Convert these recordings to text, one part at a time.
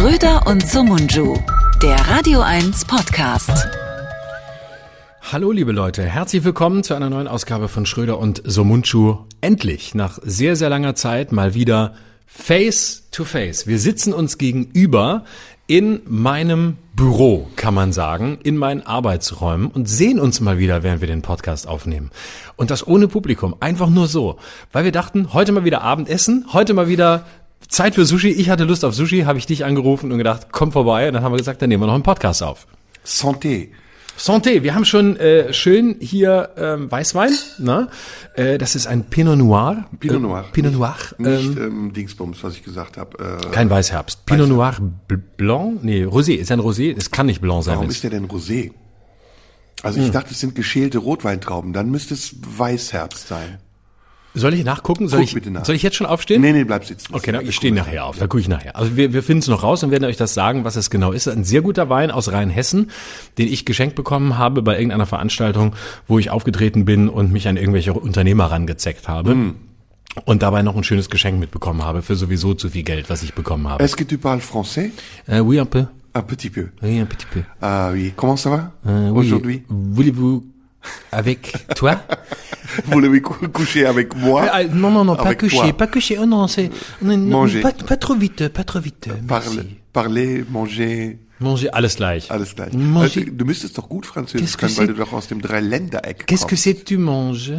Schröder und Sumunju, der Radio 1 Podcast. Hallo liebe Leute, herzlich willkommen zu einer neuen Ausgabe von Schröder und Somunchu. Endlich, nach sehr, sehr langer Zeit, mal wieder Face to Face. Wir sitzen uns gegenüber in meinem Büro, kann man sagen, in meinen Arbeitsräumen und sehen uns mal wieder, während wir den Podcast aufnehmen. Und das ohne Publikum, einfach nur so. Weil wir dachten, heute mal wieder Abendessen, heute mal wieder Zeit für Sushi. Ich hatte Lust auf Sushi, habe ich dich angerufen und gedacht, komm vorbei. Und dann haben wir gesagt, dann nehmen wir noch einen Podcast auf. Santé. Santé, wir haben schon äh, schön hier ähm, Weißwein. Ne? Äh, das ist ein Pinot Noir. Pinot Noir. Äh, Pinot Noir. Nicht ähm, Dingsbums, was ich gesagt habe. Äh, Kein Weißherbst. Pinot Noir Bl- Blanc? Nee, Rosé. Ist ein Rosé? Das kann nicht Blanc sein. warum ist der denn Rosé? Also Hm. ich dachte, es sind geschälte Rotweintrauben. Dann müsste es Weißherbst sein. Soll ich nachgucken? Soll Guck ich, bitte nach. soll ich jetzt schon aufstehen? Nee, nee, bleib sitzen. Okay, na, ich stehe nachher auf. Da gucke ich nachher. Also wir, wir finden es noch raus und werden euch das sagen, was es genau ist. Ein sehr guter Wein aus Rheinhessen, den ich geschenkt bekommen habe bei irgendeiner Veranstaltung, wo ich aufgetreten bin und mich an irgendwelche Unternehmer rangezeckt habe. Hm. Und dabei noch ein schönes Geschenk mitbekommen habe für sowieso zu viel Geld, was ich bekommen habe. Est-ce que tu parles français? Äh, oui, un peu. Un petit peu. Oui, un petit peu. Ah oui. Comment ça va Euh, oui. aujourd'hui? Voulez-vous avec toi Voulez-vous cou- coucher avec moi? Ah, Non, non, non, pas Avec coucher, toi. pas coucher. Oh non, c'est Manger. Pas, pas trop vite, pas trop vite. Merci. Parle, parler, manger, Manger, alles gleich. alles gleich. Manger. Du müsstest doch gut Französisch Qu'est-ce que können, weil c'est- du doch aus dem Dreiländereck Qu'est-ce que c'est que tu manges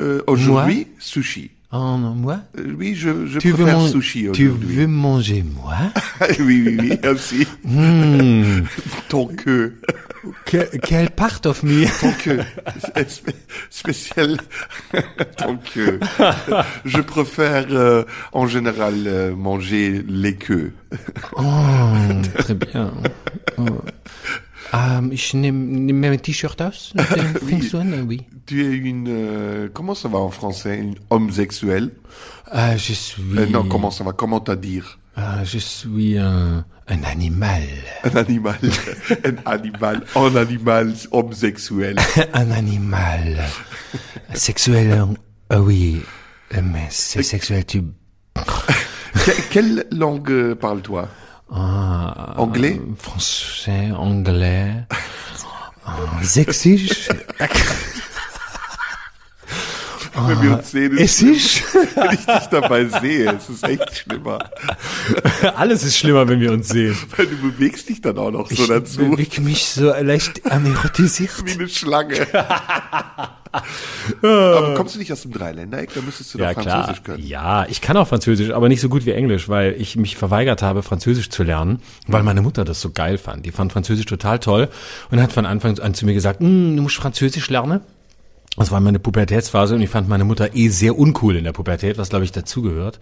Euh, aujourd'hui, sushi. Oh non, moi Euh, oui, je, je tu veux, préfère man- sushi tu veux manger moi oui, oui, oui, aussi. Hmm. Ton queue. Que, Quelle part of me? Ton queue. Spé- Spécial. Ton queue. Je préfère euh, en général euh, manger les queues. Oh, très bien. Oh. Ähm, ich nehme nehm T-Shirt aus. An, oui. Tu es une... euh, comment ça va en français? Une homosexuelle? Ah, je suis... Euh, Non, comment ça va? Comment t'as dire? Ah, je suis un, un animal. Un animal. Un animal. Un animal homosexuel. Un animal. Sexuel, euh, ah oui. Euh, Mais c'est sexuel, tu... Que- quelle langue euh, parles-toi Ah, Anglais? Français, anglais, äh, sächsisch, Wenn wir uns sehen, ist essisch. wenn ich dich dabei sehe, es ist echt schlimmer. Alles ist schlimmer, wenn wir uns sehen. Weil du bewegst dich dann auch noch so Ich dazu. bewege mich so leicht anerotisiert. Wie eine Schlange. aber kommst du nicht aus dem Dreiländereck? Da müsstest du doch Ja, klar. Französisch können. Ja, ich kann auch Französisch, aber nicht so gut wie Englisch, weil ich mich verweigert habe, Französisch zu lernen, weil meine Mutter das so geil fand. Die fand Französisch total toll und hat von Anfang an zu mir gesagt, "Hm, du musst Französisch lernen. Das war meine Pubertätsphase und ich fand meine Mutter eh sehr uncool in der Pubertät, was glaube ich dazugehört.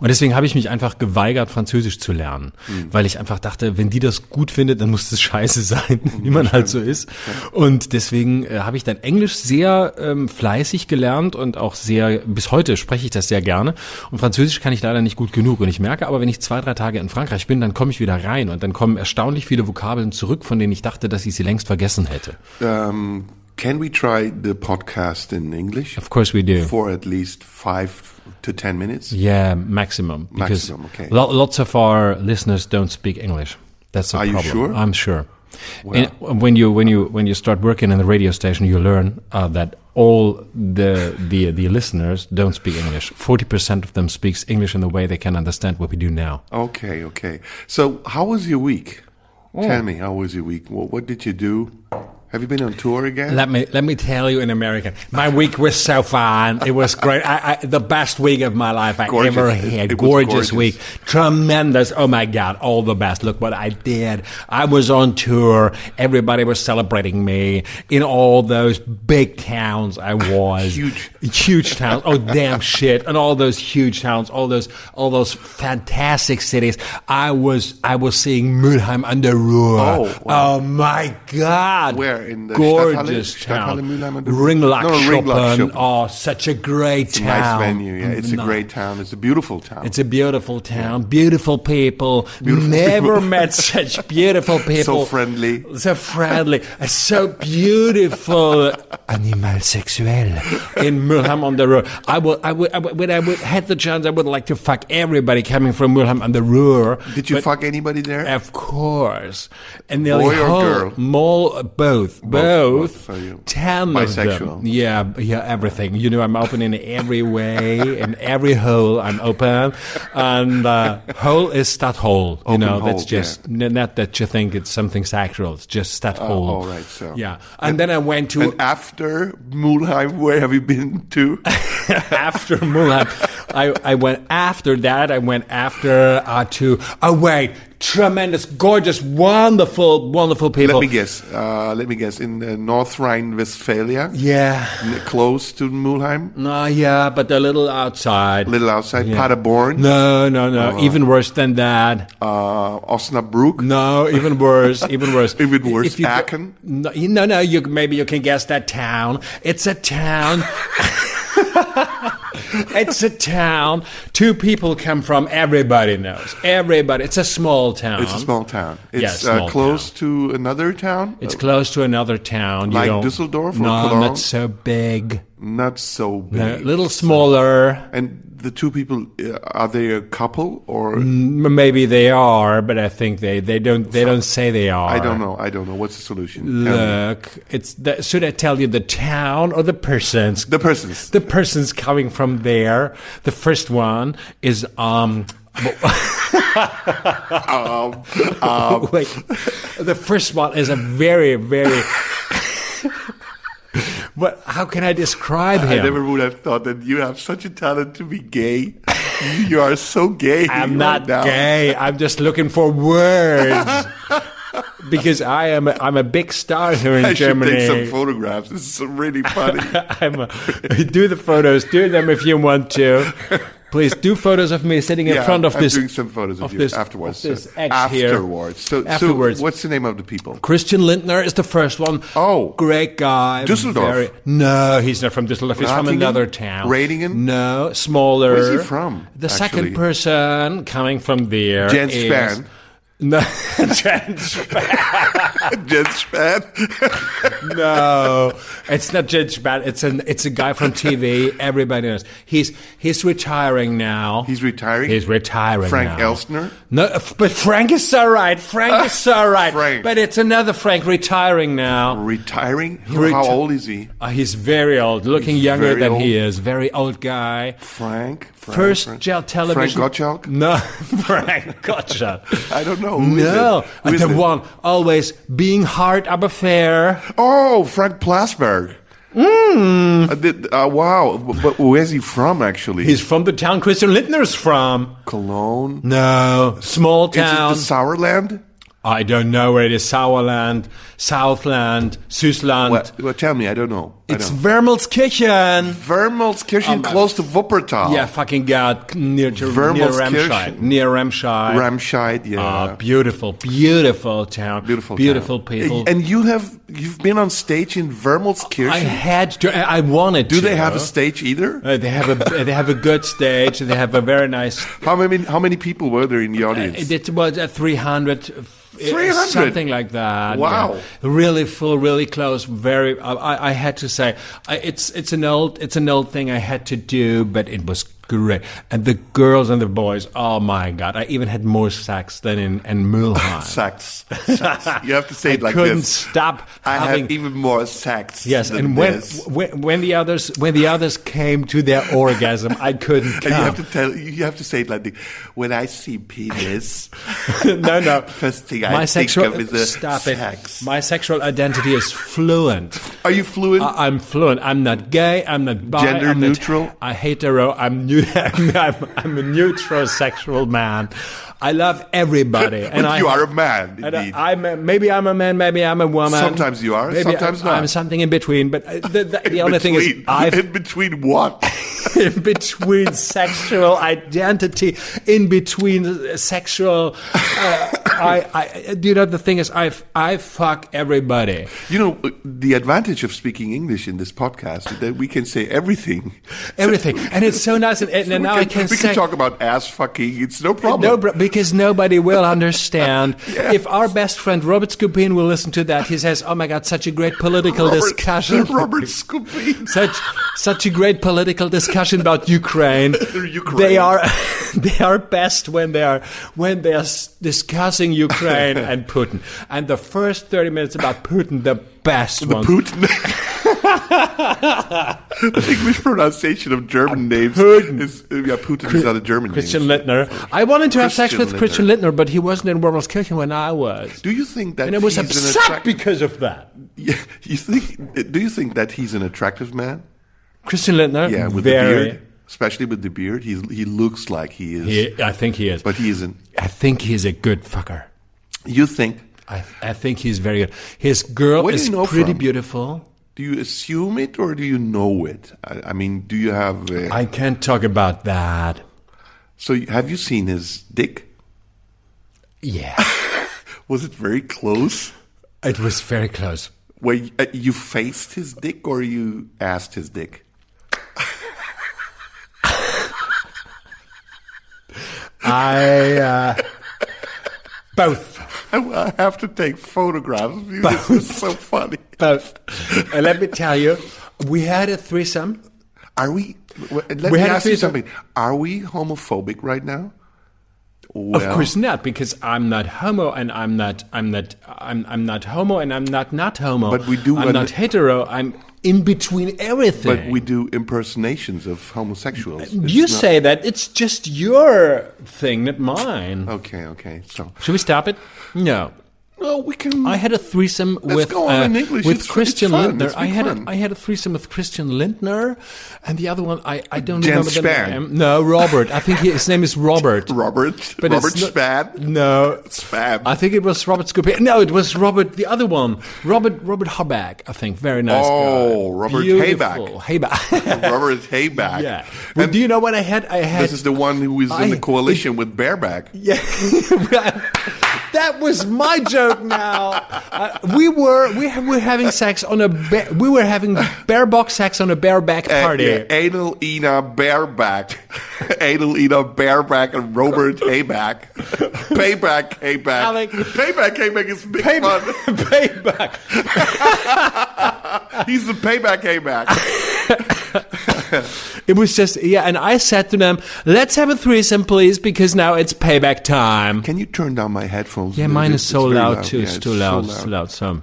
Und deswegen habe ich mich einfach geweigert, Französisch zu lernen, weil ich einfach dachte, wenn die das gut findet, dann muss das scheiße sein, wie man halt so ist. Und deswegen äh, habe ich dann Englisch sehr ähm, fleißig gelernt und auch sehr, bis heute spreche ich das sehr gerne. Und Französisch kann ich leider nicht gut genug. Und ich merke aber, wenn ich zwei, drei Tage in Frankreich bin, dann komme ich wieder rein und dann kommen erstaunlich viele Vokabeln zurück, von denen ich dachte, dass ich sie längst vergessen hätte. Um, can we try the podcast in English? Of course we do. For at least five to ten minutes? Yeah, maximum. Because Maximum, okay. lo- lots of our listeners don't speak English. That's a Are you problem. sure? I'm sure. And when you when you when you start working in the radio station, you learn uh, that all the the the listeners don't speak English. Forty percent of them speaks English in the way they can understand what we do now. Okay, okay. So, how was your week? Oh. Tell me, how was your week? What, what did you do? Have you been on tour again? Let me let me tell you in American. My week was so fun. It was great. I, I, the best week of my life I Gorgeous. ever It- had. it was gorgeous, gorgeous. week. Tremendous. Oh my God. All the best. Look what I did. I was on tour. Everybody was celebrating me in all those big towns I was. Huge. Huge towns. Oh damn shit. And all those huge towns, all those all those fantastic cities. I was I was seeing Mülheim an der Ruhr. Oh, wow. oh my God. Where? In the gorgeous Stadthalle, Stadthalle town. Mülheim und- No, Ringlackschuppen. Oh, such a great It's a town. nice venue. Yeah, it's a great town. It's a beautiful town. It's a beautiful town, beautiful people. Never met such beautiful people. so friendly. So friendly, so beautiful, animal sexuel in Mülheim on the Ruhr. I would, I would, I would, when I would had the chance, I would like to fuck everybody coming from Mülheim on the Ruhr. Did you fuck anybody there? Of course, and the Boy or whole girl? mall, both, both, both, so you- ten of them. Bisexual. Yeah, yeah, everything. You know, I'm open in every way, in every hole. I'm open, and uh, hole is that hole. You Open know, hole, that's just n- not that you think it's something sexual. It's just that hole. all right, so- yeah, and, then I went to and after Mulheim, where have you been to? after Mulan. I, I went after that. I went after uh, to. Oh wait, tremendous, gorgeous, wonderful, wonderful people. let me guess. Uh, let me guess. In uh, North Rhine-Westphalia, Yeah. close to Mulheim, No, yeah, but a little outside. A little outside Yeah. Paderborn, No, no, no. even worse than that. uh, Osnabrück. No, even worse. Even worse. Even worse, If you go- Aachen? no, no, no. You maybe you can guess that town. It's a town. it's a town. Two people come from. Everybody knows. Everybody. It's a small town. It's a small town. It's Yeah, small uh, close to another town. It's close to another town. You Like Düsseldorf or No, Cologne? not so big. not so big. A little smaller. And the two people uh, are they a couple or Maybe they are, but I think they, they don't they don't say they are. I don't know. I don't know. What's the solution? Look, it's the, should I tell you the town or the persons? The persons. The persons coming from there. The first one is um. um, um, wait, the first one is a very very. But how can I describe him? I never would have thought that you have such a talent to be gay. you are so gay. I'm right not now. gay. I'm just looking for words. because I am a, I'm a big star here in I should Germany. take some photographs. This is really funny. I'm a, do the photos. Do them if you want to. Please do photos of me sitting in yeah, front of I'm this. doing some photos of, of you this- afterwards. of this So afterwards. So, Afterwards. so what's the name of the people? Christian Lindner is the first one. Oh. great guy. Düsseldorf. no, he's not from Düsseldorf. He's from another town. Ratingen? No, smaller. Where's he from, The actually? second person coming from there. Jens is- Spahn. No. Jens Spahn. no, it's not Jens Spahn. It's an it's a guy from TV. Everybody knows. He's he's retiring now. He's retiring. He's retiring Frank now. Elstner. No, but Frank is so right. Frank is so right. Frank. But it's another Frank retiring now. Retiring. Reti- How old is he? Uh, he's very old, looking younger very than he is. Very old guy. Frank. Frank First Frank. gel television. Frank Gottschalk. No, Frank Gottschalk. I don't know. Who no, it? Who and the it? one always being hard aber fair. Oh, Frank Plasberg. Hmm. Uh, did- uh, wow. But, where's he from, actually? He's from the town Christian Lindner's from. Cologne. No, small town. Is it the Sauerland? I don't know where it is. Sauerland, Southland, Süßland. Well, well, tell me. I don't know. It's. Wermelskirchen. Wermelskirchen, close to Wuppertal. Yeah, fucking God, near to near. Remscheid. Near Remscheid. Remscheid. Yeah. Ah, beautiful, beautiful town. Beautiful, beautiful town. people. And you have you've been on stage in Wermelskirchen. I had to. I wanted Do to. they have a stage either? Uh, they have a. They have a good stage. They have a very nice. How many how many people were there in the audience? It was at three hundred. 300? something like that. Wow. yeah. really full, really close. Very. I- I had to say, it's it's an old it's an old thing I had to do, but it was great. And the girls and the boys, oh my god! I even had more sex than in, in Mulheim. Sex. Sex. You have to say it like couldn't this. stop I having. have even more sex. Yes, than and when, when when the others when the others came to their orgasm, I couldn't And you have to tell. You have to say it like this. When I see penis, no, no. first thing I My think sexual of is stop sex. it. My sexual identity is fluent. Are you fluent? I, I'm fluent. I'm not gay. I'm not bi. Gender I'm not- neutral? I hetero. I'm. I'm, I'm a neutrosexual man. I love everybody, and I, you are a man, and I- indeed. I'm a, maybe I'm a man, maybe I'm a woman. Sometimes you are, maybe sometimes I, I'm something in between. But uh, the, the, the only thing is, I've in between what? in between sexual identity, in between uh, sexual uh, I, I, you know, the thing is, I, I fuck everybody. You know, uh, the advantage of speaking English in this podcast is that we can say everything. Everything. And it's so nice. And, and we now can, I can we say. can talk about ass fucking. It's no problem. No, because nobody will understand. Yes. If our best friend Robert Scupin will listen to that, he says, "Oh my God, such a great political Robert, discussion." Robert Scupin. such such a great political discussion about Ukraine. Ukraine. They are they are best when they are when they are discussing Ukraine and Putin. And the first thirty minutes about Putin, the best The ones. Putin. The English pronunciation of German names Putin. is yeah. Putin is not a German Christian name. Lindner. I wanted to have sex with Christian Lindner, but he wasn't in Wermelskirchen when I was. Do you think that And I was he's upset attract- because of that. Yeah, you think? Do you think that he's an attractive man? Christian Lindner, Yeah, with very. the beard, especially with the beard, he's he looks like he is, He, I think he is. but he isn't. I think he's a good fucker. You think? I, I think he's very good. His girl Where is you know pretty from? beautiful. Do you assume it or do you know it? I, I mean, do you have? Uh, I can't talk about that. so, have you seen his dick? Yeah, Was it very close? it was very close. Where you, uh, you faced his dick or you asked his dick? I uh, both, I, I have to take photographs of you. This is so funny. both. Uh, and let me tell you, we had a threesome. Are we? Let We me had a ask you something. Are we homophobic right now? Of course not, because I'm not homo, and I'm not, I'm not, I'm, I'm not homo, and I'm not not homo. But we do I'm not hetero. I'm in between everything. But we do impersonations of homosexuals. It's you say that it's just your thing, not mine. Okay, okay. So, Should we stop it? No. Well, we can. I had a threesome with uh, with It's- Christian it's. Lindner. I had fun. a, I had a threesome with Christian Lindner, and the other one I, I don't Jens remember the Spahn. name. No, Robert. I think he, his name is Robert. Robert, But Robert not- Spad. No, Spam. I think it was Robert Scoopy. No, it was Robert, the other one, Robert Robert Habak. I think very nice. Oh, guy. Robert Beautiful. Hayback. Robert Hayback. yeah. Well, do you know what I had? I had. this is the one who is in the coalition with Bareback. Yeah, that was my joke. Now uh, we were we were having sex on a ba- we were having bareback sex on a bareback Uh, party. yeah, Anal Ina Bareback. Anal Ina Bareback and Robert Hayback. Payback Hayback. Alec. Payback Hayback is big Payback. fun. Payback. He's the Payback Hayback. It was just yeah, and I said to them, "Let's have a threesome, please, because now it's payback time." Can you turn down my headphones? Yeah, mine is so It's very loud, too. Yeah, it's too loud. So It's too loud. So.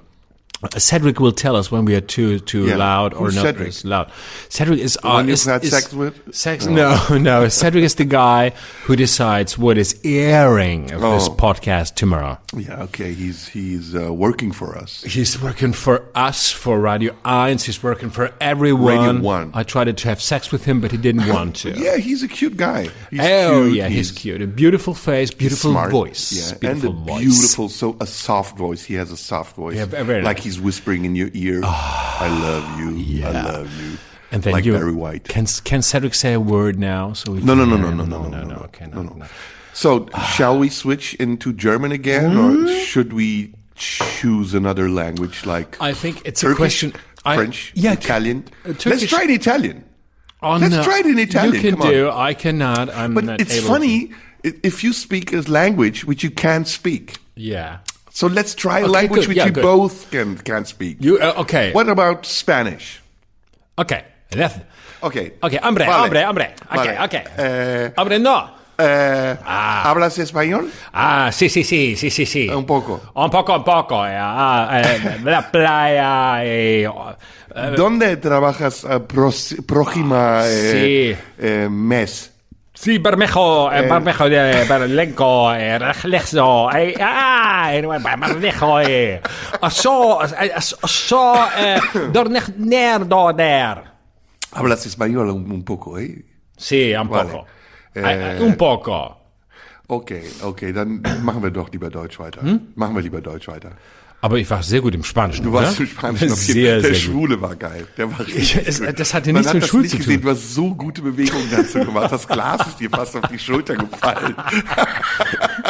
Cedric will tell us when we are too too Yeah. loud or Who's not Cedric? loud. Cedric is uh, is, had is- sex with? Sex? No, no. Cedric is the guy who decides what is airing of this Oh. podcast tomorrow. Yeah, okay. He's he's uh, working for us. He's working for us for Radio 1. He's working for everyone. Radio One. I tried to have sex with him, but he didn't want to. Yeah, he's a cute guy. He's oh cute, yeah, he's, cute. A beautiful face, beautiful voice. Yeah, beautiful and a voice. beautiful, so a soft voice. He has a soft voice. Yeah, very like nice. He's whispering in your ear. I love you. I love you. And then like you, Barry White. Can can Cedric say a word now? So we No, can no, no, no, no, no, no, no, no, no, Okay, no, no, no. So, shall we switch into German again, or should we choose another language like I think it's a Turkish, question. I- French, yeah, Italian? uh, Let's try Italian. Oh, Let's no. try it in Italian, You can come on. do. I cannot. I'm But not it's funny i- if you speak a language which you can't speak. Yeah. So let's try a Okay, language good. which Yeah, you good. both can can speak. You uh, okay? What about Spanish? Okay. Left. Okay. Okay. Hombre. Vale. Hombre. Hombre. Okay. Vale. Okay. Eh, Hombre, no. eh, ¿Hablas español? Ah, sí, sí, sí, sí, sí, sí. Un poco. Un poco, un poco. eh, Ah, eh, la playa. eh, ¿Dónde trabajas pros- próxima eh, eh, mes? Sí, Bermejo, eh, Bermejo de Berlenco, eh, Reflexo, eh, ah, eh, Bermejo, eh, so, eh, so, eh, Dornech ner do der. Hablas español un, un poco, ¿eh? Sí, un Vale. poco. Eh, Eh, un poco. Okay, okay, dann machen wir doch lieber Deutsch weiter. Hm? Machen wir lieber Deutsch weiter. Aber ich war sehr gut im Spanischen. Du warst im Spanischen auf jeden Sehr, Der sehr gut. Schwule war geil. Der war richtig es- gut. das hatte Man nichts hat mit Schwul zu gesehen. tun. Du hast so gute Bewegungen dazu gemacht. Das Glas ist dir fast auf die Schulter gefallen.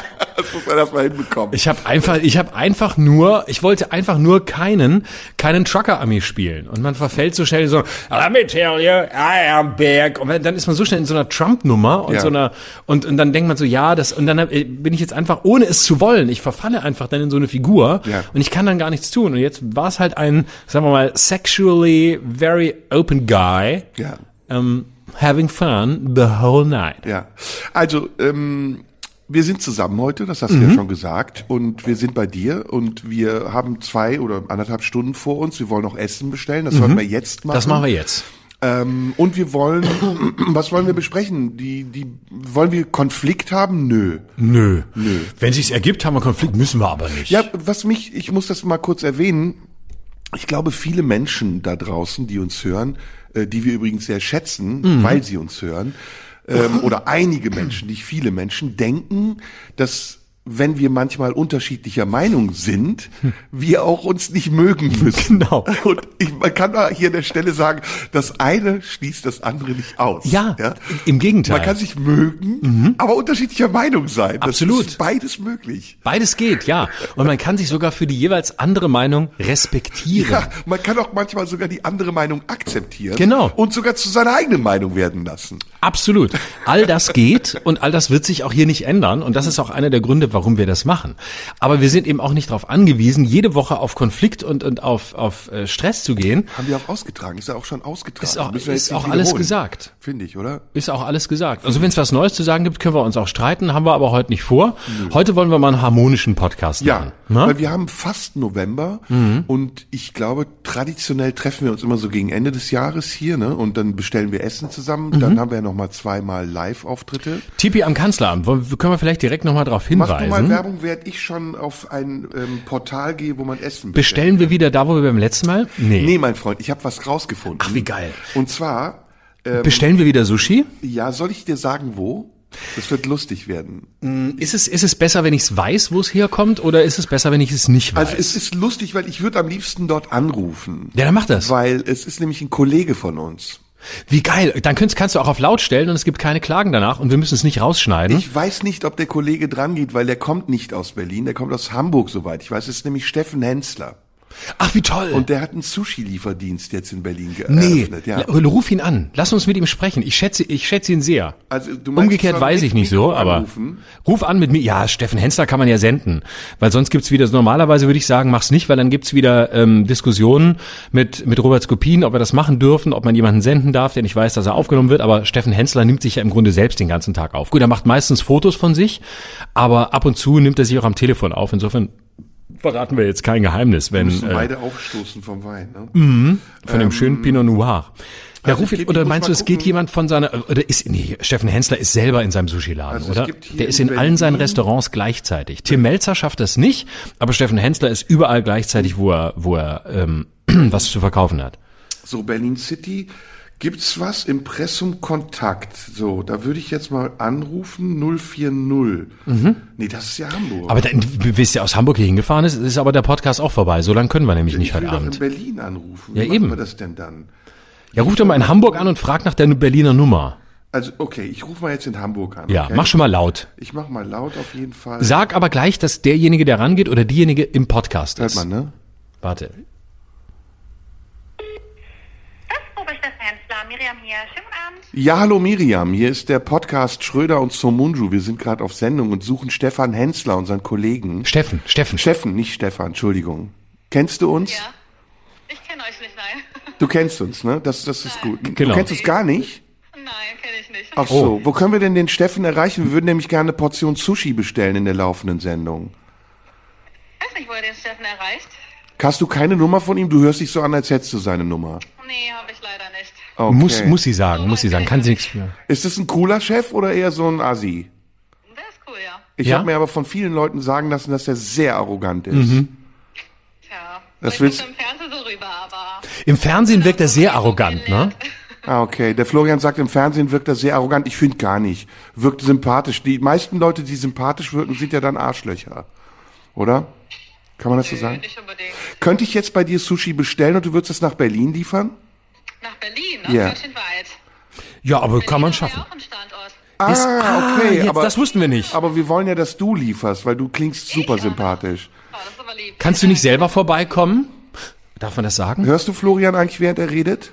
Das muss man erstmal hinbekommen. Ich habe einfach, ich habe einfach nur, ich wollte einfach nur keinen, keinen Trucker-Ami spielen. Und man verfällt so schnell so, let me tell you, I am big. Und dann ist man so schnell in so einer Trump-Nummer und Ja. so einer, und, und dann denkt man so, ja, das, und dann hab- bin ich jetzt einfach, ohne es zu wollen, ich verfalle einfach dann in so eine Figur Ja. und ich kann dann gar nichts tun. Und jetzt war es halt ein, sagen wir mal, sexually very open guy, Ja. um, having fun the whole night. Ja, also ähm, wir sind zusammen heute, das hast du Mhm. ja schon gesagt, und wir sind bei dir und wir haben zwei oder anderthalb Stunden vor uns. Wir wollen noch Essen bestellen, das sollten wir jetzt machen. Mhm. Das machen wir jetzt. Ähm, und wir wollen, was wollen wir besprechen? Die, die, wollen wir Konflikt haben? Nö. Nö. Nö. Wenn sich's ergibt, haben wir Konflikt, müssen wir aber nicht. Ja, was mich, ich muss das mal kurz erwähnen. Ich glaube, viele Menschen da draußen, die uns hören, äh, die wir übrigens sehr schätzen, weil sie uns hören, ähm, oder einige Menschen, nicht viele Menschen, denken, dass wenn wir manchmal unterschiedlicher Meinung sind, wir auch uns nicht mögen müssen. Genau. Und ich, man kann da hier an der Stelle sagen, das eine schließt das andere nicht aus. Ja, im Gegenteil. Man kann sich mögen, aber unterschiedlicher Meinung sein. Das Absolut. ist beides möglich. Beides geht, ja. Und man kann sich sogar für die jeweils andere Meinung respektieren. Ja, man kann auch manchmal sogar die andere Meinung akzeptieren. Genau. Und sogar zu seiner eigenen Meinung werden lassen. Absolut. All das geht und all das wird sich auch hier nicht ändern. Und das ist auch einer der Gründe, warum wir das machen. Aber wir sind eben auch nicht darauf angewiesen, jede Woche auf Konflikt und, und auf, auf äh, Stress zu gehen. Haben wir auch ausgetragen. Ist ja auch schon ausgetragen. Ist auch- ist auch alles gesagt. Finde ich, oder? Ist auch alles gesagt. Also wenn es was Neues zu sagen gibt, können wir uns auch streiten, haben wir aber heute nicht vor. Heute wollen wir mal einen harmonischen Podcast Ja, machen. Ne? weil wir haben fast November und ich glaube, traditionell treffen wir uns immer so gegen Ende des Jahres hier, ne? Und dann bestellen wir Essen zusammen. Dann haben wir ja noch mal zweimal Live-Auftritte. Tipi am Kanzleramt, können wir vielleicht direkt nochmal Mach du mal hinweisen. Werbung, während ich schon auf ein ähm, Portal gehe, wo man Essen bestellt. Bestellen wir wieder da, wo wir beim letzten Mal? Nee. Nee, mein Freund, ich habe was rausgefunden. Ach, wie geil. Und zwar, ähm, Bestellen wir wieder Sushi? ja, soll ich dir sagen, wo? Das wird lustig werden. Ist es, ist es besser, wenn ich es weiß, wo es herkommt, oder ist es besser, wenn ich es nicht weiß? Also es ist lustig, weil ich würde am liebsten dort anrufen. ja, dann mach das. Weil es ist nämlich ein Kollege von uns. Wie geil. Dann kannst, kannst du auch auf laut stellen und es gibt keine Klagen danach und wir müssen es nicht rausschneiden. Ich weiß nicht, ob der Kollege dran geht, weil der kommt nicht aus Berlin, der kommt aus Hamburg, soweit ich weiß. Es ist nämlich Steffen Hensler. Ach, wie toll. Und der hat einen Sushi-Lieferdienst jetzt in Berlin ge- nee. Ja. ruf ihn an. Lass uns mit ihm sprechen. Ich schätze, ich schätze ihn sehr. Also, du meinst, Umgekehrt ich soll weiß ich nicht so, Mikro aber anrufen? ruf an mit mir. Ja, Steffen Hensler kann man ja senden, weil sonst gibt's wieder. Normalerweise würde ich sagen, mach's nicht, weil dann gibt's wieder ähm, Diskussionen mit mit Robert Skopin, ob wir das machen dürfen, ob man jemanden senden darf, der nicht weiß, dass er aufgenommen wird. Aber Steffen Hensler nimmt sich ja im Grunde selbst den ganzen Tag auf. Gut, er macht meistens Fotos von sich, aber ab und zu nimmt er sich auch am Telefon auf. Insofern verraten wir jetzt kein Geheimnis, wenn Müssen äh, beide aufstoßen vom Wein. Ne? von dem schönen Pinot Noir. Ja, also ruf geb- oder meinst du, es geht jemand von seiner, oder ist, nee, Steffen Hensler ist selber in seinem Sushi-Laden, Also oder? Der ist in in allen seinen Restaurants gleichzeitig. Tim Melzer schafft das nicht, aber Steffen Hensler ist überall gleichzeitig, wo er, wo er, ähm, was zu verkaufen hat. So, Berlin City. Gibt's was? Impressum Kontakt. So, da würde ich jetzt mal anrufen. 040. Nee, das ist ja Hamburg. Mhm. Aber dann, du bist ja aus Hamburg hier hingefahren, ist, ist aber der Podcast auch vorbei. So lange können wir nämlich nicht ich heute will doch Abend. in Berlin anrufen. Ja, Wie machen eben. wir das denn dann? Ja, ruf doch mal in Hamburg an und frag nach der Berliner Nummer. Also, okay, ich rufe mal jetzt in Hamburg an. Ja, okay? mach schon mal laut. Ich mach mal laut auf jeden Fall. Sag aber gleich, dass derjenige, der rangeht oder diejenige im Podcast Hört ist. man, ne? Warte. Ober Steffen Hensler, Miriam hier. Schönen Abend. Ja, hallo Miriam, hier ist der Podcast Schröder und Somunju. Wir sind gerade auf Sendung und suchen Stefan Hensler, unseren Kollegen. Steffen, Steffen. Steffen, nicht Stefan, Entschuldigung. Kennst du uns? Ja. Ich kenne euch nicht, nein. Du kennst uns, ne? Das, das ist gut. Genau. Du kennst uns gar nicht? Nein, kenne ich nicht. Ach so, wo können wir denn den Steffen erreichen? Wir würden nämlich gerne eine Portion Sushi bestellen in der laufenden Sendung. Ich weiß nicht, wo ihr den Steffen erreicht. Hast du keine Nummer von ihm? Du hörst dich so an, als hättest du seine Nummer. Nee, habe ich leider nicht. Okay. Muss, muss sie sagen, muss sie sagen. Kann sie nichts für. Ist das ein cooler Chef oder eher so ein Assi? Der ist cool, ja. Ich Ja? habe mir aber von vielen Leuten sagen lassen, dass er sehr arrogant ist. Mhm. Tja. Das ich willst- im Fernsehen so rüber, aber... Im Fernsehen wirkt er sehr arrogant, ne? Ah, okay. Der Florian sagt, im Fernsehen wirkt er sehr arrogant. Ich finde gar nicht. Wirkt sympathisch. Die meisten Leute, die sympathisch wirken, sind ja dann Arschlöcher. Oder? Kann man das so sagen? nicht unbedingt. Könnte ich jetzt bei dir Sushi bestellen und du würdest es nach Berlin liefern? Nach Berlin, ne? Ja. Ganz schön weit. Ja, aber kann man Berlin haben wir schaffen. ja Standort. Ist- Ah, okay, jetzt, aber- das wussten wir nicht. Aber wir wollen ja, dass du lieferst, weil du klingst super sympathisch. Oh, das ist aber lieb. Kannst du nicht selber vorbeikommen? Darf man das sagen? Hörst du Florian eigentlich, während er redet?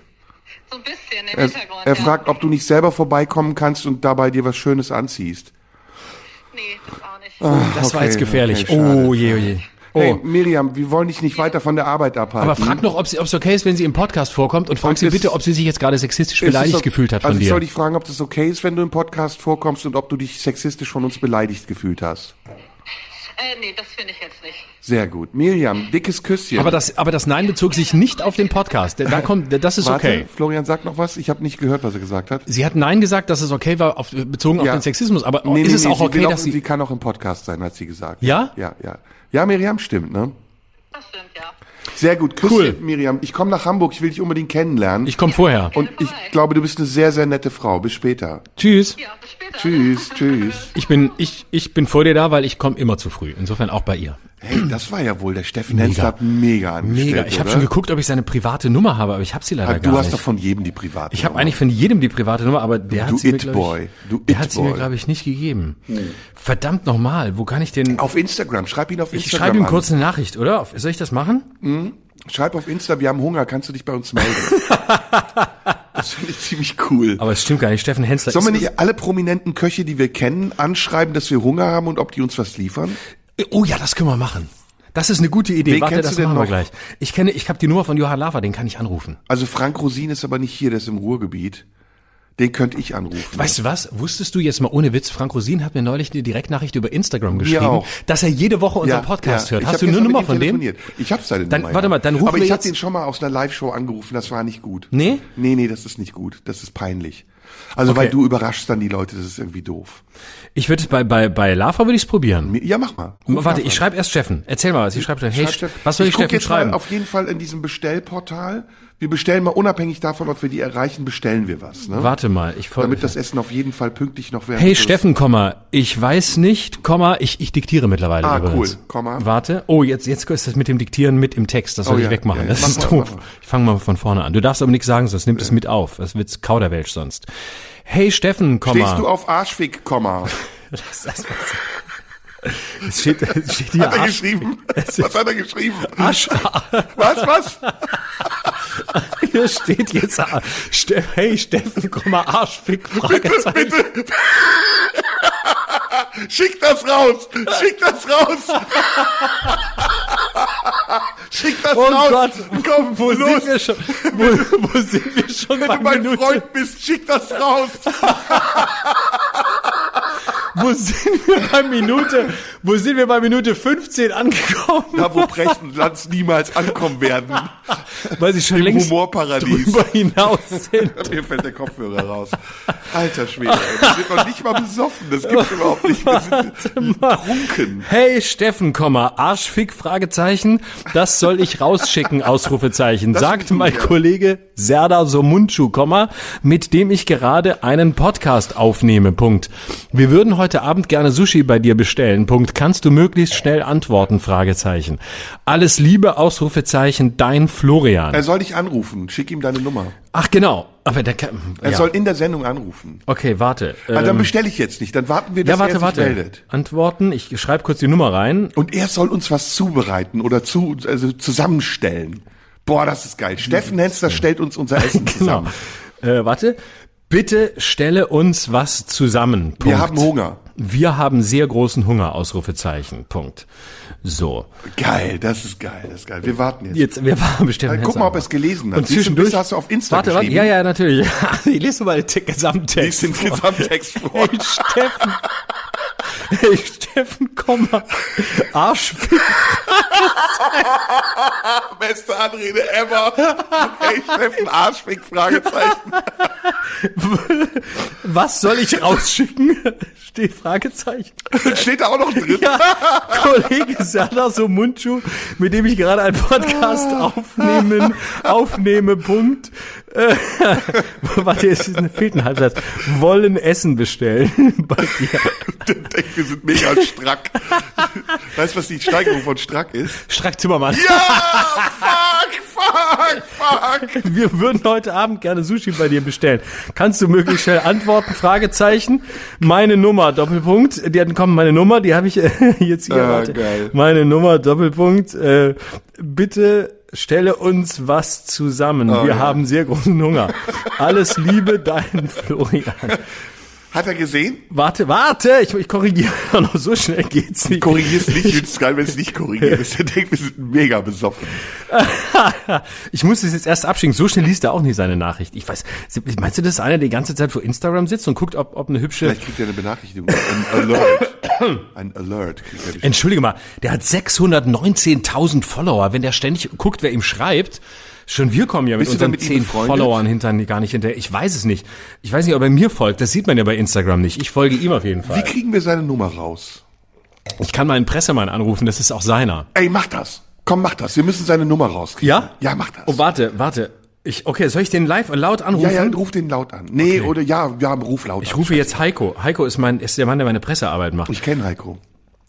So ein bisschen im Er, Hintergrund. er ja. fragt, ob du nicht selber vorbeikommen kannst und dabei dir was Schönes anziehst. Nee, das auch nicht. Das war Okay, jetzt gefährlich. okay, oh je, oh je. Oh. Hey, Miriam, wir wollen dich nicht weiter von der Arbeit abhalten. Aber frag noch, ob es okay ist, wenn sie im Podcast vorkommt und frag Und sie bitte, ob sie sich jetzt gerade sexistisch beleidigt o- gefühlt hat von also ich dir. soll dich fragen, ob das okay ist, wenn du im Podcast vorkommst und ob du dich sexistisch von uns beleidigt gefühlt hast. Äh, nee, das finde ich jetzt nicht. Sehr gut. Miriam, dickes Küsschen. aber das, aber das Nein bezog sich nicht auf den Podcast. Da kommt, das ist Warte, okay. Florian sagt noch was. Ich habe nicht gehört, was er gesagt hat. Sie hat Nein gesagt, dass es okay war, auf, bezogen auf Ja. den Sexismus. Aber Nee, ist nee, es nee, auch sie okay, auch, dass sie, sie kann auch im Podcast sein, hat sie gesagt. Ja? Ja, ja. Ja, Miriam, stimmt, ne? Das stimmt, ja. Sehr gut. Küsschen, Cool. Miriam. Ich komme nach Hamburg, ich will dich unbedingt kennenlernen. ich komme vorher. und ich glaube, du bist eine sehr, sehr nette Frau. Bis später. Tschüss. Ja, bis später. Tschüss, tschüss. Ich bin, ich, ich bin vor dir da, weil ich komme immer zu früh. Insofern auch bei ihr. Hey, das war ja wohl, der Steffen Hensler hat mega angestellt, Mega. Ich habe schon geguckt, ob ich seine private Nummer habe, aber ich habe sie leider Ah, gar Du hast nicht. doch von jedem die private. ich habe Nummer. eigentlich von jedem die private Nummer, aber der Du hat sie mir, It-Boy. glaube Du ich, der hat sie mir, It-Boy. glaube ich, nicht gegeben. Verdammt nochmal, wo kann ich den... Auf Instagram, schreib ihn auf Ich Instagram schreibe ihm an. kurz eine Nachricht, oder? Soll ich das machen? Schreib auf Insta, wir haben Hunger, kannst du dich bei uns melden? das finde ich ziemlich cool. Aber es stimmt gar nicht. Steffen Hensler Sollen wir nicht alle prominenten Köche, die wir kennen, anschreiben, dass wir Hunger haben und ob die uns was liefern? Oh ja, das können wir machen. Das ist eine gute Idee. Wen Warte, kennst das machen wir noch? gleich. Ich kenne, ich habe die Nummer von Johann Lafer, den kann ich anrufen. Also Frank Rosin ist aber nicht hier, der ist im Ruhrgebiet. Den könnte ich anrufen. Weißt du was? Wusstest du jetzt mal ohne Witz, Frank Rosin hat mir neulich eine Direktnachricht über Instagram geschrieben, dass er jede Woche unseren Podcast hört. Ich Hast du eine Nummer von dem? Ich habe seine Dann- Nummer. warte ja. mal, dann rufen Aber ich habe den schon mal aus einer Live-Show angerufen, das war nicht gut. Nee? Nee, nee, das ist nicht gut. Das ist peinlich. Also Okay. weil du überraschst dann die Leute, das ist irgendwie doof. Ich würde es bei, bei, bei Lafer würde ich es probieren. Ja, mach mal. Ruf Warte, ich schreibe erst Steffen. Erzähl mal was. Ich schreibe hey, Schreib Steffen. was soll ich, guck Steffen jetzt schreiben? Mal auf jeden Fall in diesem Bestellportal. Wir bestellen mal unabhängig davon, ob wir die erreichen, bestellen wir was. Ne? Warte mal, ich folge. Damit das Essen auf jeden Fall pünktlich noch während Hey Steffen, Komma, ich weiß nicht, Komma, ich, ich diktiere mittlerweile Ah, übrigens. cool, Komma. Warte, oh, jetzt, jetzt ist das mit dem Diktieren mit im Text, das soll Oh ich ja, wegmachen, ja, ja. das Mach ist mal, doof. Ich fange mal von vorne an. Du darfst aber nichts sagen, sonst nimmt es mit auf, das wird Kauderwelsch sonst. Hey Steffen, Komma. Stehst du auf Arschfick, Komma. Lass das mal. Es steht, es steht hier Hat er Arsch, geschrieben? Was hat er geschrieben? Arsch, Was, was? hier steht jetzt, Ste hey Steffen, Komma, Arschfick, Fragezeichen. Bitte. Schick das raus! Schick das raus! Schick das Oh raus! Gott, Komm, wo los! sind wir schon, wo, wo sind wir schon Wenn du mein Minute? Freund bist, schick das raus! Wo sind wir bei Minute, wo sind wir bei Minute 15 angekommen? Da, wo Brecht und Lanz niemals ankommen werden. Weil sie schon Im längst Humorparadies. drüber hinaus sind. Mir fällt der Kopfhörer raus. Alter Schwede, ey, wir sind noch nicht mal besoffen. Das gibt's überhaupt nicht. Wir sind betrunken. Hey Steffen, Komma, Arschfick, Fragezeichen, das soll ich rausschicken, Ausrufezeichen, sagt tun mein. Kollege Serdar Somuncu, Komma, mit dem ich gerade einen Podcast aufnehme, Punkt. Wir würden heute Abend gerne Sushi bei dir bestellen, Punkt. Kannst du möglichst schnell antworten, Fragezeichen. Alles Liebe, Ausrufezeichen, dein Florian. Er soll dich anrufen. Schick ihm deine Nummer. Ach genau, aber der kann, Er ja. soll in der Sendung anrufen. Okay, warte. Ah, dann Ähm, bestelle ich jetzt nicht. Dann warten wir, dass ja, warte, er sich warte. meldet. Antworten, ich schreibe kurz die Nummer rein. Und er soll uns was zubereiten oder zu, also zusammenstellen. Boah, das ist geil. Steffen Hensler stellt uns unser Essen Genau. zusammen. Äh, warte. Bitte stelle uns was zusammen. Punkt. Wir haben Hunger. Wir haben sehr großen Hunger, Ausrufezeichen. Punkt. So. Geil, das ist geil, das ist geil. Wir warten jetzt. Jetzt, wir waren bestimmt. Äh, guck mal, ob er es gelesen hat. Und Siehst zwischendurch hast du auf Insta Warte, warte. geschrieben. Ja, ja, natürlich. Ich lese mal den Te- Lies Gesamttext. den vor. Gesamttext vor. Hey Steffen. Hey Steffen, komm mal. Arschfick. Beste Anrede ever. Hey, Steffen Arschfick, Fragezeichen. Was soll ich rausschicken? Steht Fragezeichen. Steht da auch noch drin. Ja, Kollege Serdar Somuncu, mit dem ich gerade einen Podcast aufnehmen, aufnehme, Punkt. Äh, warte, es fehlt ein Halbsatz. Wollen Essen bestellen bei dir. Der denkt, wir sind mega strack. weißt du, was die Steigerung von strack ist? Strack Zimmermann. Ja, fuck, fuck, fuck. Wir würden heute Abend gerne Sushi bei dir bestellen. Kannst du möglichst schnell antworten? Fragezeichen. Meine Nummer, Doppelpunkt. Die hatten kommen, meine Nummer, die habe ich äh, jetzt hier. Ah. Meine Nummer, Doppelpunkt. Äh, bitte stelle uns was zusammen. Wir Oh, ja. haben sehr großen Hunger. Alles Liebe, dein Florian. Hat er gesehen? Warte, warte, ich, ich korrigiere noch so schnell geht's nicht. Korrigier's nicht, ich find's geil, wenn es nicht korrigiert ist. Der denkt, wir sind mega besoffen. Ich muss das jetzt erst abschicken. So schnell liest er auch nicht seine Nachricht. Ich weiß, meinst du, das ist einer, der die ganze Zeit vor Instagram sitzt und guckt, ob, ob eine hübsche Vielleicht kriegt er eine Benachrichtigung. Ein Alert. Er. Entschuldige mal, der hat 619.000 Follower. Wenn der ständig guckt, wer ihm schreibt, schon wir kommen ja mit Bist unseren mit ihm 10 befreundet? Followern hinter, gar nicht hinterher. Ich weiß es nicht. Ich weiß nicht, ob er mir folgt. Das sieht man ja bei Instagram nicht. Ich folge ihm auf jeden Wie Fall. kriegen wir seine Nummer raus? Ich kann mal einen Pressemann anrufen, das ist auch seiner. Ey, mach das. Komm, mach das. Wir müssen seine Nummer rauskriegen. Ja? Ja, mach das. Oh, warte, warte. Ich, okay, soll ich den live laut anrufen? ja, ja, ruf den laut an. Nee, oder ja, ja, ruf laut Ich an. rufe jetzt Heiko. Heiko ist mein, ist der Mann, der meine Pressearbeit macht. Ich kenne Heiko.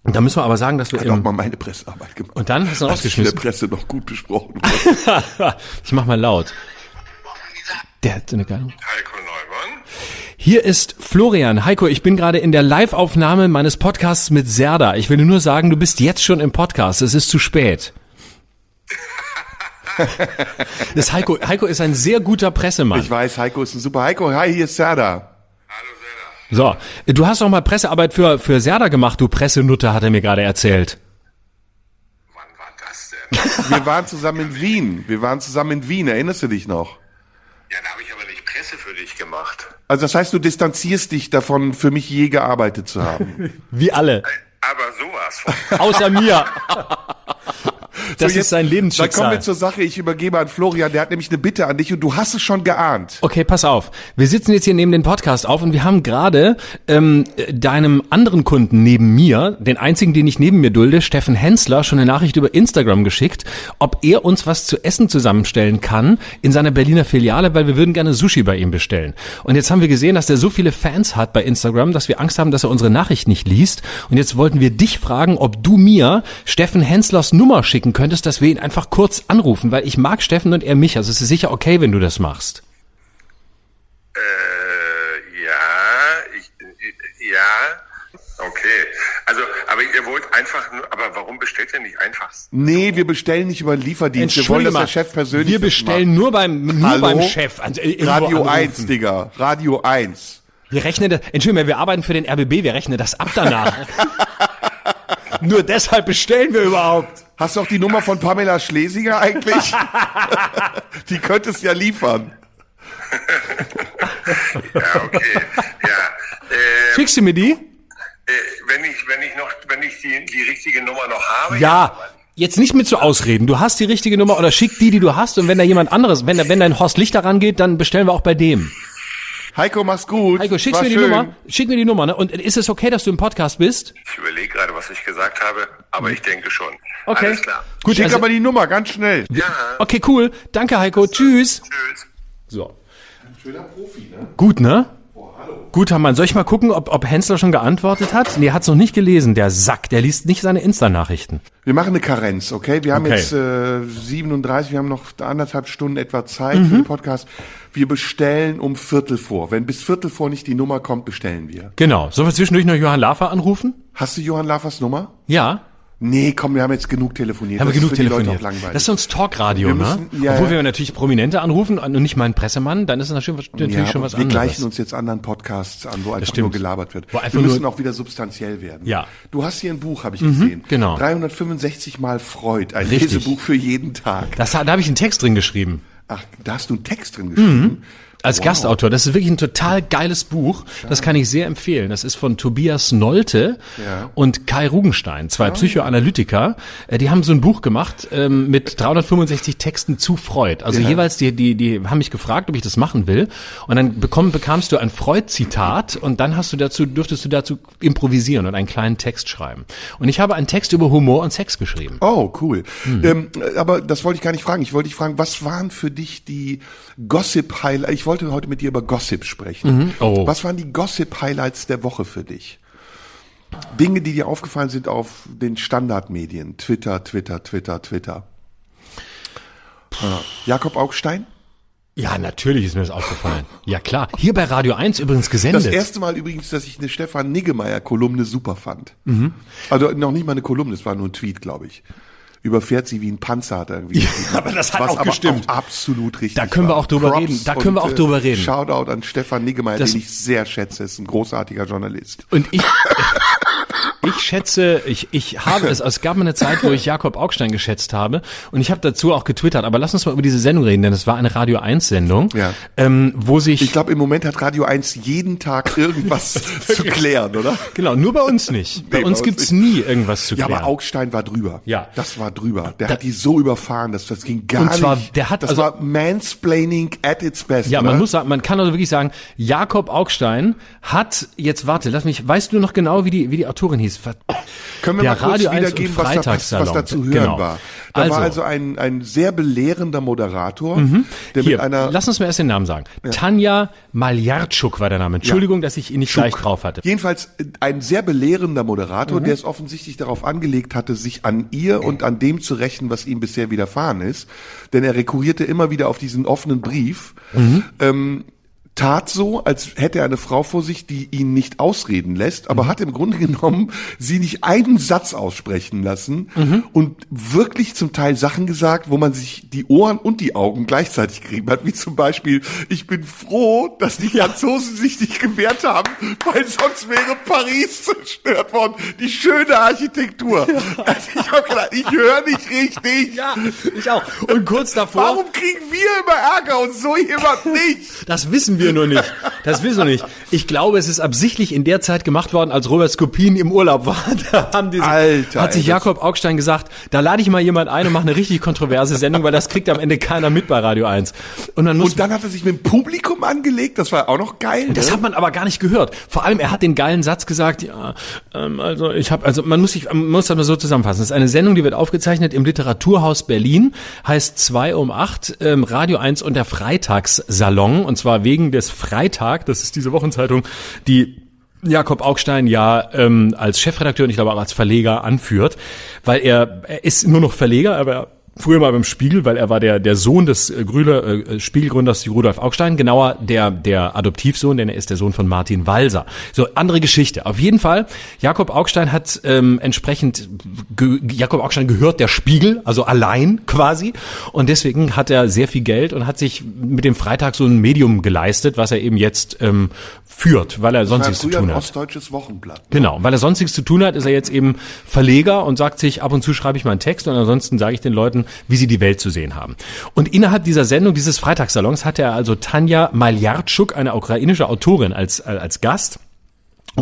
Und da müssen wir aber sagen, dass wir Hat auch mal meine Pressearbeit gemacht. und dann hast du ich in der rausgeschmissen. Presse noch gut besprochen wurde. ich mach mal laut. Der hat so eine geile. Heiko Neumann. Hier ist Florian. Heiko, ich bin gerade in der Live-Aufnahme meines Podcasts mit Serda. Ich will nur sagen, du bist jetzt schon im Podcast. Es ist zu spät. Das Heiko, Heiko ist ein sehr guter Pressemann. Ich weiß, Heiko ist ein super Heiko. Hi, hier ist Serda. Hallo Serda. So, du hast doch mal Pressearbeit für, für Serda gemacht, du Pressenutte, hat er mir gerade erzählt. Wann war das denn? Wir waren zusammen in Wien. Wir waren zusammen in Wien. Erinnerst du dich noch? ja, da habe ich aber nicht Presse für dich gemacht. Also das heißt, du distanzierst dich davon, für mich je gearbeitet zu haben. Wie alle. Aber sowas von. Außer mir. Das So, ist sein Dann kommen Lebensschicksal. wir zur Sache. Ich übergebe an Florian. Der hat nämlich eine Bitte an dich und du hast es schon geahnt. Okay, pass auf. Wir sitzen jetzt hier neben den Podcast auf und wir haben gerade ähm, deinem anderen Kunden neben mir, den einzigen, den ich neben mir dulde, Steffen Hensler, schon eine Nachricht über Instagram geschickt, ob er uns was zu essen zusammenstellen kann in seiner Berliner Filiale, weil wir würden gerne Sushi bei ihm bestellen. Und jetzt haben wir gesehen, dass der so viele Fans hat bei Instagram, dass wir Angst haben, dass er unsere Nachricht nicht liest. Und jetzt wollten wir dich fragen, ob du mir Steffen Henslers Nummer schicken könntest, dass wir ihn einfach kurz anrufen, weil ich mag Steffen und er mich. Also es ist sicher okay, wenn du das machst. äh, ja, ich, äh, ja, okay. Also, aber ihr wollt einfach nur, aber warum bestellt ihr nicht einfach? Nee, wir bestellen nicht über den Lieferdienst. Wir wollen, dass der Chef persönlich wir bestellen nur beim nur Hallo? beim Chef. Also, Radio anrufen. 1, Digga. Radio 1. Wir rechnen das, Entschuldigung, wir arbeiten für den RBB, wir rechnen das ab danach. nur deshalb bestellen wir überhaupt. Hast du auch die Nummer von Pamela Schlesinger eigentlich? die könntest ja liefern. Ja, okay. ja, äh, Schickst du mir die? äh, wenn ich, wenn ich noch, wenn ich die, die richtige Nummer noch habe. Ja. Jetzt nicht mit so Ausreden. Du hast die richtige Nummer oder schick die, die du hast. Und wenn da jemand anderes, wenn, da- wenn dein Horst Lichter rangeht, dann bestellen wir auch bei dem. Heiko, mach's gut. Heiko, schickst War mir die schön. Nummer. Schick mir die Nummer, ne? Und ist es okay, dass du im Podcast bist? Ich überlege gerade, was ich gesagt habe, aber ich denke schon. Okay. Alles klar. Gut, Schick also, aber die Nummer, ganz schnell. Ja, okay, cool. Danke, Heiko. Tschüss. tschüss. So. Gut, ne? Gut, Herr Mann. Soll ich mal gucken, ob, ob Hensler schon geantwortet hat? Nee, er hat's noch nicht gelesen, der Sack. Der liest nicht seine Insta-Nachrichten. Wir machen eine Karenz, okay? Wir haben Okay. jetzt äh, 37, wir haben noch anderthalb Stunden etwa Zeit Mhm. für den Podcast. Wir bestellen um Viertel vor. Wenn bis Viertel vor nicht die Nummer kommt, bestellen wir. Genau. Sollen wir zwischendurch noch Johann Lafer anrufen? Hast du Johann Lafers Nummer? Ja. Nee, komm, wir haben jetzt genug telefoniert. Haben wir genug telefoniert. Das ist uns Talkradio, Wir ne? ja, Obwohl ja. wir natürlich Prominente anrufen und nicht mal einen Pressemann, dann ist das natürlich, natürlich ja, schon was wir anderes. gleichen uns jetzt anderen Podcasts an, wo einfach nur gelabert wird. Wir müssen auch wieder substanziell werden. Ja. Du hast hier ein Buch, habe ich gesehen. genau. 365 Mal Freud, ein Richtig. Lesebuch für jeden Tag. Das, da habe ich einen Text drin geschrieben. Ach, da hast du einen Text drin geschrieben. Als Gastautor. Das ist wirklich ein total geiles Buch. Das kann ich sehr empfehlen. Das ist von Tobias Nolte Ja. und Kai Rugenstein, zwei Psychoanalytiker. Äh, Die haben so ein Buch gemacht ähm, mit 365 Texten zu Freud. Also Ja. jeweils, die, die, die haben mich gefragt, ob ich das machen will. Und dann bekomm, bekamst du ein Freud-Zitat und dann hast du dazu, dürftest du dazu improvisieren und einen kleinen Text schreiben. Und ich habe einen Text über Humor und Sex geschrieben. Oh, cool. Hm. Ähm, aber das wollte ich gar nicht fragen. Ich wollte dich fragen, was waren für dich die Gossip-Highlights? Ich wollte heute mit dir über Gossip sprechen. Oh. Was waren die Gossip-Highlights der Woche für dich? Dinge, die dir aufgefallen sind auf den Standardmedien. Twitter, Twitter, Twitter, Twitter. Ja. Jakob Augstein? Ja, natürlich ist mir das aufgefallen. Ja klar. Hier bei Radio 1 übrigens Das gesendet. erste Mal übrigens, dass ich eine Stefan Niggemeier-Kolumne super fand. Mhm. Also noch nicht mal eine Kolumne, es war nur ein Tweet, glaube ich. Überfährt sie wie ein Panzer, hat er irgendwie. geschrieben. aber das hat Was auch gestimmt. Auch absolut richtig. Da können wir auch drüber Props reden. Da können wir auch drüber reden. Shoutout an Stefan Niggemeier, den ich sehr schätze, ist ein großartiger Journalist. Und ich, ich schätze, ich, ich habe es, es gab mal eine Zeit, wo ich Jakob Augstein geschätzt habe und ich habe dazu auch getwittert, aber lass uns mal über diese Sendung reden, denn es war eine Radio 1 Sendung, Ja. ähm, wo sich, Ich glaube, im Moment hat Radio 1 jeden Tag irgendwas zu klären, oder? genau, nur bei uns nicht. Bei Nee, bei uns uns gibt's nicht. nie irgendwas zu Ja, klären. aber Augstein war drüber. Ja. Das war drüber. Der hat die so überfahren, dass das ging gar Und zwar, nicht. der hat das also- war Mansplaining at its best. Ja, man muss sagen, man kann also wirklich sagen, Jakob Augstein hat, jetzt warte, lass mich, weißt du noch genau, wie die, wie die Autorin hieß? Ver- Können wir Der mal kurz Radio 1 wiedergeben, was da, was, was da zu hören Genau. war? Da Also- war also ein, ein sehr belehrender Moderator, der Hier, mit einer lass uns mal erst den Namen sagen. Tanja Maljarczuk war der Name. Entschuldigung, dass ich ihn nicht gleich drauf hatte. Jedenfalls äh, ein sehr belehrender Moderator, Mhm. der es offensichtlich darauf angelegt hatte, sich an ihr und an dem zu rächen, was ihm bisher widerfahren ist. Denn er rekurrierte immer wieder auf diesen offenen Brief. Mhm. Ähm, tat so, als hätte er eine Frau vor sich, die ihn nicht ausreden lässt, aber Mhm. hat im Grunde genommen sie nicht einen Satz aussprechen lassen Mhm. und wirklich zum Teil Sachen gesagt, wo man sich die Ohren und die Augen gleichzeitig gerieben hat, wie zum Beispiel, ich bin froh, dass die Franzosen sich nicht gewehrt haben, weil sonst wäre Paris zerstört worden. Die schöne Architektur. Also ich habe gedacht, ich höre nicht richtig. Ja, ich auch. Und kurz davor, Warum kriegen wir immer Ärger und so jemand nicht? das wissen wir nur nicht. Das wissen wir nicht. Ich glaube, es ist absichtlich in der Zeit gemacht worden, als Robert Skopin im Urlaub war. Da haben die, Alter, hat sich ey, das- Jakob Augstein gesagt, da lade ich mal jemand ein und mache eine richtig kontroverse Sendung, weil das kriegt am Ende keiner mit bei Radio 1. Und dann muss Und dann hat er sich mit dem Publikum angelegt, das war auch noch geil. Das ne? hat man aber gar nicht gehört. Vor allem, er hat den geilen Satz gesagt, ja, ähm, also ich habe, also man muss sich, man muss das mal so zusammenfassen. Das ist eine Sendung, die wird aufgezeichnet im Literaturhaus Berlin, heißt 2 um 8, ähm, Radio 1 und der Freitagssalon, und zwar wegen des Freitag, das ist diese Wochenzeitung, die Jakob Augstein ja ähm, als Chefredakteur und ich glaube auch als Verleger anführt, weil er, er ist nur noch Verleger, aber früher mal beim Spiegel, weil er war der der Sohn des äh, Grüler äh, Spiegelgründers Rudolf Augstein, genauer der der Adoptivsohn, denn er ist der Sohn von Martin Walser. So andere Geschichte. Auf jeden Fall, Jakob Augstein hat ähm, entsprechend ge Jakob Augstein gehört der Spiegel, also allein quasi, und deswegen hat er sehr viel Geld und hat sich mit dem Freitag so ein Medium geleistet, was er eben jetzt ähm, führt, weil er sonst nichts zu tun hat. ostdeutsches Wochenblatt. Genau, weil er sonst nichts zu tun hat, ist er jetzt eben Verleger und sagt sich, ab und zu schreibe ich mal einen Text und ansonsten sage ich den Leuten, wie sie die Welt zu sehen haben. Und innerhalb dieser Sendung, dieses Freitagssalons, hatte er also Tanja Maljarczuk, eine ukrainische Autorin, als, äh, als Gast.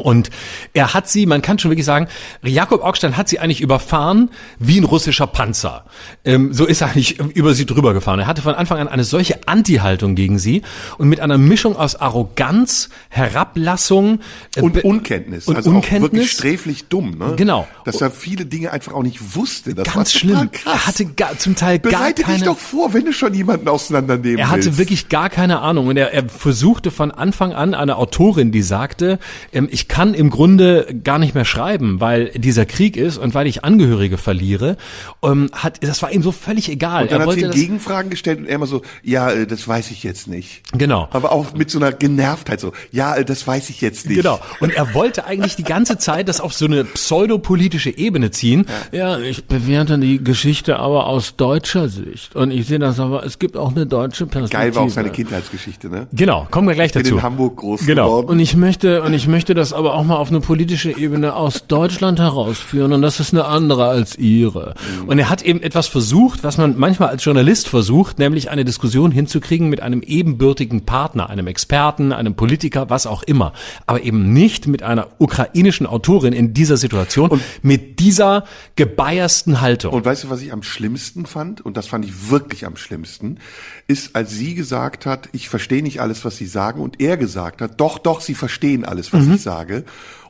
Und er hat sie, man kann schon wirklich sagen, Jakob Augstein hat sie eigentlich überfahren wie ein russischer Panzer. Ähm, so ist er eigentlich über sie drüber gefahren. Er hatte von Anfang an eine solche Anti-Haltung gegen sie und mit einer Mischung aus Arroganz, Herablassung äh, Und Unkenntnis. und also Unkenntnis. wirklich sträflich dumm, ne? Genau. Dass er viele Dinge einfach auch nicht wusste. Das Ganz schlimm. Krass. Er hatte gar, zum Teil gar Bereite dich keine. doch vor, wenn du schon jemanden auseinandernehmen Er hatte willst. wirklich gar keine Ahnung und er, er versuchte von Anfang an eine Autorin, die sagte, ähm, ich kann im Grunde gar nicht mehr schreiben, weil dieser Krieg ist und weil ich Angehörige verliere. Ähm, hat, das war ihm so völlig egal. Und dann er hat sie Gegenfragen gestellt und er immer so, ja, äh, das weiß ich jetzt nicht. Genau. Aber auch mit so einer Genervtheit so, ja, äh, das weiß ich jetzt nicht. Genau. Und er wollte eigentlich die ganze Zeit das auf so eine pseudopolitische Ebene ziehen. Ja. ich bewerte die Geschichte aber aus deutscher Sicht. Und ich sehe das aber, es gibt auch eine deutsche Perspektive. Geil war auch seine Kindheitsgeschichte, ne? Genau, kommen wir gleich bin dazu. in Hamburg groß genau. geworden. Und ich möchte und ich möchte das das aber auch mal auf eine politische Ebene aus Deutschland herausführen und das ist eine andere als ihre. Und er hat eben etwas versucht, was man manchmal als Journalist versucht, nämlich eine Diskussion hinzukriegen mit einem ebenbürtigen Partner, einem Experten, einem Politiker, was auch immer. Aber eben nicht mit einer ukrainischen Autorin in dieser Situation, und mit dieser gebiasten Haltung. Und weißt du, was ich am schlimmsten fand? Und das fand ich wirklich am schlimmsten, ist, als sie gesagt hat, ich verstehe nicht alles, was sie sagen, und er gesagt hat, doch, doch, sie verstehen alles, was ich sage.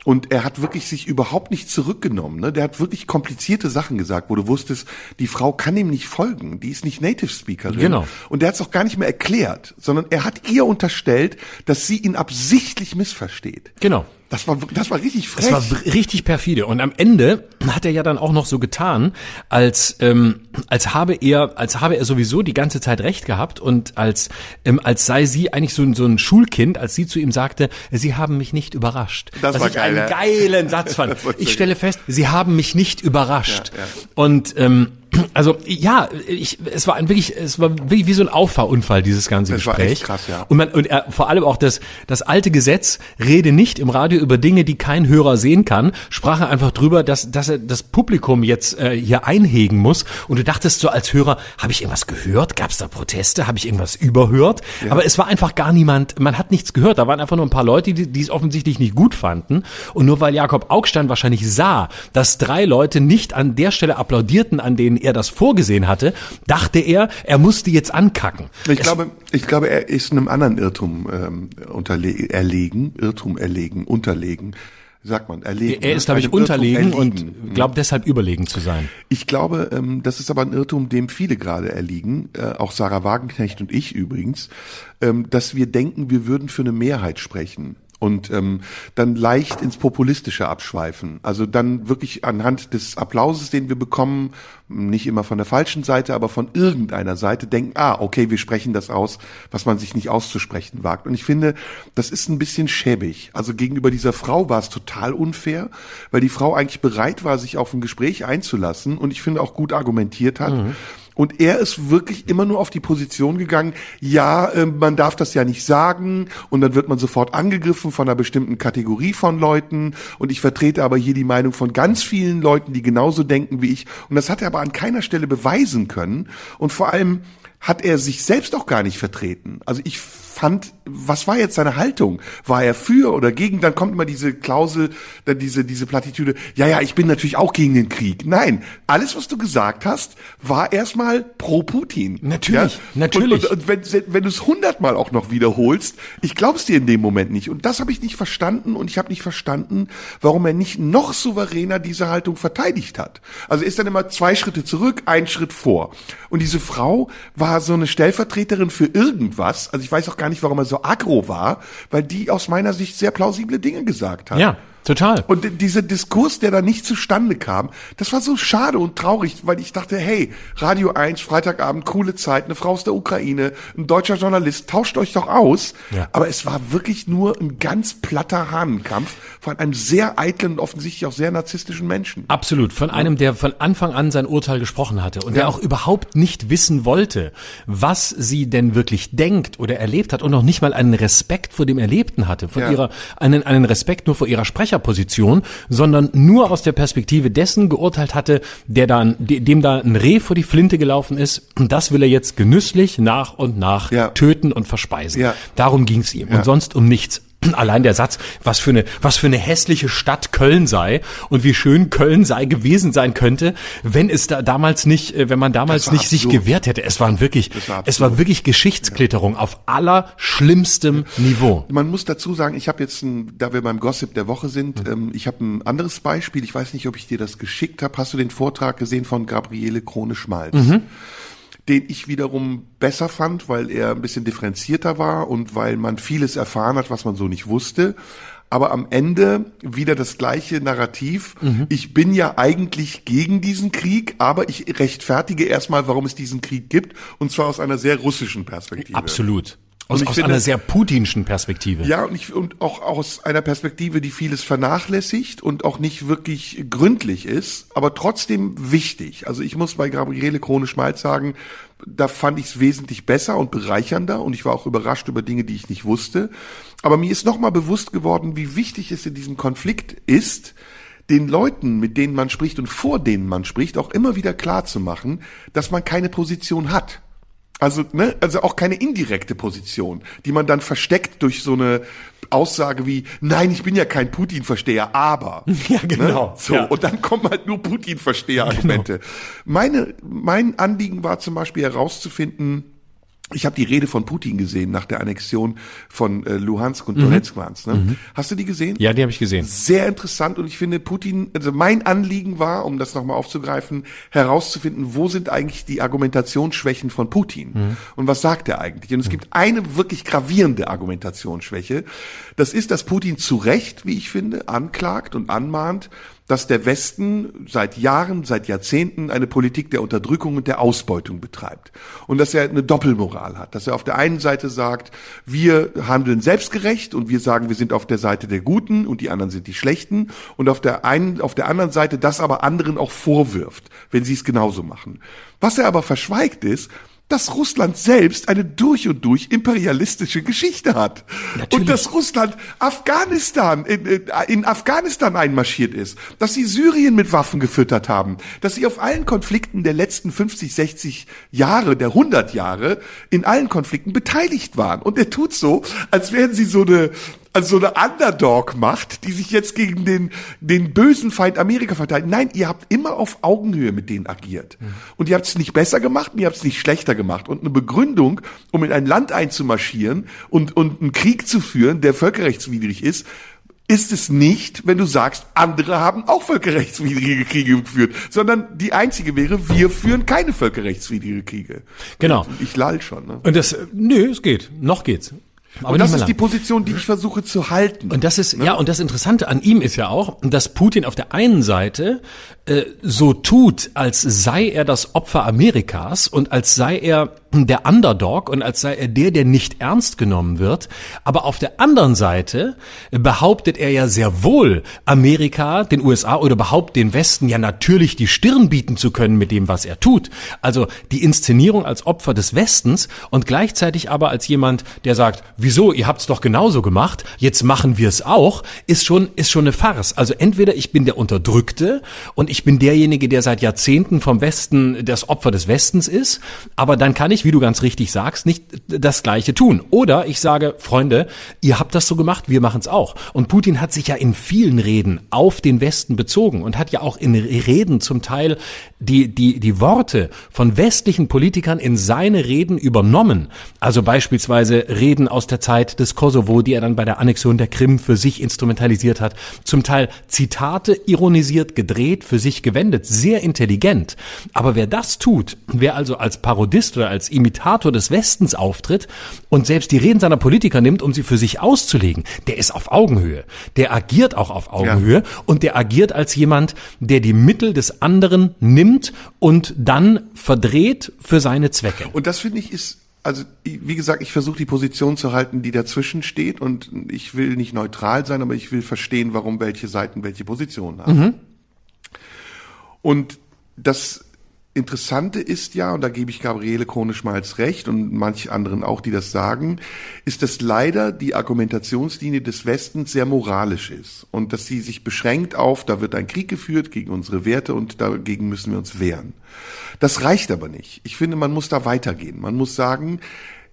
Und er hat wirklich sich überhaupt nicht zurückgenommen. Ne? Der hat wirklich komplizierte Sachen gesagt, wo du wusstest, die Frau kann ihm nicht folgen. Die ist nicht Native Speakerin. Genau. Und der hat es auch gar nicht mehr erklärt, sondern er hat ihr unterstellt, dass sie ihn absichtlich missversteht. Genau. Das war, das war richtig frech. Das war richtig perfide. Und am Ende hat er ja dann auch noch so getan, als ähm, als habe er als habe er sowieso die ganze Zeit recht gehabt und als ähm, als sei sie eigentlich so, ein- so ein Schulkind, als sie zu ihm sagte, sie haben mich nicht überrascht. Das Was war ich geil, einen ja. geilen Satz fand. Ich stelle fest, sie haben mich nicht überrascht. Ja, ja. Und ähm, also ja, ich, es war ein wirklich, es war wirklich wie so ein Auffahrunfall dieses ganze Das war Gespräch. echt krass, ja. Und man und er, vor allem auch das das alte Gesetz rede nicht im Radio über Dinge, die kein Hörer sehen kann, sprach er einfach drüber, dass dass er das Publikum jetzt äh, hier einhegen muss. Und du dachtest so als Hörer, habe ich irgendwas gehört? Gab es da Proteste? Habe ich irgendwas überhört? Aber es war einfach gar niemand. Man hat nichts gehört. Da waren einfach nur ein paar Leute, die, die es offensichtlich nicht gut fanden. Und nur weil Jakob Augstein wahrscheinlich sah, dass drei Leute nicht an der Stelle applaudierten, an denen er das vorgesehen hatte, dachte er, er musste jetzt ankacken. Ich Es- glaube, ich glaube, er ist einem anderen Irrtum ähm, unterle erlegen, Irrtum erlegen, unterlegen, sagt man, erlegen. Er ne? ist, glaube ich, unterlegen und glaubt deshalb überlegen zu sein. Ich glaube, ähm, das ist aber ein Irrtum, dem viele gerade erliegen, äh, auch Sarah Wagenknecht und ich übrigens, ähm, dass wir denken, wir würden für eine Mehrheit sprechen und ähm, dann leicht ins Populistische abschweifen. Also dann wirklich anhand des Applauses, den wir bekommen, nicht immer von der falschen Seite, aber von irgendeiner Seite denken, ah, okay, wir sprechen das aus, was man sich nicht auszusprechen wagt. Und ich finde, das ist ein bisschen schäbig. Also gegenüber dieser Frau war es total unfair, weil die Frau eigentlich bereit war, sich auf ein Gespräch einzulassen und ich finde auch gut argumentiert hat. Und er ist wirklich immer nur auf die Position gegangen, ja, äh, man darf das ja nicht sagen. Und dann wird man sofort angegriffen von einer bestimmten Kategorie von Leuten. Und ich vertrete aber hier die Meinung von ganz vielen Leuten, die genauso denken wie ich. Und das hat er aber an keiner Stelle beweisen können. Und vor allem hat er sich selbst auch gar nicht vertreten. Also ich fand, was war jetzt seine Haltung? War er für oder gegen? Dann kommt immer diese Klausel, dann diese, diese Plattitüde, ja, ja, ich bin natürlich auch gegen den Krieg. Nein, alles, was du gesagt hast, war erstmal pro Putin. Natürlich, ja? natürlich. Und, und, und wenn, wenn du es hundertmal auch noch wiederholst, ich glaub's dir in dem Moment nicht. Und das habe ich nicht verstanden und ich habe nicht verstanden, warum er nicht noch souveräner diese Haltung verteidigt hat. Also ist dann immer zwei Schritte zurück, ein Schritt vor. Und diese Frau war so eine Stellvertreterin für irgendwas. Also ich weiß auch gar nicht, warum er so aggro war, weil die aus meiner Sicht sehr plausible Dinge gesagt hat. Ja, total. Und dieser Diskurs, der da nicht zustande kam, das war so schade und traurig, weil ich dachte, hey, Radio 1, Freitagabend, coole Zeit, eine Frau aus der Ukraine, ein deutscher Journalist, tauscht euch doch aus. Ja. Aber es war wirklich nur ein ganz platter Hahnenkampf von einem sehr eitlen und offensichtlich auch sehr narzisstischen Menschen. Absolut. Von einem, der von Anfang an sein Urteil gesprochen hatte und der Ja. auch überhaupt nicht wissen wollte, was sie denn wirklich denkt oder erlebt hat und noch nicht mal einen Respekt vor dem Erlebten hatte, von Ja. ihrer, einen, einen Respekt nur vor ihrer Sprecherposition, sondern nur aus der Perspektive dessen geurteilt hatte, der dann, de- dem da ein Reh vor die Flinte gelaufen ist und das will er jetzt genüsslich nach und nach Ja. töten und verspeisen. Ja. Darum ging's ihm Ja. und sonst um nichts. Allein der Satz, was für eine, was für eine hässliche Stadt Köln sei und wie schön Köln sei gewesen sein könnte, wenn es da damals nicht, äh, wenn man damals nicht sich absurd. gewehrt hätte. Es waren wirklich, war es war wirklich Geschichtsklitterung auf allerschlimmstem Niveau. Man muss dazu sagen, ich habe jetzt, ein, da wir beim Gossip der Woche sind, ähm, ich habe ein anderes Beispiel. Ich weiß nicht, ob ich dir das geschickt habe. Hast du den Vortrag gesehen von Gabriele Krone-Schmalz? Den ich wiederum besser fand, weil er ein bisschen differenzierter war und weil man vieles erfahren hat, was man so nicht wusste. Aber am Ende wieder das gleiche Narrativ. Ich bin ja eigentlich gegen diesen Krieg, aber ich rechtfertige erstmal, warum es diesen Krieg gibt, und zwar aus einer sehr russischen Perspektive. Absolut. Aus, aus finde- einer sehr putinschen Perspektive. Ja, und, ich, und auch aus einer Perspektive, die vieles vernachlässigt und auch nicht wirklich gründlich ist, aber trotzdem wichtig. Also ich muss bei Gabriele Krone-Schmalz sagen, da fand ich es wesentlich besser und bereichernder und ich war auch überrascht über Dinge, die ich nicht wusste. Aber mir ist nochmal bewusst geworden, wie wichtig es in diesem Konflikt ist, den Leuten, mit denen man spricht und vor denen man spricht, auch immer wieder klar zu machen, dass man keine Position hat. Also, ne, also auch keine indirekte Position, die man dann versteckt durch so eine Aussage wie, nein, ich bin ja kein Putin-Versteher, aber. Ja, genau. Ne? So, Ja. und dann kommen halt nur Putin-Versteher-Argumente. Meine, mein Anliegen war zum Beispiel herauszufinden, ich habe die Rede von Putin gesehen nach der Annexion von äh, Luhansk und Donetsk waren's, ne? Hast du die gesehen? Ja, die habe ich gesehen. sehr interessant und ich finde Putin, also mein Anliegen war, um das nochmal aufzugreifen, herauszufinden, wo sind eigentlich die Argumentationsschwächen von Putin und was sagt er eigentlich? Und es gibt eine wirklich gravierende Argumentationsschwäche. Das ist, dass Putin zu Recht, wie ich finde, anklagt und anmahnt, dass der Westen seit Jahren, seit Jahrzehnten eine Politik der Unterdrückung und der Ausbeutung betreibt. Und dass er eine Doppelmoral hat. Dass er auf der einen Seite sagt, wir handeln selbstgerecht und wir sagen, wir sind auf der Seite der Guten und die anderen sind die Schlechten. Und auf der einen, auf der anderen Seite das aber anderen auch vorwirft, wenn sie es genauso machen. Was er aber verschweigt ist, dass Russland selbst eine durch und durch imperialistische Geschichte hat. Natürlich. Und dass Russland Afghanistan, in, in, in Afghanistan einmarschiert ist, dass sie Syrien mit Waffen gefüttert haben, dass sie auf allen Konflikten der letzten 50, 60 Jahre, der 100 Jahre, in allen Konflikten beteiligt waren. Und er tut so, als wären sie so eine, also so eine Underdog-Macht, die sich jetzt gegen den, den bösen Feind Amerika verteidigt. Nein, ihr habt immer auf Augenhöhe mit denen agiert. Und ihr habt es nicht besser gemacht, und ihr habt es nicht schlechter gemacht. Und eine Begründung, um in ein Land einzumarschieren und, und einen Krieg zu führen, der völkerrechtswidrig ist, ist es nicht, wenn du sagst, andere haben auch völkerrechtswidrige Kriege geführt, sondern die einzige wäre, wir führen keine völkerrechtswidrige Kriege. Genau. Ich lall schon. Ne? Und das, nö, es geht. Noch geht's. Aber Und das ist lang. die Position, die ich versuche zu halten. Und das ist, ja, und das Interessante an ihm ist ja auch, dass Putin auf der einen Seite äh, so tut, als sei er das Opfer Amerikas und als sei er der Underdog und als sei er der, der nicht ernst genommen wird. Aber auf der anderen Seite behauptet er ja sehr wohl, Amerika, den USA oder überhaupt den Westen ja natürlich die Stirn bieten zu können mit dem, was er tut. Also die Inszenierung als Opfer des Westens und gleichzeitig aber als jemand, der sagt, wieso, ihr habt's doch genauso gemacht, jetzt machen wir es auch, ist schon, ist schon eine Farce. Also entweder ich bin der Unterdrückte und ich bin derjenige, der seit Jahrzehnten vom Westen das Opfer des Westens ist, aber dann kann ich, wie du ganz richtig sagst, nicht das Gleiche tun. Oder ich sage, Freunde, ihr habt das so gemacht, wir machen's auch. Und Putin hat sich ja in vielen Reden auf den Westen bezogen und hat ja auch in Reden zum Teil die, die, die Worte von westlichen Politikern in seine Reden übernommen. Also beispielsweise Reden aus der Zeit des Kosovo, die er dann bei der Annexion der Krim für sich instrumentalisiert hat. Zum Teil Zitate ironisiert, gedreht, für sich gewendet. Sehr intelligent. Aber wer das tut, wer also als Parodist oder als Imitator des Westens auftritt und selbst die Reden seiner Politiker nimmt, um sie für sich auszulegen, der ist auf Augenhöhe. Der agiert auch auf Augenhöhe und der agiert als jemand, der die Mittel des anderen nimmt und dann verdreht für seine Zwecke. Und das finde ich ist, also wie gesagt, ich versuche die Position zu halten, die dazwischen steht und ich will nicht neutral sein, aber ich will verstehen, warum welche Seiten welche Positionen haben. Und das Interessante ist ja, und da gebe ich Gabriele Krone-Schmalz recht und manch anderen auch, die das sagen, ist, dass leider die Argumentationslinie des Westens sehr moralisch ist und dass sie sich beschränkt auf, da wird ein Krieg geführt gegen unsere Werte und dagegen müssen wir uns wehren. Das reicht aber nicht. Ich finde, man muss da weitergehen. Man muss sagen,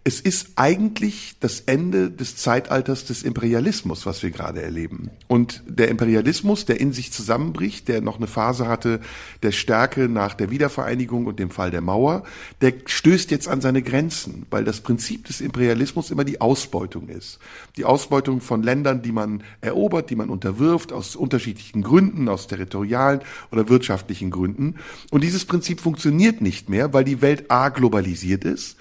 es ist eigentlich das Ende des Zeitalters des Imperialismus, was wir gerade erleben. Und der Imperialismus, der in sich zusammenbricht, der noch eine Phase hatte der Stärke nach der Wiedervereinigung und dem Fall der Mauer, der stößt jetzt an seine Grenzen, weil das Prinzip des Imperialismus immer die Ausbeutung ist. Die Ausbeutung von Ländern, die man erobert, die man unterwirft, aus unterschiedlichen Gründen, aus territorialen oder wirtschaftlichen Gründen. Und dieses Prinzip funktioniert nicht mehr, weil die Welt a globalisiert ist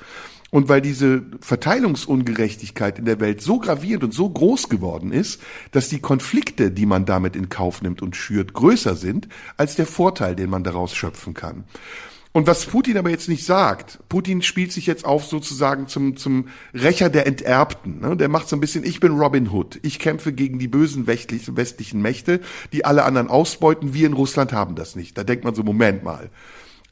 und weil diese Verteilungsungerechtigkeit in der Welt so gravierend und so groß geworden ist, dass die Konflikte, die man damit in Kauf nimmt und schürt, größer sind als der Vorteil, den man daraus schöpfen kann. Und was Putin aber jetzt nicht sagt, Putin spielt sich jetzt auf sozusagen zum, zum Rächer der Enterbten. Ne? Der macht so ein bisschen, ich bin Robin Hood. Ich kämpfe gegen die bösen westlichen, westlichen Mächte, die alle anderen ausbeuten. Wir in Russland haben das nicht. Da denkt man so, Moment mal.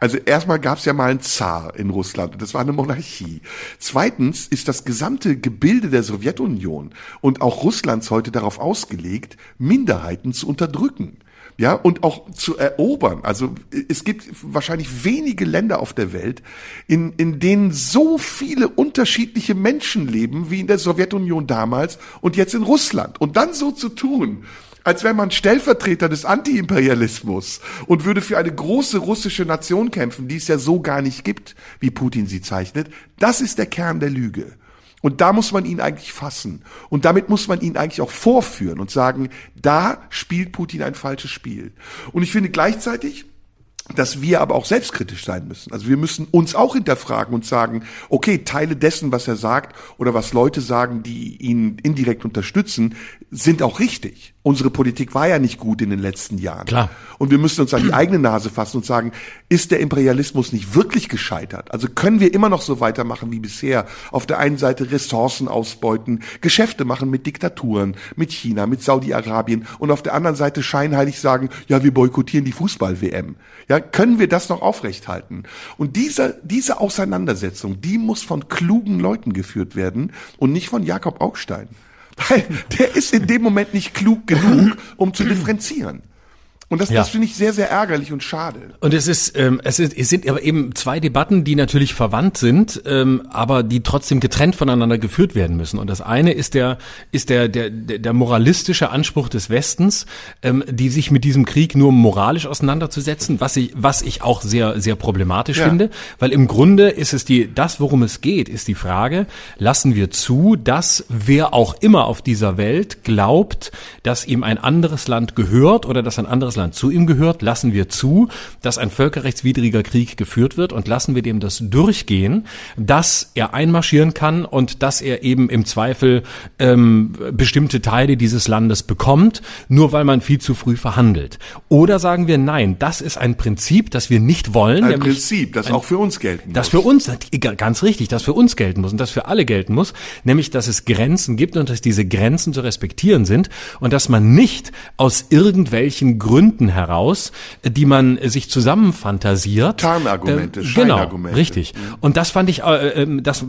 Also erstmal gab es ja mal einen Zar in Russland und das war eine Monarchie. Zweitens ist das gesamte Gebilde der Sowjetunion und auch Russlands heute darauf ausgelegt, Minderheiten zu unterdrücken ja, und auch zu erobern. Also es gibt wahrscheinlich wenige Länder auf der Welt, in, in denen so viele unterschiedliche Menschen leben, wie in der Sowjetunion damals und jetzt in Russland. Und dann so zu tun, als wäre man Stellvertreter des Antiimperialismus und würde für eine große russische Nation kämpfen, die es ja so gar nicht gibt, wie Putin sie zeichnet, das ist der Kern der Lüge. Und da muss man ihn eigentlich fassen. Und damit muss man ihn eigentlich auch vorführen und sagen, da spielt Putin ein falsches Spiel. Und ich finde gleichzeitig, dass wir aber auch selbstkritisch sein müssen. Also wir müssen uns auch hinterfragen und sagen, okay, Teile dessen, was er sagt oder was Leute sagen, die ihn indirekt unterstützen, sind auch richtig. Unsere Politik war ja nicht gut in den letzten Jahren. Klar. Und wir müssen uns an die eigene Nase fassen und sagen, ist der Imperialismus nicht wirklich gescheitert? Also können wir immer noch so weitermachen wie bisher? Auf der einen Seite Ressourcen ausbeuten, Geschäfte machen mit Diktaturen, mit China, mit Saudi-Arabien und auf der anderen Seite scheinheilig sagen, ja, wir boykottieren die Fußball-WM. Ja, können wir das noch aufrechthalten? Und diese, diese Auseinandersetzung, die muss von klugen Leuten geführt werden und nicht von Jakob Augstein. Weil der ist in dem Moment nicht klug genug, um zu differenzieren. Und das, Ja. das finde ich sehr, sehr ärgerlich und schade. Und es ist, ähm, es ist, es sind aber eben zwei Debatten, die natürlich verwandt sind, ähm, aber die trotzdem getrennt voneinander geführt werden müssen. Und das eine ist der, ist der, der, der moralistische Anspruch des Westens, ähm, die sich mit diesem Krieg nur moralisch auseinanderzusetzen, was ich, was ich auch sehr, sehr problematisch Ja. finde, weil im Grunde ist es die, das, worum es geht, ist die Frage, lassen wir zu, dass wer auch immer auf dieser Welt glaubt, dass ihm ein anderes Land gehört oder dass ein anderes Land zu ihm gehört, lassen wir zu, dass ein völkerrechtswidriger Krieg geführt wird und lassen wir dem das durchgehen, dass er einmarschieren kann und dass er eben im Zweifel ähm, bestimmte Teile dieses Landes bekommt, nur weil man viel zu früh verhandelt. Oder sagen wir, nein, das ist ein Prinzip, das wir nicht wollen. Ein Prinzip, das auch für uns gelten das muss. für uns, ganz richtig, das für uns gelten muss und das für alle gelten muss, nämlich, dass es Grenzen gibt und dass diese Grenzen zu respektieren sind und dass man nicht aus irgendwelchen Gründen heraus, die man sich zusammenfantasiert, Tarnargumente, ähm, genau, richtig. Und das fand ich, äh, ähm, dass,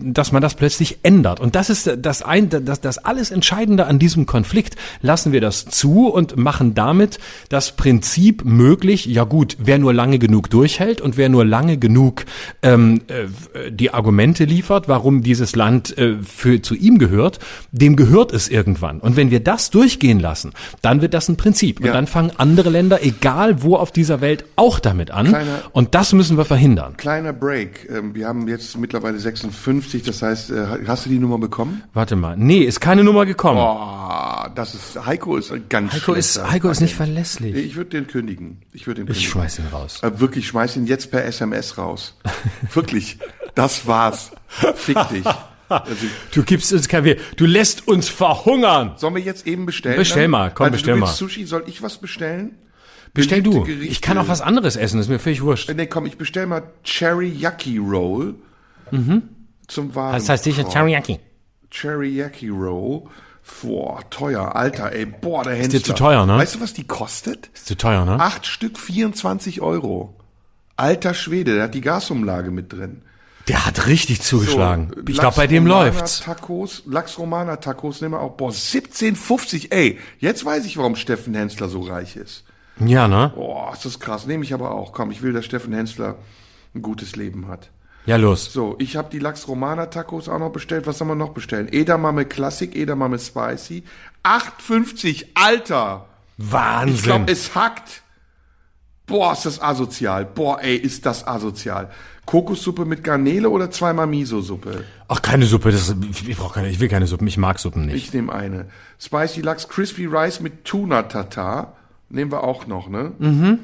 dass man das plötzlich ändert. Und das ist das ein, das, das alles Entscheidende an diesem Konflikt. Lassen wir das zu und machen damit das Prinzip möglich. Ja gut, wer nur lange genug durchhält und wer nur lange genug ähm, äh, die Argumente liefert, warum dieses Land äh, für zu ihm gehört, dem gehört es irgendwann. Und wenn wir das durchgehen lassen, dann wird das ein Prinzip. Und Ja. dann fangen andere Länder, egal wo auf dieser Welt, auch damit an. Kleiner- und das müssen wir verhindern. Kleiner Break. Ähm, Wir haben jetzt mittlerweile 56, das heißt, äh, hast du die Nummer bekommen? Warte mal. Nee, ist keine Nummer gekommen. Oh, das ist, Heiko ist ganz Heiko ist, Heiko ist nicht verlässlich. Ich würde den kündigen. Ich würde den Ich kündigen. schmeiß ihn raus. Äh, wirklich, schmeiß ihn jetzt per SMS raus. wirklich. Das war's. Fick dich. Also, Du gibst uns kein Weh. Du lässt uns verhungern. sollen wir jetzt eben bestellen? Bestell mal, komm, also, bestell mal. Sushi, soll ich was bestellen? Bestell Beliebte du. Gerichte. Ich kann auch was anderes essen, ist mir völlig wurscht. Nee, komm, ich bestell mal Cherry Yaki Roll. Zum Waren. Mhm. Das heißt sicher Teriyaki. Cherry Yaki Roll. Boah, teuer, Alter, ey, boah, der Händler. dir zu teuer, ne? Weißt du, was die kostet? Ist zu teuer, ne? Acht Stück 24 Euro. Alter Schwede, der hat die Gasumlage mit drin. Der hat richtig zugeschlagen. So, ich glaube, bei dem läuft's. Tacos, Lachs Romana Tacos nehmen wir auch. Boah, 17,50. Ey, jetzt weiß ich, warum Steffen Hensler so reich ist. Ja, ne? Boah, ist das krass. Nehme ich aber auch. Komm, ich will, dass Steffen Hensler ein gutes Leben hat. Ja, los. So, ich habe die Lachs Romana Tacos auch noch bestellt. Was soll man noch bestellen? Edamame Classic, Edamame Spicy. 8,50. Alter! Wahnsinn. Ich glaube, es hackt. Boah, ist das asozial. Boah, ey, ist das asozial. Kokossuppe mit Garnele oder zweimal Miso-Suppe? Ach, keine Suppe. Das, ich brauch keine, ich will keine Suppen. Ich mag Suppen nicht. Ich nehme eine. Spicy Lachs Crispy Rice mit Tuna Tartar. Nehmen wir auch noch, ne? Mhm.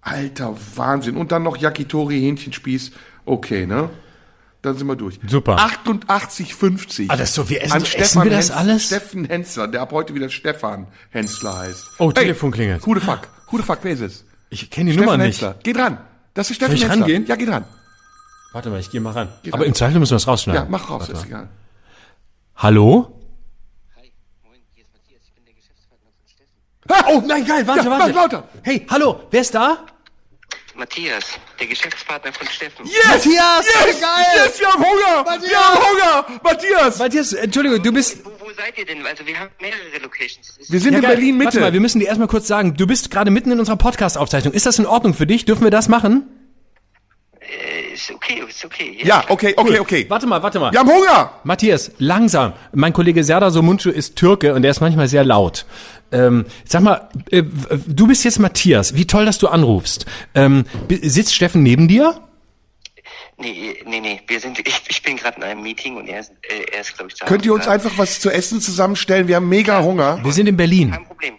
Alter, Wahnsinn. Und dann noch Yakitori Hähnchenspieß. Okay, ne? Dann sind wir durch. Super. 88,50. Ah, das ist so, wir essen- An essen wir das Hens- alles? Steffen Hensler, der ab heute wieder Stefan Hensler heißt. Oh, Telefon klingelt. Who the fuck? Who the fuck, wer ist es? Ich kenne die Steffen Nummer nicht. Hensler. Geh dran. Das ist Steffen Hensler. rangehen? Ja, geh ran. Warte mal, ich gehe mal ran. Geh Aber ran. im Zweifel müssen wir es rausschneiden. Ja, mach raus, Warte ist mal. egal. Hallo? Hi, moin, hier ist Matthias, ich bin der Geschäftspartner von Steffen. Oh, nein, geil, warte, Ja, warte. lauter. Hey, hallo, wer ist da? Matthias, der Geschäftspartner von Steffen. Yes! Matthias, Yes! geil! Yes, wir haben Hunger! Wir haben Hunger! Matthias! Matthias, Entschuldigung, du bist... Wo, wo seid ihr denn? Also wir haben mehrere Locations. Wir sind Ja, in geil. Berlin Warte mal, Mitte. wir müssen dir erstmal kurz sagen, du bist gerade mitten in unserer Podcast-Aufzeichnung. Ist das in Ordnung für dich? Dürfen wir das machen? äh, ist okay, ist okay. Ja, okay, okay, okay. Warte mal, warte mal. Wir haben Hunger! Matthias, langsam. Mein Kollege Serdar Somuncu ist Türke und der ist manchmal sehr laut. Ähm, sag mal, äh, du bist jetzt Matthias. Wie toll, dass du anrufst. Ähm, sitzt Steffen neben dir? Nee, nee, nee, wir sind, ich, ich bin gerade in einem Meeting und er ist, äh, er ist glaube ich, zu Könnt ihr uns einfach was zu essen zusammenstellen? Wir haben mega Hunger. Wir sind in Berlin. Kein Problem.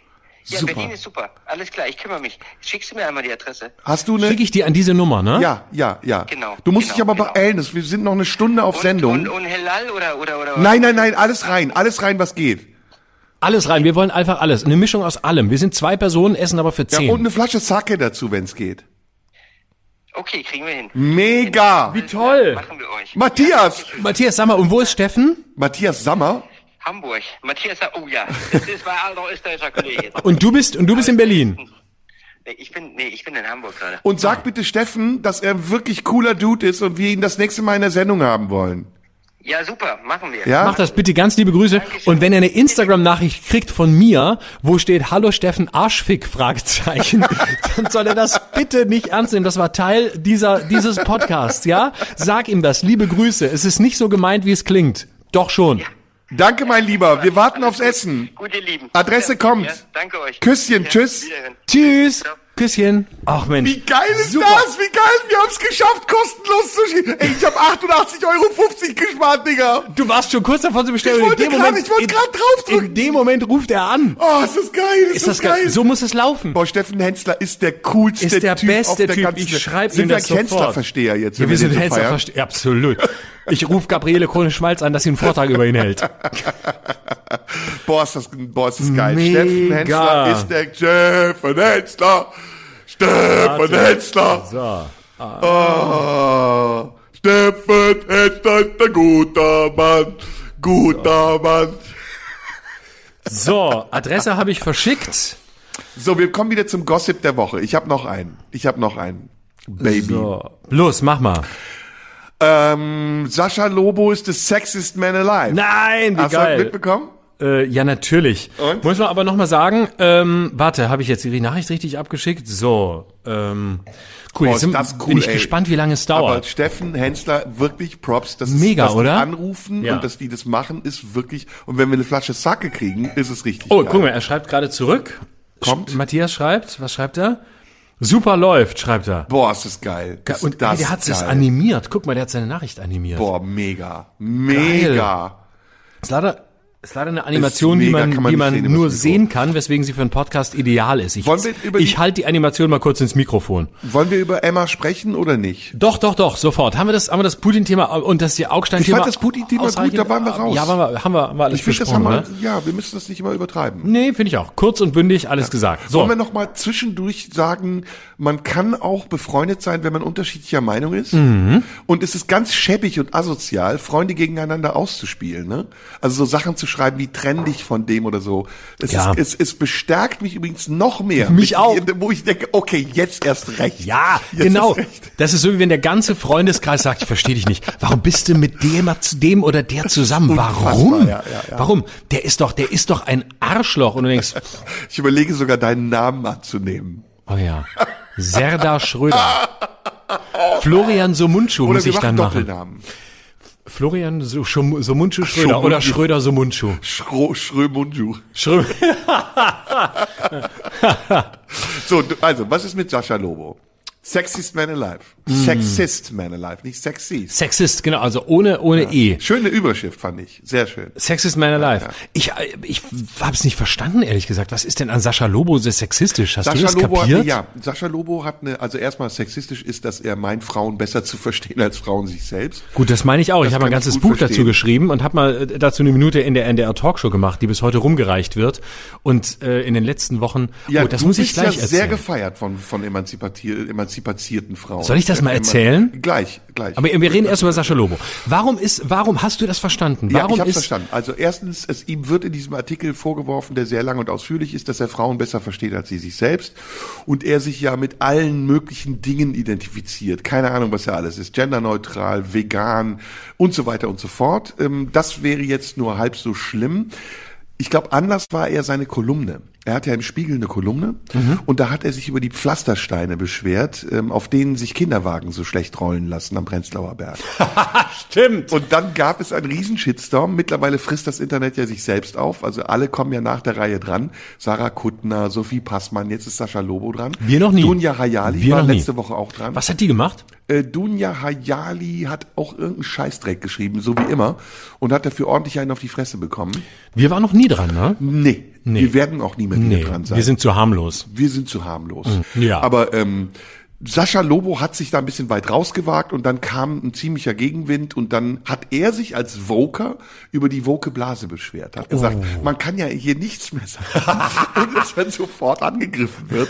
Ja, Super. Berlin ist super. Alles klar, ich kümmere mich. Schickst du mir einmal die Adresse? Hast du eine... Schicke ich dir an diese Nummer, ne? Ja, ja, ja. Genau, Du musst genau, dich aber genau. beeilen. Wir sind noch eine Stunde auf Und, Sendung. und, und Helal oder, oder, oder? Nein, nein, nein, alles rein. Alles rein, was geht. Alles rein. Wir wollen einfach alles. Eine Mischung aus allem. Wir sind zwei Personen, essen aber für Ja, zehn. und eine Flasche Sake dazu, wenn es geht. Okay, kriegen wir hin. Mega! Wie toll. Machen wir euch. Matthias! Matthias, sag mal, und wo ist Steffen? Matthias Sammer? Hamburg. Matthias, oh ja, das ist mein alter österreichischer Kollege. Und du bist, und du bist in Berlin. Nee, ich bin, nee, ich bin in Hamburg gerade. Und sag bitte Steffen, dass er ein wirklich cooler Dude ist und wir ihn das nächste Mal in der Sendung haben wollen. Ja, super, machen wir. Ja? Mach das bitte ganz liebe Grüße. Und wenn er eine Instagram-Nachricht kriegt von mir, wo steht Hallo Steffen Arschfick Fragezeichen, dann soll er das bitte nicht ernst nehmen. Das war Teil dieser dieses Podcasts, ja? Sag ihm das. Liebe Grüße. Es ist nicht so gemeint, wie es klingt. Doch schon. Danke, mein Lieber. Wir warten aufs Essen. Gut, ihr Lieben. Adresse Ja, kommt. Ja, danke euch. Küsschen, Ja, tschüss. Tschüss. Ciao. Küsschen. Ach Mensch. Wie geil ist Super. das? Wie geil. Wir haben es geschafft, kostenlos zu schieben. Ey, ich habe 88,50 Euro gespart, Digga. Du warst schon kurz davon zu bestellen. Ich wollte grad draufdrücken. In dem Moment ruft er an. Oh, ist das geil. Ist, Ist das geil? So muss es laufen. Boah, Steffen Hensler ist der coolste Ist der Typ beste auf der Typ. ganzen Ich Welt. schreib Sind ihm wir das sofort. Hensler-Versteher jetzt? Ja, wir sind verste- Absolut. Ich rufe Gabriele Krone-Schmalz an, dass sie einen Vortrag über ihn hält. Boah, ist das, boah, ist das geil. Mega. Steffen Hensler ist der Steffen Hensler. Steffen Hensler. So. Oh, Steffen Hensler ist ein guter Mann. Guter Mann. So, Adresse habe ich verschickt. So, wir kommen wieder zum Gossip der Woche. Ich habe noch einen. Ich habe noch einen. Baby. So. Los, mach mal. Ähm, Sascha Lobo ist the sexiest man alive. Nein, wie Hast du das geil. mitbekommen? Äh, ja, natürlich. Und? Muss man aber noch mal sagen, ähm, warte, habe ich jetzt die Nachricht richtig abgeschickt? So, ähm, cool, Boah, jetzt sind, das cool, bin ich ey. gespannt, wie lange es Aber dauert. Steffen Hensler, wirklich Props. Das ist, Mega, dass oder? Die anrufen Ja. und dass die das machen, ist wirklich, und wenn wir eine Flasche Sake kriegen, ist es richtig Oh, geil. guck mal, er schreibt gerade zurück. Kommt. Sch- Matthias schreibt, was schreibt er? Super läuft, schreibt er. Boah, ist das geil. Ist Und das der hat es geil. animiert. Guck mal, der hat seine Nachricht animiert. Boah, mega. Mega. Ist leider, ist leider eine Animation, die mega, man, kann man die man sehen nur sehen kann, weswegen sie für einen Podcast ideal ist. Ich, Wollen wir über ich die- halte die Animation mal kurz ins Mikrofon. Wollen wir über Emma sprechen oder nicht? Doch, doch, doch, sofort. Haben wir das, haben wir das Putin-Thema und das die Augstein-Thema? Ich fand das Putin-Thema gut, da waren wir raus. Ja, waren wir, haben wir, haben wir alles Ich finde, das haben wir, oder? ja, wir müssen das nicht immer übertreiben. Nee, finde ich auch. Kurz und bündig, alles gesagt. So. Wollen wir noch mal zwischendurch sagen, man kann auch befreundet sein, wenn man unterschiedlicher Meinung ist. Mhm. Und es ist ganz schäbig und asozial, Freunde gegeneinander auszuspielen. Ne? Also so Sachen zu schreiben wie trenn dich von dem oder so. Es, Ja. ist, es, es bestärkt mich übrigens noch mehr. Mich Mit- auch. Wo ich denke, okay, jetzt erst recht. Ja, jetzt genau. recht. Das ist so, wie wenn der ganze Freundeskreis sagt, ich verstehe dich nicht. Warum bist du mit dem, dem oder der zusammen? Warum? ja, ja. Warum? Der ist doch, der ist doch ein Arschloch. Und du denkst, Ich überlege sogar deinen Namen anzunehmen. oh ja, Serdar Schröder. Florian Somuncu Oder muss ich dann machen machen. Doppelnamen. Florian so Schum- Schröder Somuncu. oder Schröder Somuncu. Schro Schrömunju. Schrö So, also, was ist mit Sascha Lobo? Sexiest Man Alive. Mm. Sexist Man Alive, nicht sexy. Sexist, genau, also ohne, ohne E. Schöne Überschrift, fand ich. Sehr schön. Sexist Man Alive. Ich, äh, ich habe es nicht verstanden, ehrlich gesagt. Was ist denn an Sascha Lobo so sexistisch? Hast du Sascha das Lobo kapiert? hat, ja, Sascha Lobo hat eine, also erstmal sexistisch ist, dass er meint, Frauen besser zu verstehen als Frauen sich selbst. Gut, das meine ich auch. Das ich habe ein ich ganzes Buch verstehen. dazu geschrieben und habe mal äh, dazu eine Minute in der NDR Talkshow gemacht, die bis heute rumgereicht wird. Und äh, in den letzten Wochen, Ja, oh, das du muss ich bist gleich ja sehr erzählen. gefeiert von, von Emanzipati- emanzipazierten Frauen. Soll ich das mal erzählen? Gleich, gleich. Aber wir reden erst über Sascha Lobo. Warum ist, warum hast du das verstanden? ja, Warum ich habe verstanden. Also erstens, es, ihm wird in diesem Artikel vorgeworfen, der sehr lang und ausführlich ist, dass er Frauen besser versteht als sie sich selbst und er sich ja mit allen möglichen Dingen identifiziert. Keine Ahnung, was er alles ist. Genderneutral, vegan und so weiter und so fort. Ähm, Das wäre jetzt nur halb so schlimm. Ich glaube, anders war eher seine Kolumne. Er hat ja im Spiegel eine Kolumne und da hat er sich über die Pflastersteine beschwert, ähm, auf denen sich Kinderwagen so schlecht rollen lassen am Prenzlauer Berg. Stimmt. Und dann gab es einen riesen Shitstorm. Mittlerweile frisst das Internet ja sich selbst auf. Also alle kommen ja nach der Reihe dran. Sarah Kuttner, Sophie Passmann, jetzt ist Sascha Lobo dran. Wir noch nie. Dunja Hayali Wir war letzte Woche auch dran. Was hat die gemacht? Äh, Dunja Hayali hat auch irgendeinen Scheißdreck geschrieben, so wie immer. Und hat dafür ordentlich einen auf die Fresse bekommen. Wir waren noch nie dran, ne? Nee, Nee. wir werden auch nie mehr Nee, dran sein. wir sind zu harmlos. wir sind zu harmlos. ja. Aber ähm, Sascha Lobo hat sich da ein bisschen weit rausgewagt und dann kam ein ziemlicher Gegenwind und dann hat er sich als Voker über die Woke Blase beschwert. Hat gesagt, Oh. man kann ja hier nichts mehr sagen, ohne dass man sofort angegriffen wird.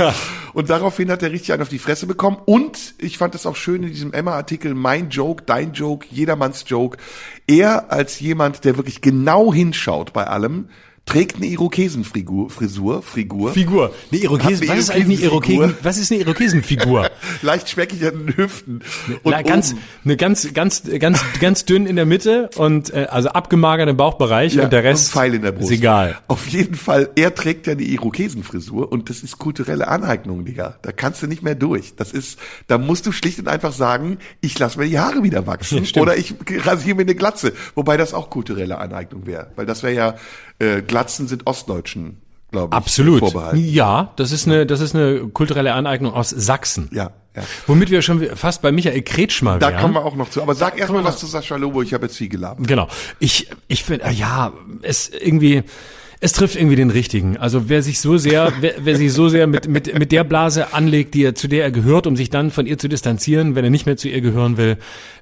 Und daraufhin hat er richtig einen auf die Fresse bekommen. Und ich fand es auch schön in diesem Emma-Artikel, mein Joke, dein Joke, jedermanns Joke. Er als jemand, der wirklich genau hinschaut bei allem, trägt eine Irokesenfrisur, Frisur, Figur. Figur. Eine Irokesen, was ist eigentlich eine Irokesenfigur. Irokesen, was ist eine Irokesenfigur? leicht schmeckig an den Hüften. Und Na, ganz, oben. eine ganz, ganz, ganz, ganz dünn in der Mitte und äh, also abgemagert im Bauchbereich Ja, und der Rest Pfeil in der Brust. ist egal. Auf jeden Fall, er trägt ja eine Irokesenfrisur und das ist kulturelle Aneignung, Digga. Da kannst du nicht mehr durch. Das ist, da musst du schlicht und einfach sagen, ich lass mir die Haare wieder wachsen stimmt. oder ich rasiere mir eine Glatze. Wobei das auch kulturelle Aneignung wäre. Weil das wäre ja, äh, Glatzen sind Ostdeutschen, glaube ich. Absolut. Vorbehalten. Ja, das ist eine, das ist eine kulturelle Aneignung aus Sachsen. Ja, ja. Womit wir schon fast bei Michael Kretschmer Da wären. kommen wir auch noch zu. Aber sag erst mal was zu Sascha Lobo. Ich habe jetzt viel gelabert. Genau. Ich, ich finde, ja, es irgendwie, es trifft irgendwie den richtigen. Also wer sich so sehr, wer, wer sich so sehr mit, mit, mit der Blase anlegt, die er, zu der er gehört, um sich dann von ihr zu distanzieren, wenn er nicht mehr zu ihr gehören will,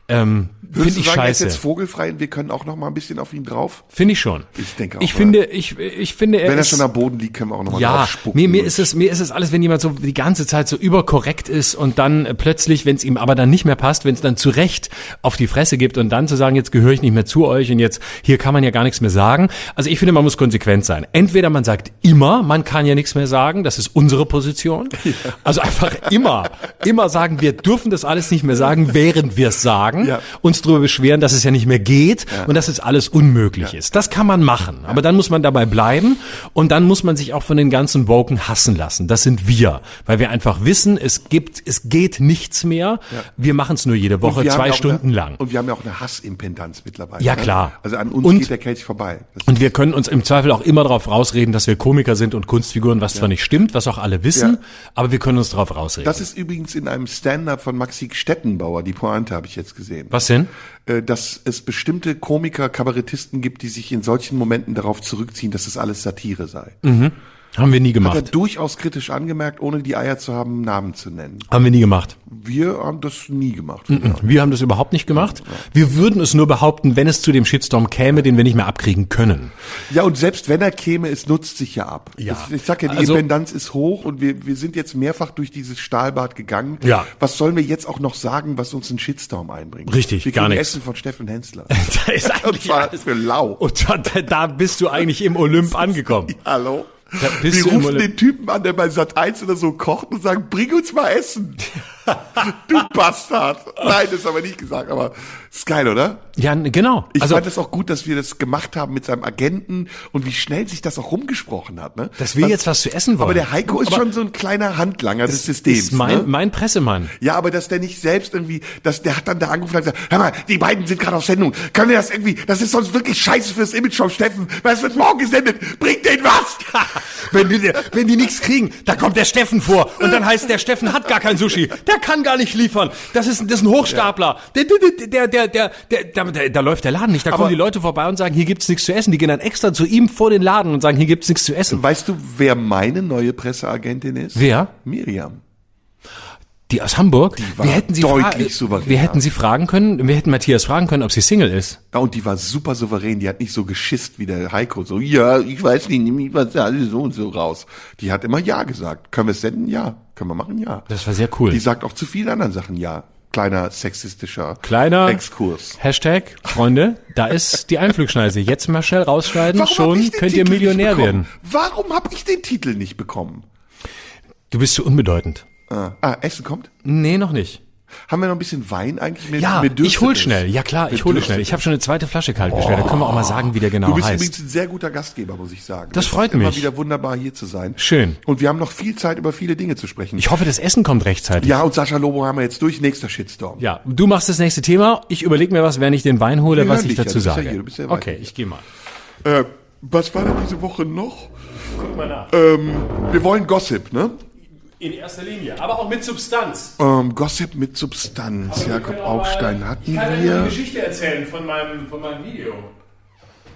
ähm, finde Würdest du ich sagen, er ist scheiße. jetzt vogelfrei und wir können auch noch mal ein bisschen auf ihn drauf? Finde ich schon. Ich denke auch, Ich oder? finde, ich, ich finde, er Wenn er ist, schon am Boden liegt, können wir auch noch mal ja, drauf spucken. mir, mir ist es, mir ist es alles, wenn jemand so die ganze Zeit so überkorrekt ist und dann äh, plötzlich, wenn es ihm aber dann nicht mehr passt, wenn es dann zu Recht auf die Fresse gibt und dann zu sagen, jetzt gehöre ich nicht mehr zu euch und jetzt, hier kann man ja gar nichts mehr sagen. Also ich finde, man muss konsequent sein. Entweder man sagt immer, man kann ja nichts mehr sagen, das ist unsere Position. Also einfach immer, immer sagen, wir dürfen das alles nicht mehr sagen, während wir es sagen, Ja. uns darüber beschweren, dass es ja nicht mehr geht und dass es alles unmöglich ist. Das kann man machen, aber dann muss man dabei bleiben und dann muss man sich auch von den ganzen Woken hassen lassen. Das sind wir, weil wir einfach wissen, es gibt, es geht nichts mehr. Wir machen es nur jede Woche zwei ja Stunden eine, lang. Und wir haben ja auch eine Hassimpedanz mittlerweile. Ja, ne? klar. Also an uns Und- geht der Kelch vorbei. Das Und wir können uns im Zweifel auch immer darauf rausreden, dass wir Komiker sind und Kunstfiguren, was zwar nicht stimmt, was auch alle wissen, Ja. aber wir können uns darauf rausreden. Das ist übrigens in einem Stand-up von Maxi Stettenbauer, die Pointe habe ich jetzt gesehen. Was denn? Äh, Dass es bestimmte Komiker, Kabarettisten gibt, die sich in solchen Momenten darauf zurückziehen, dass das alles Satire sei. Haben wir nie Hat er gemacht. durchaus kritisch angemerkt, ohne die Eier zu haben, Namen zu nennen. Haben wir nie gemacht. Wir haben das nie gemacht. Wir haben das überhaupt nicht gemacht. Wir würden es nur behaupten, wenn es zu dem Shitstorm käme, den wir nicht mehr abkriegen können. Ja, und selbst wenn er käme, es nutzt sich ja ab. Ja. Ich, ich sag ja, die Also- Impedanz ist hoch und wir, wir sind jetzt mehrfach durch dieses Stahlbad gegangen. Ja. Was sollen wir jetzt auch noch sagen, was uns einen Shitstorm einbringt? Richtig, wir gar nichts. Essen von Steffen Hensler. Da ist und eigentlich zwar alles- für lau. Und da, da bist du eigentlich im Olymp angekommen. Hallo? Bist wir rufen den Typen an, der bei Sat 1 oder so kocht und sagen, bring uns mal Essen. du Bastard. Nein, das haben wir nicht gesagt, aber ist geil, oder? Ja, genau. Ich also, fand es auch gut, dass wir das gemacht haben mit seinem Agenten und wie schnell sich das auch rumgesprochen hat. Ne? Dass wir jetzt was zu essen wollen. Aber der Heiko ist Aber schon so ein kleiner Handlanger des Systems. ist mein, ne? mein Pressemann. Ja, aber dass der nicht selbst irgendwie, dass der hat dann da angerufen und gesagt, hör mal, die beiden sind gerade auf Sendung. Können wir das irgendwie, das ist sonst wirklich scheiße fürs Image vom Steffen. Was wird morgen gesendet? Bringt denen was! Wenn die, wenn die nichts kriegen, da kommt der Steffen vor. Und dann heißt, der Steffen hat gar kein Sushi. Der der kann gar nicht liefern. Das ist, das ist ein Hochstapler. Der, der, der, der, der, der, da läuft der Laden nicht. Da kommen die Leute vorbei und sagen, hier gibt's nichts zu essen. Die gehen dann extra zu ihm vor den Laden und sagen, hier gibt's nichts zu essen. Weißt du, wer meine neue Presseagentin ist? Wer? Miriam. Die aus Hamburg? Die war wir hätten sie deutlich souveräner. Wir hätten sie fragen können, wir hätten Matthias fragen können, ob sie Single ist. Ja, und die war super souverän, die hat nicht so geschisst wie der Heiko, so, ja, ich weiß nicht, nimm ich was da alles so und so raus. Die hat immer Ja gesagt. Können wir es senden? Ja. Können wir machen? Ja. Das war sehr cool. Die sagt auch zu vielen anderen Sachen Ja. Kleiner sexistischer Kleiner Exkurs. Hashtag, Freunde, da ist die Einflugschneise. Jetzt mal schnell rausschneiden, Warum schon könnt Titel ihr Millionär werden. Warum habe ich den Titel nicht bekommen? Du bist zu unbedeutend. Ah, ah, Essen kommt? Nee, noch nicht. Haben wir noch ein bisschen Wein eigentlich? Mir, Ja, dürstet ich hol schnell. Ja klar, ich hole schnell. Ich habe schon eine zweite Flasche kalt gestellt. Da können wir auch mal sagen, wie der genau Du bist heißt. übrigens ein sehr guter Gastgeber, muss ich sagen. Das Es freut ist immer mich. wieder wunderbar hier zu sein. Schön. Und wir haben noch viel Zeit über viele Dinge zu sprechen. Ich hoffe, das Essen kommt rechtzeitig. ja, und Sascha Lobo haben wir jetzt durch. Nächster Shitstorm. Ja, du machst das nächste Thema. Ich überlege mir was, wenn ich den Wein hole, Wir was ich ja, dazu ja sage. hier, ja weit okay, ich gehe mal. Äh, was war denn diese Woche noch? Guck mal nach. Ähm, wir wollen Gossip, ne? In erster Linie, aber auch mit Substanz. Ähm, Gossip mit Substanz. Jakob Augstein hatten wir. Geschichte erzählen von meinem, von meinem Video.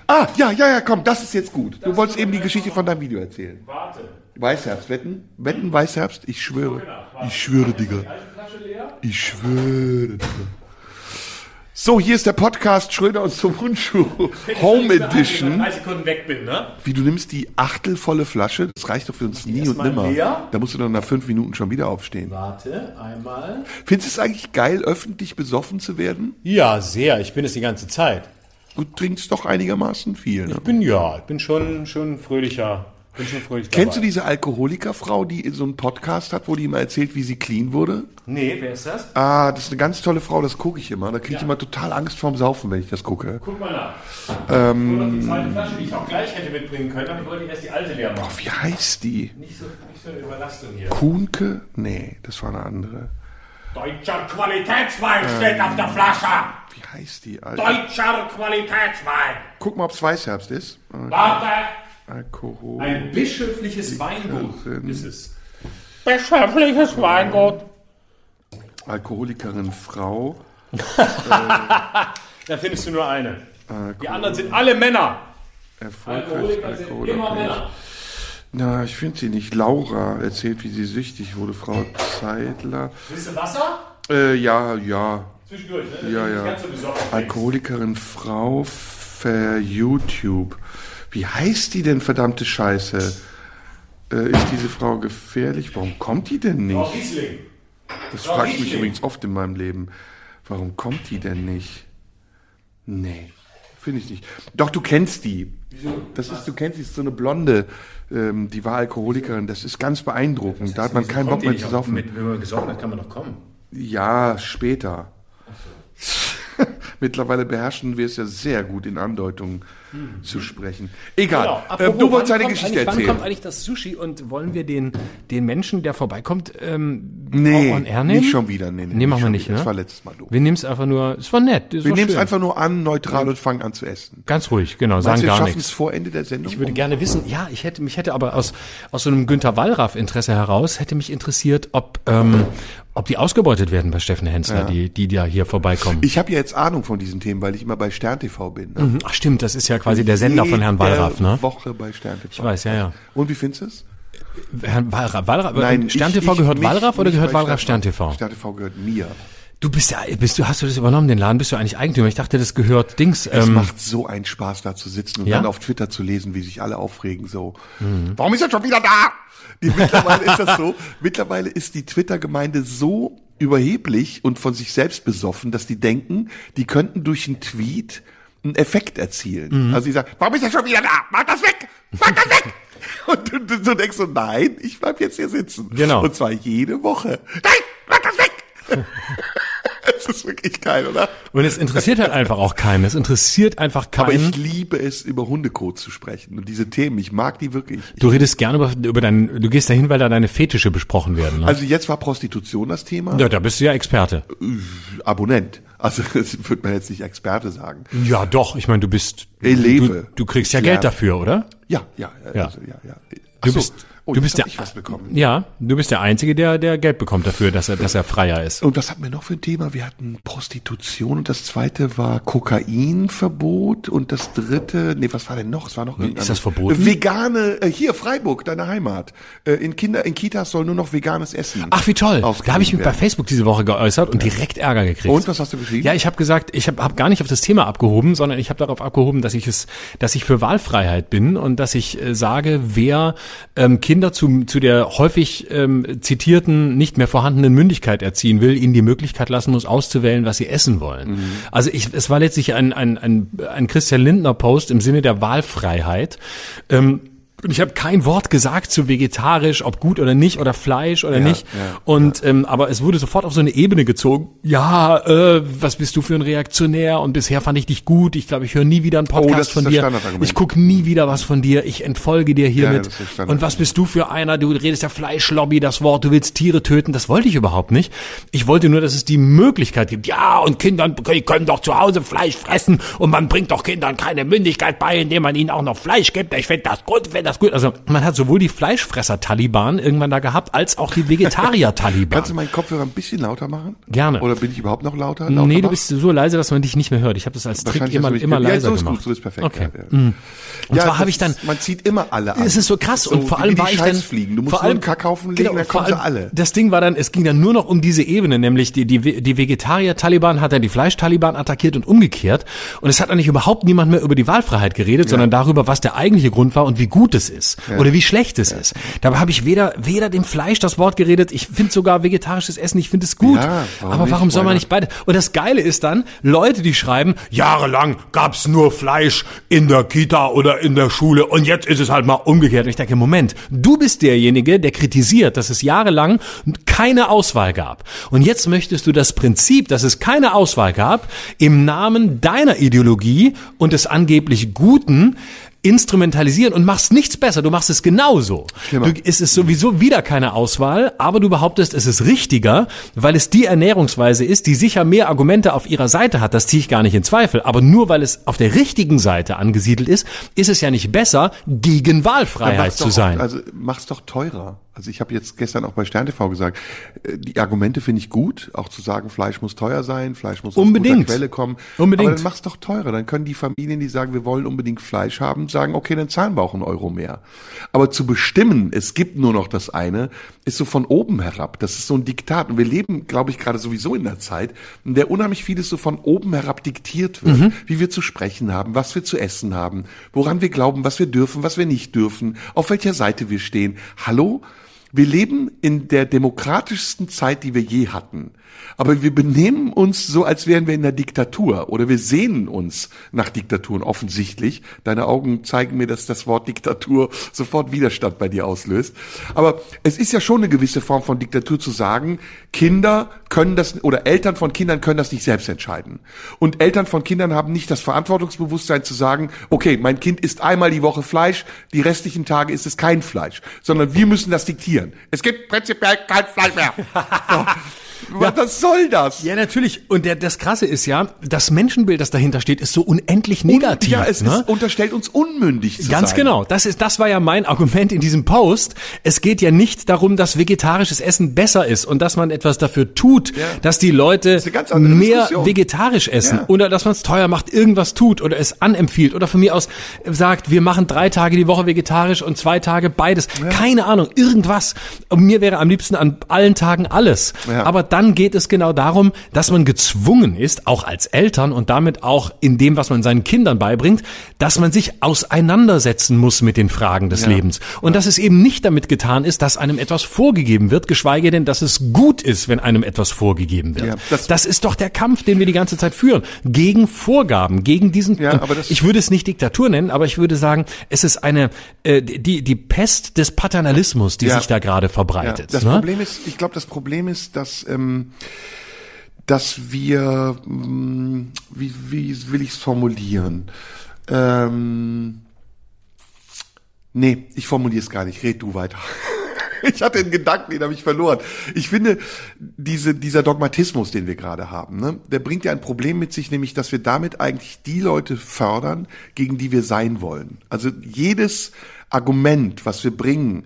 Ah, ja, ja, ja, komm, das ist jetzt gut. Du wolltest eben die Geschichte von deinem Video erzählen. Warte. Weißherbst, wetten? Wetten, Weißherbst? Ich schwöre. Genau, Ich schwöre, Digga. Ich schwöre, Digga. So, hier ist der Podcast Schröder und zum Mundschuh. Home Edition. Drei Sekunden weg bin, ne? Wie du nimmst die achtelvolle Flasche, das reicht doch für uns nie und nimmer. leer. Da musst du dann nach fünf Minuten schon wieder aufstehen. Warte, einmal. Findest du es eigentlich geil, öffentlich besoffen zu werden? Ja, sehr. Ich bin es die ganze Zeit. Du trinkst doch einigermaßen viel. Ne? Ich bin ja, ich bin schon, schon fröhlicher. Bin schon fröhlich Kennst du dabei. diese Alkoholikerfrau, die so einen Podcast hat, wo die immer erzählt, wie sie clean wurde? Nee, wer ist das? Ah, das ist eine ganz tolle Frau, das gucke ich immer. Da kriege ich immer total Angst vorm Saufen, wenn ich das gucke. Guck mal nach. Ähm, die zweite Flasche, die ich auch gleich hätte mitbringen können, aber ich wollte erst die alte leer machen. Wie heißt die? Nicht so, nicht so eine Überlastung hier. Kuhnke? Nee, das war eine andere. Deutscher Qualitätswein steht auf der Flasche. Wie heißt die? Alter? Deutscher Qualitätswein. Guck mal, ob's Weißherbst ist. Warte. Alkohol. Ein bischöfliches Weingut ist es. Bischöfliches Weingut. Alkoholikerin Frau. Da findest du nur eine. Die anderen sind alle Männer. Erfolgreich Alkoholiker sind immer. Männer. Na, ich finde sie nicht. Laura erzählt, wie sie süchtig wurde. Frau Zeidler. Willst du Wasser? Äh, ja, ja. Zwischendurch, ne? Ja, Nicht ja. ganz so. Alkoholikerin Frau für YouTube. Wie heißt die denn, verdammte Scheiße? Äh, ist diese Frau gefährlich? Warum kommt die denn Frau nicht? Das frage ich mich übrigens oft in meinem Leben. Warum kommt die denn nicht? Nee, finde ich nicht. Doch, du kennst die. Wieso? Das ist, du kennst die, ist so eine Blonde, ähm, die war Alkoholikerin. Das ist ganz beeindruckend. Da hat man keinen Bock mehr zu saufen. Mit, wenn man gesoffen hat, kann man doch kommen. Ja, später. Mittlerweile beherrschen wir es ja sehr gut, in Andeutungen zu sprechen. Egal. Genau. Apropos, du wolltest wann eine kommt Geschichte eigentlich, Wann kommt erzählen. eigentlich das Sushi und wollen wir den, den Menschen, der vorbeikommt, ähm, Nee, auch on air nehmen? nicht schon wieder. Nee, nee, Nee, machen wir nicht, wieder. ne? Das war letztes Mal doof. Wir nehmen es einfach nur, es war nett. Es Wir nehmen es einfach nur an, neutral und fangen an zu essen. Ganz ruhig, genau, Meinst sagen wir gar nichts. vor Ende der Sendung? Ich würde gerne wissen, ja, ich hätte, mich hätte aber aus, aus so einem Günter Wallraff-Interesse heraus, hätte mich interessiert, ob, ähm, ob die ausgebeutet werden bei Steffen Hensler, die, die da hier vorbeikommen. Ich habe ja jetzt Ahnung von diesen Themen, weil ich immer bei Stern TV bin. Ne? Ach stimmt, das ist ja quasi der Sender von Herrn Wallraff, ne? Woche bei Stern TV. Ich weiß, ja, ja. Und wie findest du es? Herrn Wallraff, Wallraff Nein, Stern ich- TV ich- gehört mich- Wallraff oder gehört Wallraff Stern TV? Stern TV gehört mir. Du bist ja, bist du, hast du das übernommen, den Laden? Bist du eigentlich Eigentümer? Ich dachte, das gehört Dings. Es Ähm, macht so einen Spaß, da zu sitzen und Ja? dann auf Twitter zu lesen, wie sich alle aufregen. So, Mhm. warum ist er schon wieder da? Die, mittlerweile ist das so. Mittlerweile ist die Twitter-Gemeinde so überheblich und von sich selbst besoffen, dass die denken, die könnten durch einen Tweet einen Effekt erzielen. Mhm. Also die sagen, warum ist er schon wieder da? Mach das weg! Mach das weg! Und du, du, du denkst so, nein, ich bleib jetzt hier sitzen. Genau. Und zwar jede Woche. Nein, mach das weg! Es ist wirklich geil, oder? und es interessiert halt einfach auch keinen. Es interessiert einfach Aber keinen. ich liebe es, über Hundekot zu sprechen. Und diese Themen, ich mag die wirklich. du redest gerne über, über dein, du gehst dahin, weil da deine Fetische besprochen werden. Ne? Also jetzt war Prostitution das Thema. ja, da bist du ja Experte. Abonnent. Also das würde man jetzt nicht Experte sagen. Ja, doch. Ich meine, du bist. Ich lebe. Du, du kriegst ja Geld dafür, oder? Ja, ja, Ja. Also, ja, ja. Du so. bist- Oh, Du bist der, ich was bekommen. ja, du bist der Einzige, der, der Geld bekommt dafür, dass er, dass er freier ist. Und was hatten wir noch für ein Thema? Wir hatten Prostitution und das zweite war Kokainverbot und das dritte, nee, was war denn noch? Es war noch irgendein- das verboten? Äh, Vegane, äh, hier Freiburg, deine Heimat. Äh, in Kinder, in Kitas soll nur noch veganes Essen. Ach, wie toll. Da habe ich mich bei werden. Facebook diese Woche geäußert und direkt Ärger gekriegt. Und was hast du geschrieben? Ja, ich habe gesagt, ich habe hab gar nicht auf das Thema abgehoben, sondern ich habe darauf abgehoben, dass ich es, dass ich für Wahlfreiheit bin und dass ich äh, sage, wer ähm, Kinder zu, zu der häufig ähm, zitierten, nicht mehr vorhandenen Mündigkeit erziehen will, ihnen die Möglichkeit lassen muss, auszuwählen, was sie essen wollen. Mhm. Also ich, es war letztlich ein, ein, ein, ein Christian Lindner Post im Sinne der Wahlfreiheit. Ähm, und ich habe kein Wort gesagt zu vegetarisch, ob gut oder nicht, oder Fleisch oder nicht. ja, und ähm, aber es wurde sofort auf so eine Ebene gezogen. Ja, äh, was bist du für ein Reaktionär? Und bisher fand ich dich gut. Ich glaube, ich höre nie wieder einen Podcast Oh, das ist von dir. Ich gucke nie wieder was von dir. Ich entfolge dir Ja, hiermit. und was bist du für einer? Du redest der Fleischlobby, das Wort. Du willst Tiere töten. Das wollte ich überhaupt nicht. Ich wollte nur, dass es die Möglichkeit gibt. Ja, und Kindern die können doch zu Hause Fleisch fressen und man bringt doch Kindern keine Mündigkeit bei, indem man ihnen auch noch Fleisch gibt. Ich finde das gut, finde das gut. Also man hat sowohl die Fleischfresser-Taliban irgendwann da gehabt, als auch die Vegetarier-Taliban. Kannst du meinen Kopfhörer ein bisschen lauter machen? Gerne. Oder bin ich überhaupt noch lauter? lauter Nee, du machen? bist so leise, dass man dich nicht mehr hört. Ich habe das als Trick immer, du immer ja, leiser so ist gemacht. gut, so ist perfekt. Okay. Ja, ja. Und Ja, zwar habe ich dann man zieht immer alle an. es ist so krass So und vor allem war ich dann Scheißfliegen. Du musst vor allem Kackhaufen legen, dann vor kommen sie allem- alle. Das Ding war dann, es ging dann nur noch um diese Ebene, nämlich die die die Vegetarier-Taliban hat dann die Fleisch-Taliban attackiert und umgekehrt und es hat eigentlich überhaupt niemand mehr über die Wahlfreiheit geredet, sondern darüber, was der eigentliche Grund war und wie gut es ist oder wie schlecht es ist. Dabei habe ich weder weder dem Fleisch das Wort geredet, ich finde sogar vegetarisches Essen, ich finde es gut. Ja, warum aber nicht? warum soll man nicht beide? Und das Geile ist dann, Leute, die schreiben, jahrelang gab's nur Fleisch in der Kita oder in der Schule und jetzt ist es halt mal umgekehrt. Und ich denke, Moment, du bist derjenige, der kritisiert, dass es jahrelang keine Auswahl gab. Und jetzt möchtest du das Prinzip, dass es keine Auswahl gab, im Namen deiner Ideologie und des angeblich Guten instrumentalisieren und machst nichts besser, du machst es genauso. Du, es ist sowieso wieder keine Auswahl, aber du behauptest, es ist richtiger, weil es die Ernährungsweise ist, die sicher mehr Argumente auf ihrer Seite hat, das ziehe ich gar nicht in Zweifel, aber nur weil es auf der richtigen Seite angesiedelt ist, ist es ja nicht besser, gegen Wahlfreiheit zu sein. Also mach's doch teurer. Also ich habe jetzt gestern auch bei Stern TV gesagt, äh, die Argumente finde ich gut, auch zu sagen, Fleisch muss teuer sein, Fleisch muss Unbedingt. aus guter Quelle kommen. Unbedingt. Aber dann mach's doch teurer. Dann können die Familien, die sagen, wir wollen unbedingt Fleisch haben, sagen, okay, dann zahlen wir auch einen Euro mehr. Aber zu bestimmen, es gibt nur noch das eine, ist so von oben herab. Das ist so ein Diktat. Und wir leben, glaube ich, gerade sowieso in der Zeit, in der unheimlich vieles so von oben herab diktiert wird. Mhm. Wie wir zu sprechen haben, was wir zu essen haben, woran wir glauben, was wir dürfen, was wir nicht dürfen, auf welcher Seite wir stehen. Hallo? Wir leben in der demokratischsten Zeit, die wir je hatten. Aber wir benehmen uns so, als wären wir in der Diktatur oder wir sehnen uns nach Diktaturen offensichtlich. Deine Augen zeigen mir, dass das Wort Diktatur sofort Widerstand bei dir auslöst. Aber es ist ja schon eine gewisse Form von Diktatur zu sagen, Kinder können das oder Eltern von Kindern können das nicht selbst entscheiden. Und Eltern von Kindern haben nicht das Verantwortungsbewusstsein zu sagen, okay, mein Kind isst einmal die Woche Fleisch, die restlichen Tage ist es kein Fleisch, sondern wir müssen das diktieren. Es gibt prinzipiell kein Fleisch mehr. Was soll das? Ja, natürlich. Und der, das Krasse ist ja, das Menschenbild, das dahinter steht, ist so unendlich negativ. ja, es ne? ist, unterstellt uns unmündig zu Ganz sein. genau. Das ist, das war ja mein Argument in diesem Post. Es geht ja nicht darum, dass vegetarisches Essen besser ist und dass man etwas dafür tut, Ja. dass die Leute andere mehr Diskussion. vegetarisch essen Ja. oder dass man es teuer macht, irgendwas tut oder es anempfiehlt oder von mir aus sagt, wir machen drei Tage die Woche vegetarisch und zwei Tage beides. Keine Ahnung, irgendwas. Und mir wäre am liebsten an allen Tagen alles. Ja. Aber dann geht es genau darum, dass man gezwungen ist, auch als Eltern und damit auch in dem, was man seinen Kindern beibringt, dass man sich auseinandersetzen muss mit den Fragen des Ja. Lebens. Und dass es eben nicht damit getan ist, dass einem etwas vorgegeben wird, geschweige denn, dass es gut ist, wenn einem etwas vorgegeben wird. Ja, das, das- ist doch der Kampf, den wir die ganze Zeit führen. Gegen Vorgaben, gegen diesen, Ja, ich würde es nicht Diktatur nennen, aber ich würde sagen, es ist eine, äh, die, die Pest des Paternalismus, die Ja. sich da gerade Ja, verbreitet. das ne? Problem ist, ich glaube, das Problem ist, dass ähm, dass wir, mh, wie, wie will ich es formulieren? Ähm, nee, ich formuliere es gar nicht. Red du weiter. Ich hatte einen Gedanken, den habe ich verloren. Ich finde, diese, dieser Dogmatismus, den wir gerade haben, ne, der bringt ja ein Problem mit sich, nämlich, dass wir damit eigentlich die Leute fördern, gegen die wir sein wollen. Also jedes Argument, was wir bringen,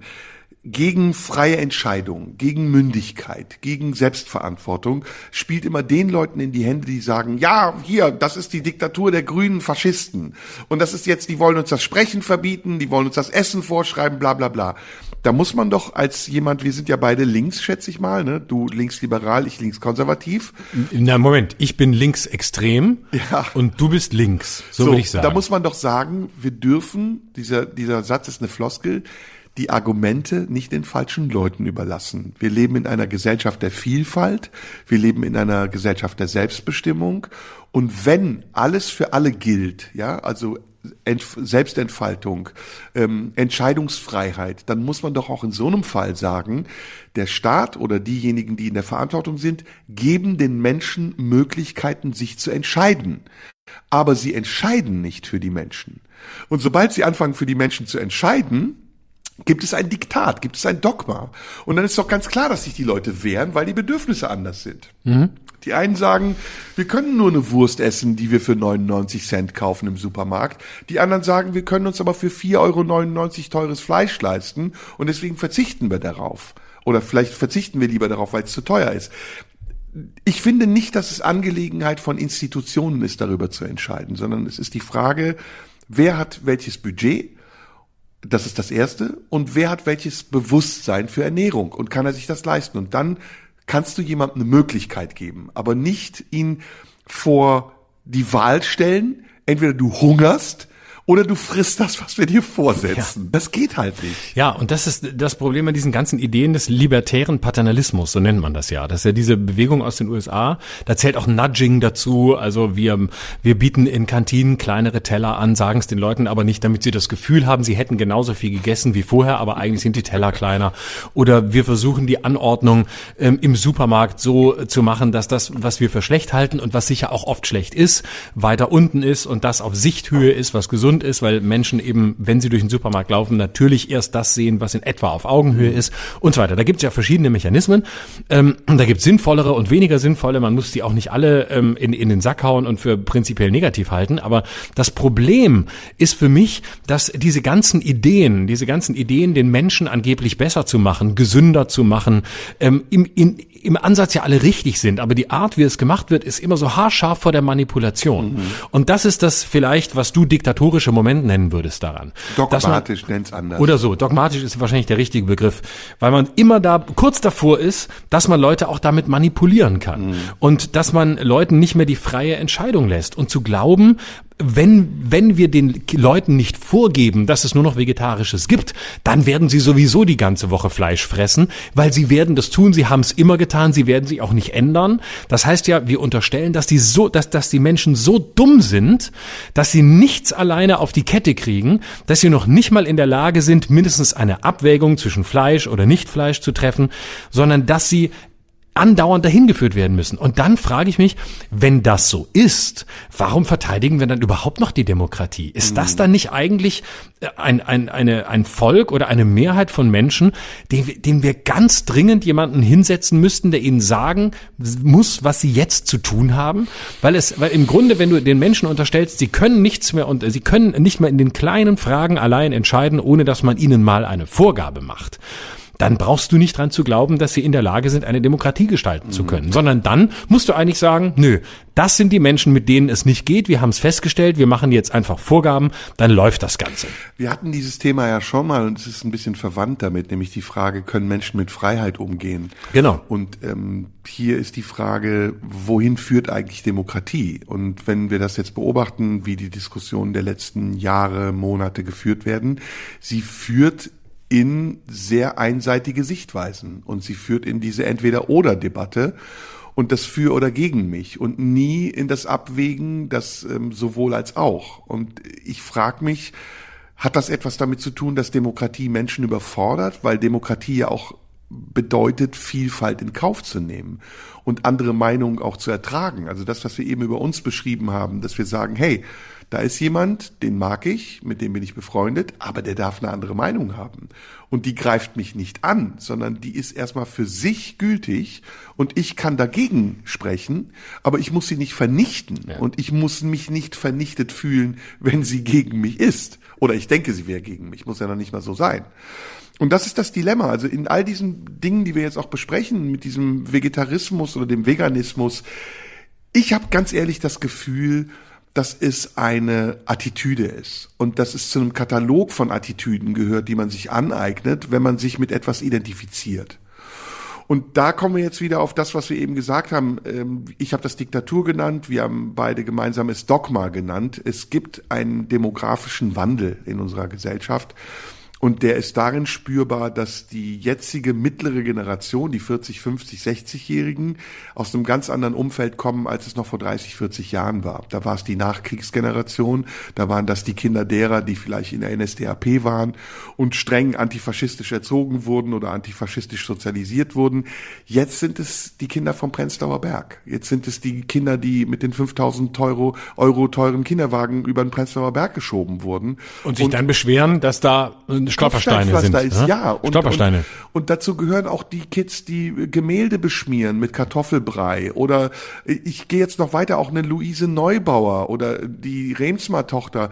gegen freie Entscheidung, gegen Mündigkeit, gegen Selbstverantwortung spielt immer den Leuten in die Hände, die sagen, ja, hier, das ist die Diktatur der grünen Faschisten. Und das ist jetzt, die wollen uns das Sprechen verbieten, die wollen uns das Essen vorschreiben, bla bla bla. Da muss man doch als jemand, wir sind ja beide links, schätze ich mal, ne? Du linksliberal, ich linkskonservativ. Na Moment, ich bin linksextrem Ja. und du bist links. So, würde ich sagen. Da muss man doch sagen, wir dürfen, dieser, dieser Satz ist eine Floskel, die Argumente nicht den falschen Leuten überlassen. Wir leben in einer Gesellschaft der Vielfalt, wir leben in einer Gesellschaft der Selbstbestimmung und wenn alles für alle gilt, ja, also Entf Selbstentfaltung, ähm, Entscheidungsfreiheit, dann muss man doch auch in so einem Fall sagen, der Staat oder diejenigen, die in der Verantwortung sind, geben den Menschen Möglichkeiten, sich zu entscheiden. Aber sie entscheiden nicht für die Menschen. Und sobald sie anfangen, für die Menschen zu entscheiden, gibt es ein Diktat, gibt es ein Dogma. Und dann ist doch ganz klar, dass sich die Leute wehren, weil die Bedürfnisse anders sind. Die einen sagen, wir können nur eine Wurst essen, die wir für 99 Cent kaufen im Supermarkt. Die anderen sagen, wir können uns aber für 4,99 Euro teures Fleisch leisten und deswegen verzichten wir darauf. Oder vielleicht verzichten wir lieber darauf, weil es zu teuer ist. Ich finde nicht, dass es Angelegenheit von Institutionen ist, darüber zu entscheiden, sondern es ist die Frage, wer hat welches Budget das ist das Erste. Und wer hat welches Bewusstsein für Ernährung und kann er sich das leisten? Und dann kannst du jemandem eine Möglichkeit geben, aber nicht ihn vor die Wahl stellen. Entweder du hungerst oder du frisst das, was wir dir vorsetzen. Das geht halt nicht. Ja, und das ist das Problem an diesen ganzen Ideen des libertären Paternalismus, so nennt man das ja. Das ist ja diese Bewegung aus den USA. Da zählt auch Nudging dazu. Also wir, wir bieten in Kantinen kleinere Teller an, sagen es den Leuten aber nicht, damit sie das Gefühl haben, sie hätten genauso viel gegessen wie vorher, aber eigentlich sind die Teller kleiner. Oder wir versuchen die Anordnung ähm, im Supermarkt so zu machen, dass das, was wir für schlecht halten und was sicher auch oft schlecht ist, weiter unten ist und das auf Sichthöhe ist, was gesund ist, weil Menschen eben, wenn sie durch den Supermarkt laufen, natürlich erst das sehen, was in etwa auf Augenhöhe ist und so weiter. Da gibt es ja verschiedene Mechanismen. Ähm, da gibt es sinnvollere und weniger sinnvolle. Man muss die auch nicht alle ähm, in, in den Sack hauen und für prinzipiell negativ halten. Aber das Problem ist für mich, dass diese ganzen Ideen, diese ganzen Ideen, den Menschen angeblich besser zu machen, gesünder zu machen, ähm, im, in, im Ansatz ja alle richtig sind, aber die Art, wie es gemacht wird, ist immer so haarscharf vor der Manipulation. Und das ist das vielleicht, was du diktatorische Moment nennen würdest daran. Dogmatisch nennt's anders. oder so. Dogmatisch ist wahrscheinlich der richtige Begriff, weil man immer da kurz davor ist, dass man Leute auch damit manipulieren kann und dass man Leuten nicht mehr die freie Entscheidung lässt und zu glauben, wenn, wenn wir den Leuten nicht vorgeben, dass es nur noch Vegetarisches gibt, dann werden sie sowieso die ganze Woche Fleisch fressen, weil sie werden das tun, sie haben es immer getan, sie werden sich auch nicht ändern. Das heißt ja, wir unterstellen, dass die so, dass, dass die Menschen so dumm sind, dass sie nichts alleine auf die Kette kriegen, dass sie noch nicht mal in der Lage sind, mindestens eine Abwägung zwischen Fleisch oder Nicht-Fleisch zu treffen, sondern dass sie andauernd dahin geführt werden müssen. Und dann frage ich mich, wenn das so ist, warum verteidigen wir dann überhaupt noch die Demokratie? Ist das dann nicht eigentlich äh, ein, ein, eine, ein Volk oder eine Mehrheit von Menschen, den, denen wir ganz dringend jemanden hinsetzen müssten, der ihnen sagen muss, was sie jetzt zu tun haben? Weil es, weil im Grunde, wenn du den Menschen unterstellst, sie können nichts mehr und sie können nicht mehr in den kleinen Fragen allein entscheiden, ohne dass man ihnen mal eine Vorgabe macht dann brauchst du nicht dran zu glauben, dass sie in der Lage sind, eine Demokratie gestalten zu können, sondern dann musst du eigentlich sagen, nö, das sind die Menschen, mit denen es nicht geht, wir haben es festgestellt, wir machen jetzt einfach Vorgaben, dann läuft das Ganze. Wir hatten dieses Thema ja schon mal und es ist ein bisschen verwandt damit, nämlich die Frage, können Menschen mit Freiheit umgehen? Genau. Und ähm, hier ist die Frage, wohin führt eigentlich Demokratie? Und wenn wir das jetzt beobachten, wie die Diskussionen der letzten Jahre, Monate geführt werden, sie führt in sehr einseitige Sichtweisen und sie führt in diese Entweder-Oder-Debatte und das für oder gegen mich und nie in das Abwägen, das ähm, sowohl als auch. Und ich frage mich, hat das etwas damit zu tun, dass Demokratie Menschen überfordert, weil Demokratie ja auch bedeutet, Vielfalt in Kauf zu nehmen und andere Meinungen auch zu ertragen. Also das, was wir eben über uns beschrieben haben, dass wir sagen, hey, da ist jemand, den mag ich, mit dem bin ich befreundet, aber der darf eine andere Meinung haben. Und die greift mich nicht an, sondern die ist erstmal für sich gültig und ich kann dagegen sprechen, aber ich muss sie nicht vernichten und ich muss mich nicht vernichtet fühlen, wenn sie gegen mich ist Oder ich denke, sie wäre gegen mich. Muss ja noch nicht mal so sein. Und das ist das Dilemma. Also in all diesen Dingen, die wir jetzt auch besprechen, mit diesem Vegetarismus oder dem Veganismus, ich habe ganz ehrlich das Gefühl, dass es eine Attitüde ist und dass es zu einem Katalog von Attitüden gehört, die man sich aneignet, wenn man sich mit etwas identifiziert. Und da kommen wir jetzt wieder auf das, was wir eben gesagt haben. Ähm, Ich habe das Diktatur genannt, wir haben beide gemeinsam es Dogma genannt. Es gibt einen demografischen Wandel in unserer Gesellschaft. Und der ist darin spürbar, dass die jetzige mittlere Generation, die 40, 50, 60-Jährigen, aus einem ganz anderen Umfeld kommen, als es noch vor 30, 40 Jahren war. Da war es die Nachkriegsgeneration, da waren das die Kinder derer, die vielleicht in der NSDAP waren und streng antifaschistisch erzogen wurden oder antifaschistisch sozialisiert wurden. Jetzt sind es die Kinder vom Prenzlauer Berg. Jetzt sind es die Kinder, die mit den 5000 Euro, Euro teuren Kinderwagen über den Prenzlauer Berg geschoben wurden. Und sich dann beschweren, dass da Stolpersteine sind. Kopfsteinpflaster ist, ne? ja. Und, Stolpersteine. Und, und dazu gehören auch die Kids, die Gemälde beschmieren mit Kartoffelbrei. Oder ich gehe jetzt noch weiter, auch eine Luise Neubauer oder die Remsmar-Tochter.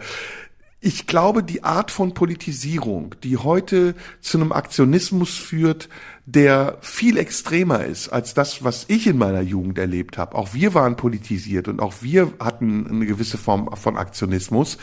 Ich glaube, die Art von Politisierung, die heute zu einem Aktionismus führt, der viel extremer ist als das, was ich in meiner Jugend erlebt habe. Auch wir waren politisiert und auch wir hatten eine gewisse Form von Aktionismus.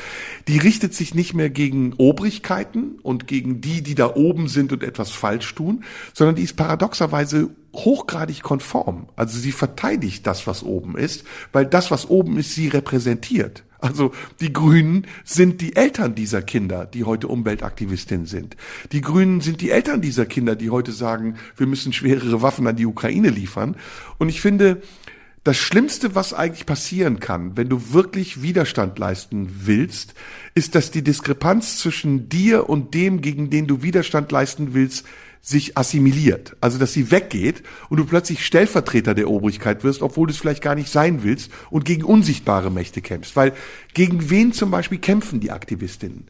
Die richtet sich nicht mehr gegen Obrigkeiten und gegen die, die da oben sind und etwas falsch tun, sondern die ist paradoxerweise hochgradig konform. Also sie verteidigt das, was oben ist, weil das, was oben ist, sie repräsentiert. Also die Grünen sind die Eltern dieser Kinder, die heute Umweltaktivistinnen sind. Die Grünen sind die Eltern dieser Kinder, die heute sagen, wir müssen schwerere Waffen an die Ukraine liefern. Und ich finde, das Schlimmste, was eigentlich passieren kann, wenn du wirklich Widerstand leisten willst, ist, dass die Diskrepanz zwischen dir und dem, gegen den du Widerstand leisten willst, sich assimiliert. Also, dass sie weggeht und du plötzlich Stellvertreter der Obrigkeit wirst, obwohl du es vielleicht gar nicht sein willst und gegen unsichtbare Mächte kämpfst. Weil gegen wen zum Beispiel kämpfen die Aktivistinnen?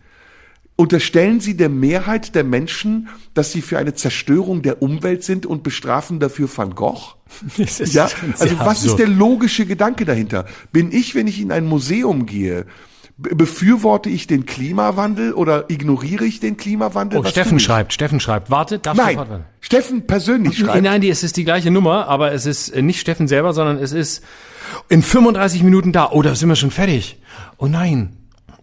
Unterstellen sie der Mehrheit der Menschen, dass sie für eine Zerstörung der Umwelt sind und bestrafen dafür Van Gogh? Ja, also was ist der logische Gedanke dahinter? Bin ich, wenn ich in ein Museum gehe, befürworte ich den Klimawandel oder ignoriere ich den Klimawandel? Oh, Was Steffen schreibt, Steffen schreibt. Warte, darf Nein, warten. Steffen persönlich schreibt. Nein, die, es ist die gleiche Nummer, aber es ist äh, nicht Steffen selber, sondern es ist in 35 Minuten da. Oh, da sind wir schon fertig. Oh nein.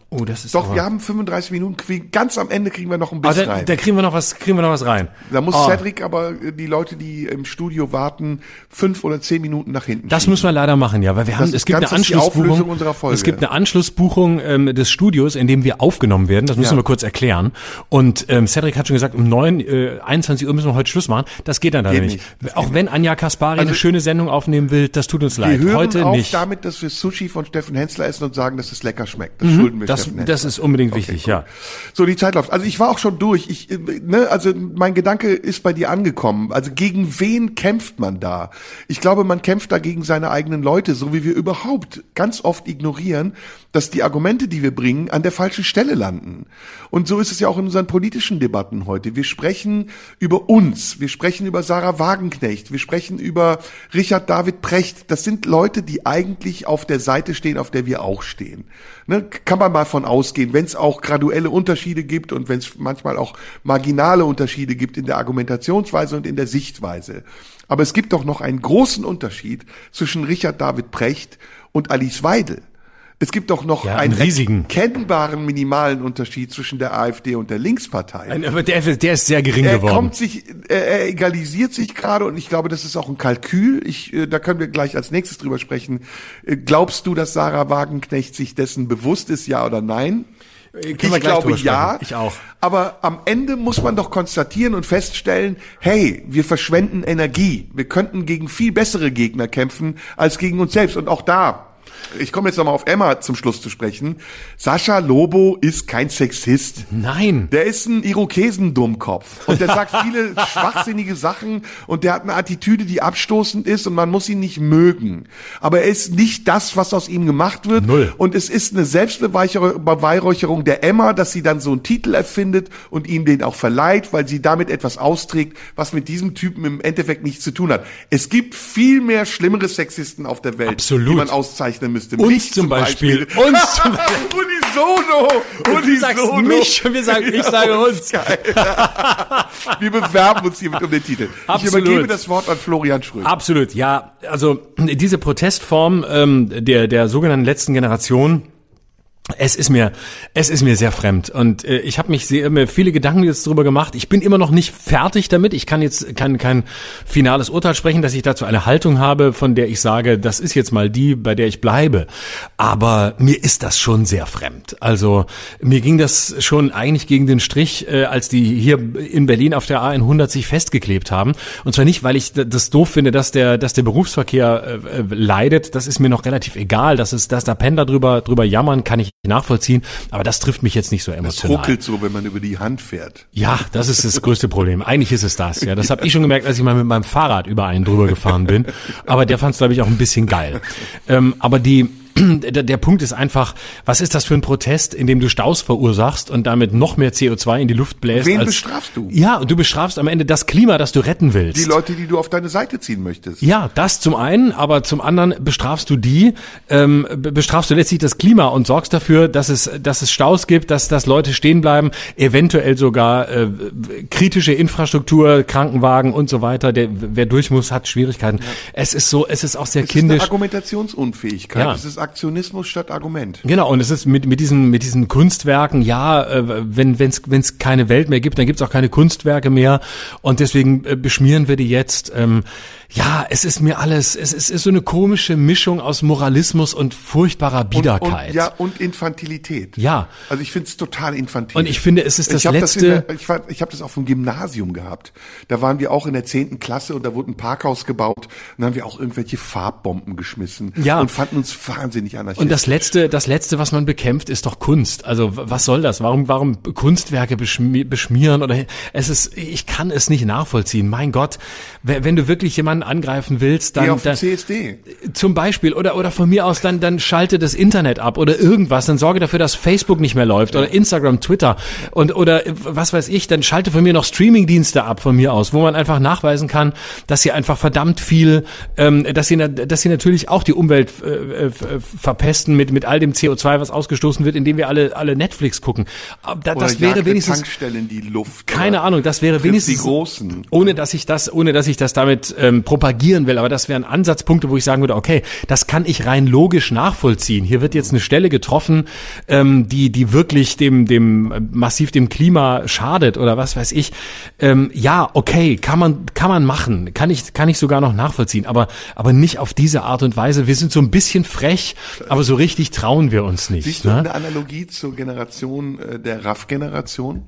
Oh, das ist Doch, aber, wir haben 35 Minuten, kriegen, ganz am Ende kriegen wir noch ein aber bisschen da, rein. da kriegen wir noch was, kriegen wir noch was rein. Da muss Oh. Cedric aber äh, die Leute, die im Studio warten, fünf oder zehn Minuten nach hinten Das schieben. müssen wir leider machen, ja, weil wir haben, ist es gibt eine das Anschlussbuchung. unserer Folge. Es gibt eine Anschlussbuchung ähm, des Studios, in dem wir aufgenommen werden. Das müssen Ja. wir kurz erklären. Und ähm, Cedric hat schon gesagt, um neun, äh, 21 Uhr müssen wir heute Schluss machen. Das geht dann leider Geht nicht. nicht. Das Auch wenn Anja Kaspari Also- eine schöne Sendung aufnehmen will, das tut uns Wir leid. hören Heute auf nicht. damit, dass wir Sushi von Steffen Hensler essen und sagen, dass es lecker schmeckt. Das schulden wir Mhm. Das, das ist unbedingt wichtig, ja. So, die Zeit läuft. Also ich war auch schon durch. Ich, äh, ne, also mein Gedanke ist bei dir angekommen. Also gegen wen kämpft man da? Ich glaube, man kämpft da gegen seine eigenen Leute, so wie wir überhaupt ganz oft ignorieren, dass die Argumente, die wir bringen, an der falschen Stelle landen. Und so ist es ja auch in unseren politischen Debatten heute. Wir sprechen über uns, wir sprechen über Sarah Wagenknecht, wir sprechen über Richard David Precht. Das sind Leute, die eigentlich auf der Seite stehen, auf der wir auch stehen. Ne, kann man mal von ausgehen, wenn es auch graduelle Unterschiede gibt und wenn es manchmal auch marginale Unterschiede gibt in der Argumentationsweise und in der Sichtweise. Aber es gibt doch noch einen großen Unterschied zwischen Richard David Precht und Alice Weidel. Es gibt doch noch Ja, einen riesigen. erkennbaren minimalen Unterschied zwischen der AfD und der Linkspartei. Ein- Aber der, der ist sehr gering Er geworden. kommt sich, er, er egalisiert sich gerade und ich glaube, das ist auch ein Kalkül. Ich, äh, da können wir gleich als nächstes drüber sprechen. Äh, Glaubst du, dass Sarah Wagenknecht sich dessen bewusst ist, ja oder nein? Können wir ich glaube ja. Ich auch. Aber am Ende muss man doch konstatieren und feststellen, hey, wir verschwenden Energie. Wir könnten gegen viel bessere Gegner kämpfen als gegen uns selbst. Und auch da, ich komme jetzt nochmal auf Emma zum Schluss zu sprechen. Sascha Lobo ist kein Sexist. Nein. Der ist ein Irokesendummkopf und der sagt viele schwachsinnige Sachen und der hat eine Attitüde, die abstoßend ist und man muss ihn nicht mögen. Aber er ist nicht das, was aus ihm gemacht wird. Null. Und es ist eine Selbstbeweihräucherung der Emma, dass sie dann so einen Titel erfindet und ihm den auch verleiht, weil sie damit etwas austrägt, was mit diesem Typen im Endeffekt nichts zu tun hat. Es gibt viel mehr schlimmere Sexisten auf der Welt, Absolut. die man auszeichnen zuordnen müsste. Uns Mich zum Beispiel. Uns zum Beispiel. Unisono. Du sagst Unisono. mich und wir sagen, ich sage uns. Wir bewerben uns hiermit um den Titel. Absolut. Ich übergebe das Wort an Florian Schröder. Absolut, ja. Also diese Protestform ähm, der der sogenannten letzten Generation. Es ist mir, es ist mir sehr fremd und äh, ich habe mich sehr, mir viele Gedanken jetzt darüber gemacht. Ich bin immer noch nicht fertig damit. Ich kann jetzt kein kein finales Urteil sprechen, dass ich dazu eine Haltung habe, von der ich sage, das ist jetzt mal die, bei der ich bleibe. Aber mir ist das schon sehr fremd. Also mir ging das schon eigentlich gegen den Strich, äh, als die hier in Berlin auf der A100 sich festgeklebt haben. Und zwar nicht, weil ich das doof finde, dass der dass der Berufsverkehr äh, äh, leidet. Das ist mir noch relativ egal. Dass es dass da Pendler drüber drüber jammern, kann ich nachvollziehen, aber das trifft mich jetzt nicht so Das emotional. ruckelt so, wenn man über die Hand fährt. Ja, das ist das größte Problem. Eigentlich ist es das. Ja, das habe ich schon gemerkt, als ich mal mit meinem Fahrrad über einen drüber gefahren bin. Aber der fand es, glaube ich, auch ein bisschen geil. Ähm, aber die der, Punkt ist einfach, was ist das für ein Protest, in dem du Staus verursachst und damit noch mehr CO2 in die Luft bläst? Wen als, bestrafst du? Ja, und du bestrafst am Ende das Klima, das du retten willst. Die Leute, die du auf deine Seite ziehen möchtest. Ja, das zum einen, aber zum anderen bestrafst du die, ähm, be- bestrafst du letztlich das Klima und sorgst dafür, dass es, dass es Staus gibt, dass, dass Leute stehen bleiben, eventuell sogar äh, kritische Infrastruktur, Krankenwagen und so weiter. Der, wer durch muss, hat Schwierigkeiten. Es ist so, es ist auch sehr Es ist eine kindisch. Argumentationsunfähigkeit. Ja. Es Aktionismus statt Argument. Genau, und es ist mit, mit diesen, mit diesen Kunstwerken, ja, äh, wenn es wenn's keine Welt mehr gibt, dann gibt's auch keine Kunstwerke mehr. Und deswegen äh, beschmieren wir die jetzt. Ähm, ja, es ist mir alles, es ist, ist so eine komische Mischung aus Moralismus und furchtbarer Biederkeit. Und, ja, und Infantilität. Ja. Also ich finde es total infantil. Und ich finde, es ist das ich letzte- Das der, ich war- ich habe das auf dem Gymnasium gehabt. Da waren wir auch in der zehnten Klasse und da wurde ein Parkhaus gebaut. Und dann haben wir auch irgendwelche Farbbomben geschmissen. Ja. Und fanden uns wahnsinnig anarchistisch. Und das letzte, das letzte, was man bekämpft, ist doch Kunst. Also was soll das? Warum, warum Kunstwerke beschmi beschmieren oder es ist, ich kann es nicht nachvollziehen. Mein Gott, wenn du wirklich jemanden angreifen willst, Geh dann, auf dann CSD. zum Beispiel oder oder von mir aus dann dann schalte das Internet ab oder irgendwas, dann sorge dafür, dass Facebook nicht mehr läuft oder Instagram, Twitter und oder äh, was weiß ich, dann schalte von mir noch Streamingdienste ab von mir aus, wo man einfach nachweisen kann, dass sie einfach verdammt viel, ähm, dass sie dass sie natürlich auch die Umwelt äh, äh, verpesten mit mit all dem CO2, was ausgestoßen wird, indem wir alle alle Netflix gucken. Da, das wäre wenigstens Tankstelle in die Luft. keine Ahnung, das wäre wenigstens die Großen. ohne dass ich das, ohne dass ich das damit ähm, propagieren will, aber das wären Ansatzpunkte, wo ich sagen würde, okay, das kann ich rein logisch nachvollziehen. Hier wird jetzt eine Stelle getroffen, ähm, die die wirklich dem dem äh, massiv dem Klima schadet oder was weiß ich. Ähm, ja, okay, kann man kann man machen, kann ich kann ich sogar noch nachvollziehen, aber aber nicht auf diese Art und Weise. Wir sind so ein bisschen frech, aber so richtig trauen wir uns nicht. Siehst du ne? eine Analogie zur Generation äh, der RAF-Generation?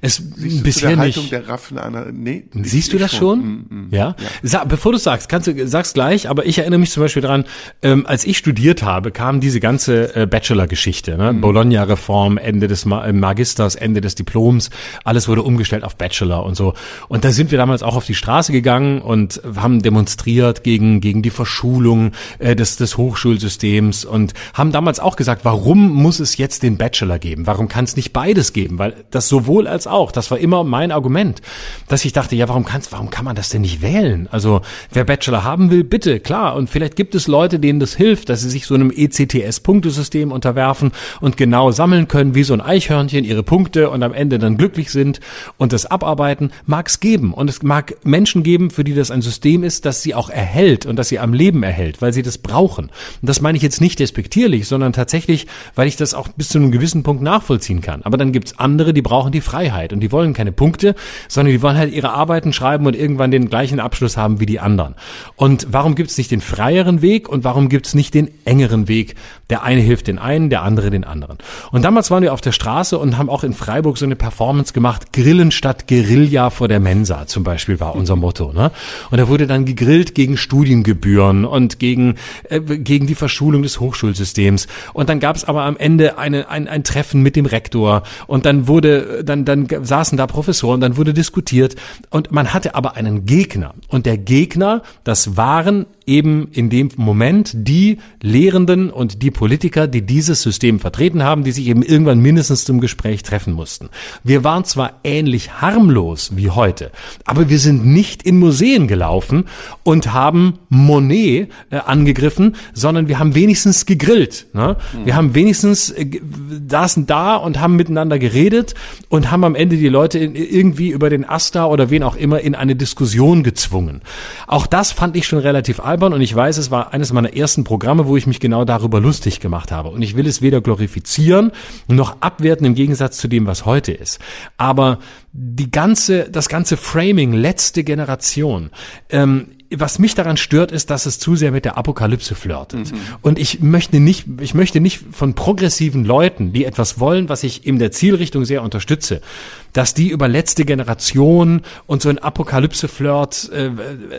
Es Siehst bisher der Haltung nicht. der Raff eine, nee, Siehst ich- du das schon? Mm, mm. Ja. Sag, bevor du sagst, kannst du sag's gleich, aber ich erinnere mich zum Beispiel dran, ähm, als ich studiert habe, kam diese ganze äh, Bachelor-Geschichte, ne? Mhm. Bologna-Reform, Ende des Ma äh, Magisters, Ende des Diploms, alles wurde umgestellt auf Bachelor und so. Und da sind wir damals auch auf die Straße gegangen und haben demonstriert gegen gegen die Verschulung äh, des des Hochschulsystems und haben damals auch gesagt, warum muss es jetzt den Bachelor geben? Warum kann es nicht beides geben? Weil das sowohl als auch, das war immer mein Argument, dass ich dachte, ja, warum kann's, warum kann man das denn nicht wählen? Also, wer Bachelor haben will, bitte, klar. Und vielleicht gibt es Leute, denen das hilft, dass sie sich so einem ECTS-Punktesystem unterwerfen und genau sammeln können, wie so ein Eichhörnchen, ihre Punkte und am Ende dann glücklich sind und das abarbeiten, mag es geben. Und es mag Menschen geben, für die das ein System ist, das sie auch erhält und das sie am Leben erhält, weil sie das brauchen. Und das meine ich jetzt nicht despektierlich, sondern tatsächlich, weil ich das auch bis zu einem gewissen Punkt nachvollziehen kann. Aber dann gibt's andere, die brauchen die Freiheit und die wollen keine Punkte, sondern die wollen halt ihre Arbeiten schreiben und irgendwann den gleichen Abschluss haben wie die anderen. Und warum gibt's nicht den freieren Weg und warum gibt's nicht den engeren Weg? Der eine hilft den einen, der andere den anderen. Und damals waren wir auf der Straße und haben auch in Freiburg so eine Performance gemacht, Grillen statt Guerilla vor der Mensa zum Beispiel war unser Motto. Ne? Und da wurde dann gegrillt gegen Studiengebühren und gegen, äh, gegen die Verschulung des Hochschulsystems. Und dann gab's aber am Ende eine, ein, ein Treffen mit dem Rektor und dann wurde, dann, dann saßen da Professoren, dann wurde diskutiert und man hatte aber einen Gegner. Und der Gegner, das waren eben in dem Moment die Lehrenden und die Politiker, die dieses System vertreten haben, die sich eben irgendwann mindestens zum Gespräch treffen mussten. Wir waren zwar ähnlich harmlos wie heute, aber wir sind nicht in Museen gelaufen und haben Monet äh, angegriffen, sondern wir haben wenigstens gegrillt. Ne? Wir haben wenigstens äh, da und haben miteinander geredet und haben am Ende die Leute in, irgendwie über den Asta oder wen auch immer in eine Diskussion gezwungen. Auch das fand ich schon relativ albern und ich weiß, es war eines meiner ersten Programme, wo ich mich genau darüber lustig gemacht habe. Und ich will es weder glorifizieren noch abwerten im Gegensatz zu dem, was heute ist. Aber die ganze, das ganze Framing, letzte Generation, ähm, was mich daran stört, ist, dass es zu sehr mit der Apokalypse flirtet. Und ich möchte nicht, ich möchte nicht von progressiven Leuten, die etwas wollen, was ich in der Zielrichtung sehr unterstütze, dass die über letzte Generation und so ein Apokalypse-Flirt äh,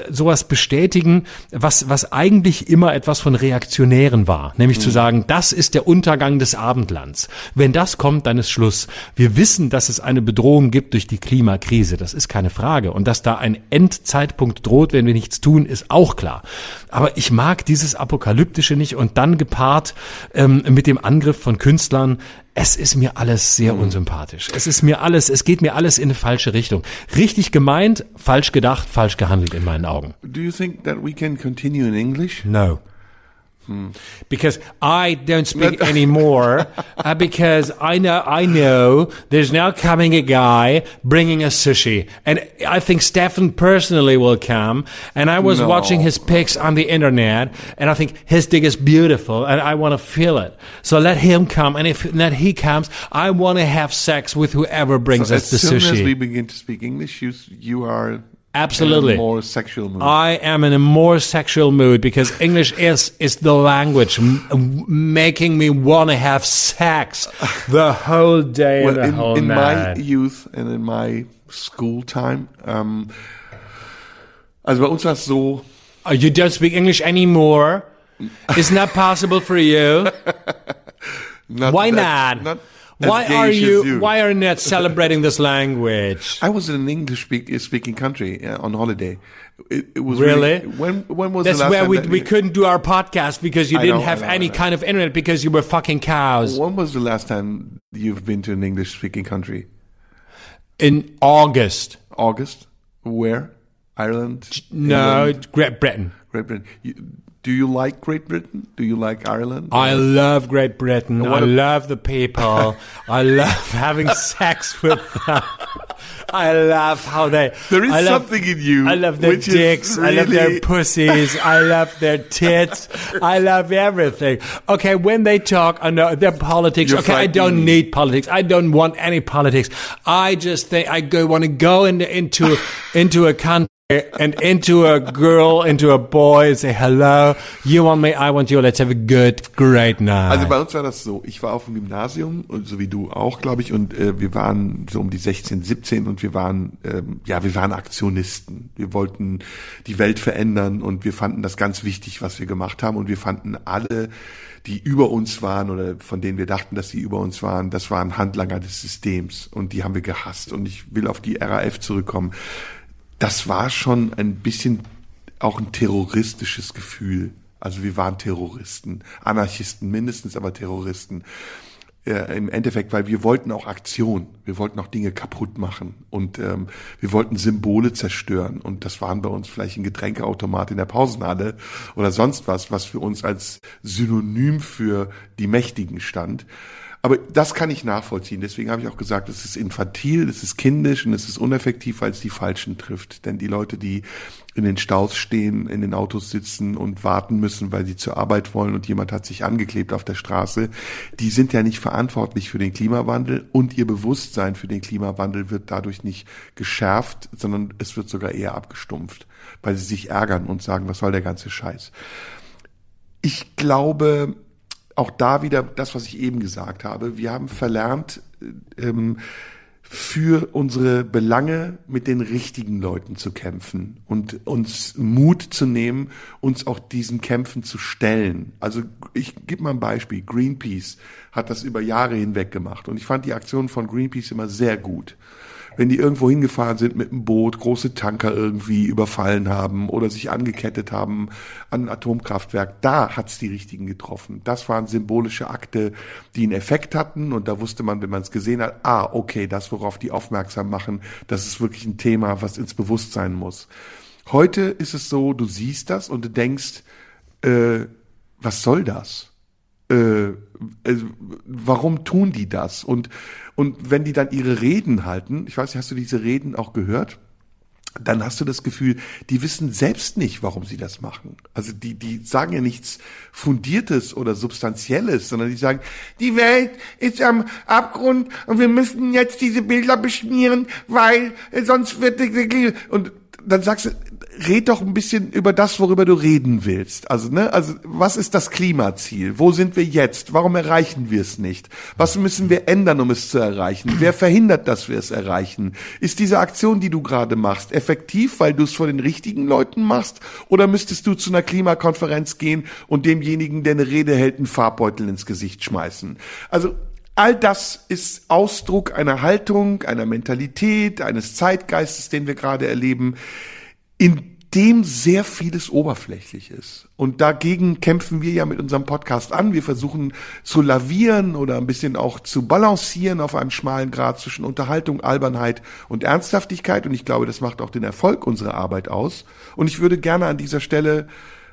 sowas bestätigen, was, was eigentlich immer etwas von Reaktionären war. Nämlich zu sagen, das ist der Untergang des Abendlands. Wenn das kommt, dann ist Schluss. Wir wissen, dass es eine Bedrohung gibt durch die Klimakrise. Das ist keine Frage. Und dass da ein Endzeitpunkt droht, wenn wir nichts tun, ist auch klar. Aber ich mag dieses Apokalyptische nicht und dann gepaart ähm, mit dem Angriff von Künstlern. Es ist mir alles sehr unsympathisch. Es ist mir alles, es geht mir alles in eine falsche Richtung. Richtig gemeint, falsch gedacht, falsch gehandelt in meinen Augen. Do you think that we can continue in English? No. Because I don't speak anymore, uh, because I know I know there's now coming a guy bringing a sushi, and I think Stefan personally will come. And I was No. watching his pics on the internet, and I think his dig is beautiful, and I want to feel it. So let him come, and if that he comes, I want to have sex with whoever brings So us the sushi. as soon as we begin to speak English, you you are Absolutely. more sexual mood. I am in a more sexual mood because English is is the language making me want to have sex the whole day well, the in, whole in my youth and in my school time, um, also bei uns war es so, Oh, you don't speak English anymore. Isn't that possible for you? not Why that- not? Why are as you, Why are you not celebrating this language? I was in an English speak, speaking country uh, on holiday. It, it was Really? when when was That's the last where time we, that- we couldn't do our podcast because you I didn't know, have know, any kind of internet because you were fucking cows. When was the last time you've been to an English speaking country? In August. August? Where? Ireland? No, England? Great Britain. Great Britain. You, do you like Great Britain? Do you like Ireland? I love Great Britain. I love the people. I love having sex with them. I love how they. There is love, something in you I love their dicks. I love their pussies. I love their tits. I love everything. Okay, when they talk, I know their politics. You're okay, I don't need politics. I don't want any politics. I just think I go want to go in, into into a country. And into a girl, into a boy, say hello. You want me, I want you. Let's have a good, great night. Also bei uns war das so, ich war auf dem Gymnasium und so wie du auch, glaube ich, und äh, wir waren so um die 16, 17 und wir waren, ähm, ja, wir waren Aktionisten. Wir wollten die Welt verändern und wir fanden das ganz wichtig, was wir gemacht haben und wir fanden alle, die über uns waren oder von denen wir dachten, dass sie über uns waren, das waren Handlanger des Systems und die haben wir gehasst und ich will auf die RAF zurückkommen. Das war schon ein bisschen auch ein terroristisches Gefühl. Also wir waren Terroristen, Anarchisten mindestens, aber Terroristen. Äh, Im Endeffekt, weil wir wollten auch Aktion, wir wollten auch Dinge kaputt machen und ähm, wir wollten Symbole zerstören und das waren bei uns vielleicht ein Getränkeautomat in der Pausenhalle oder sonst was, was für uns als Synonym für die Mächtigen stand. Aber das kann ich nachvollziehen. Deswegen habe ich auch gesagt, es ist infantil, es ist kindisch und es ist uneffektiv, weil es die Falschen trifft. Denn die Leute, die in den Staus stehen, in den Autos sitzen und warten müssen, weil sie zur Arbeit wollen und jemand hat sich angeklebt auf der Straße, die sind ja nicht verantwortlich für den Klimawandel und ihr Bewusstsein für den Klimawandel wird dadurch nicht geschärft, sondern es wird sogar eher abgestumpft, weil sie sich ärgern und sagen, was soll der ganze Scheiß. Ich glaube, auch da wieder das, was ich eben gesagt habe. Wir haben verlernt, ähm, für unsere Belange mit den richtigen Leuten zu kämpfen und uns Mut zu nehmen, uns auch diesen Kämpfen zu stellen. Also ich gebe mal ein Beispiel. Greenpeace hat das über Jahre hinweg gemacht und ich fand die Aktion von Greenpeace immer sehr gut. Wenn die irgendwo hingefahren sind mit einem Boot, große Tanker irgendwie überfallen haben oder sich angekettet haben an ein Atomkraftwerk, da hat's die richtigen getroffen. Das waren symbolische Akte, die einen Effekt hatten und da wusste man, wenn man es gesehen hat, ah, okay, das, worauf die aufmerksam machen, das ist wirklich ein Thema, was ins Bewusstsein muss. Heute ist es so, du siehst das und du denkst, äh, was soll das? Äh, äh, warum tun die das? Und, und wenn die dann ihre Reden halten, ich weiß nicht, hast du diese Reden auch gehört? Dann hast du das Gefühl, die wissen selbst nicht, warum sie das machen. Also die, die sagen ja nichts Fundiertes oder Substanzielles, sondern die sagen, die Welt ist am Abgrund und wir müssen jetzt diese Bilder beschmieren, weil sonst wird und dann sagst du, red doch ein bisschen über das, worüber du reden willst. Also, ne, also was ist das Klimaziel? Wo sind wir jetzt? Warum erreichen wir es nicht? Was müssen wir ändern, um es zu erreichen? Wer verhindert, dass wir es erreichen? Ist diese Aktion, die du gerade machst, effektiv, weil du es vor den richtigen Leuten machst? Oder müsstest du zu einer Klimakonferenz gehen und demjenigen, der eine Rede hält, einen Farbbeutel ins Gesicht schmeißen? Also All das ist Ausdruck einer Haltung, einer Mentalität, eines Zeitgeistes, den wir gerade erleben, in dem sehr vieles oberflächlich ist. Und dagegen kämpfen wir ja mit unserem Podcast an. Wir versuchen zu lavieren oder ein bisschen auch zu balancieren auf einem schmalen Grad zwischen Unterhaltung, Albernheit und Ernsthaftigkeit. Und ich glaube, das macht auch den Erfolg unserer Arbeit aus. Und ich würde gerne an dieser Stelle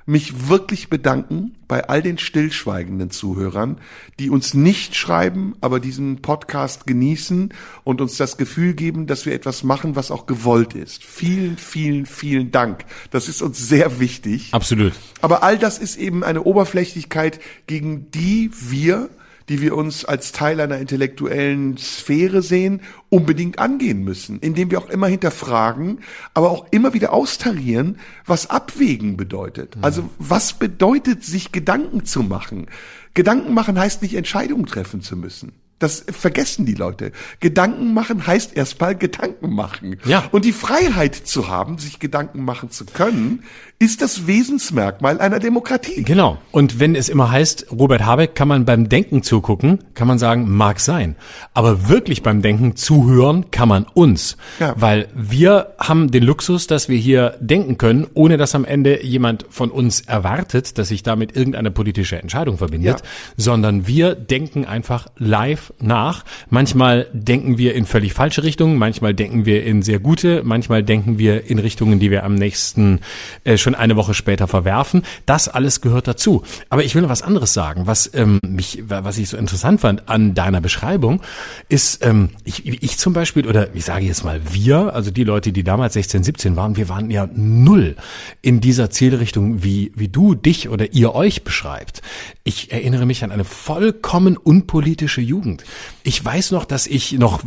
mich wirklich bedanken bei all den stillschweigenden Zuhörern, die uns nicht schreiben, aber diesen Podcast genießen und uns das Gefühl geben, dass wir etwas machen, was auch gewollt ist. Vielen, vielen, vielen Dank. Das ist uns sehr wichtig. Absolut. Aber all das ist eben eine Oberflächlichkeit, gegen die wir die wir uns als Teil einer intellektuellen Sphäre sehen, unbedingt angehen müssen, indem wir auch immer hinterfragen, aber auch immer wieder austarieren, was Abwägen bedeutet. Mhm. Also was bedeutet, sich Gedanken zu machen? Gedanken machen heißt nicht Entscheidungen treffen zu müssen. Das vergessen die Leute. Gedanken machen heißt erstmal Gedanken machen. Ja. Und die Freiheit zu haben, sich Gedanken machen zu können, ist das Wesensmerkmal einer Demokratie. Genau. Und wenn es immer heißt, Robert Habeck kann man beim Denken zugucken, kann man sagen, mag sein. Aber wirklich beim Denken zuhören kann man uns. Ja. Weil wir haben den Luxus, dass wir hier denken können, ohne dass am Ende jemand von uns erwartet, dass sich damit irgendeine politische Entscheidung verbindet, Ja. sondern wir denken einfach live nach. Manchmal denken wir in völlig falsche Richtungen, manchmal denken wir in sehr gute, manchmal denken wir in Richtungen, die wir am nächsten äh, schon eine Woche später verwerfen. Das alles gehört dazu. Aber ich will noch was anderes sagen, was ähm, mich, was ich so interessant fand an deiner Beschreibung, ist ähm, ich, ich zum Beispiel oder ich sage jetzt mal wir, also die Leute, die damals 16, 17 waren, wir waren ja null in dieser Zielrichtung, wie wie du dich oder ihr euch beschreibt. Ich erinnere mich an eine vollkommen unpolitische Jugend. Ich weiß noch, dass ich noch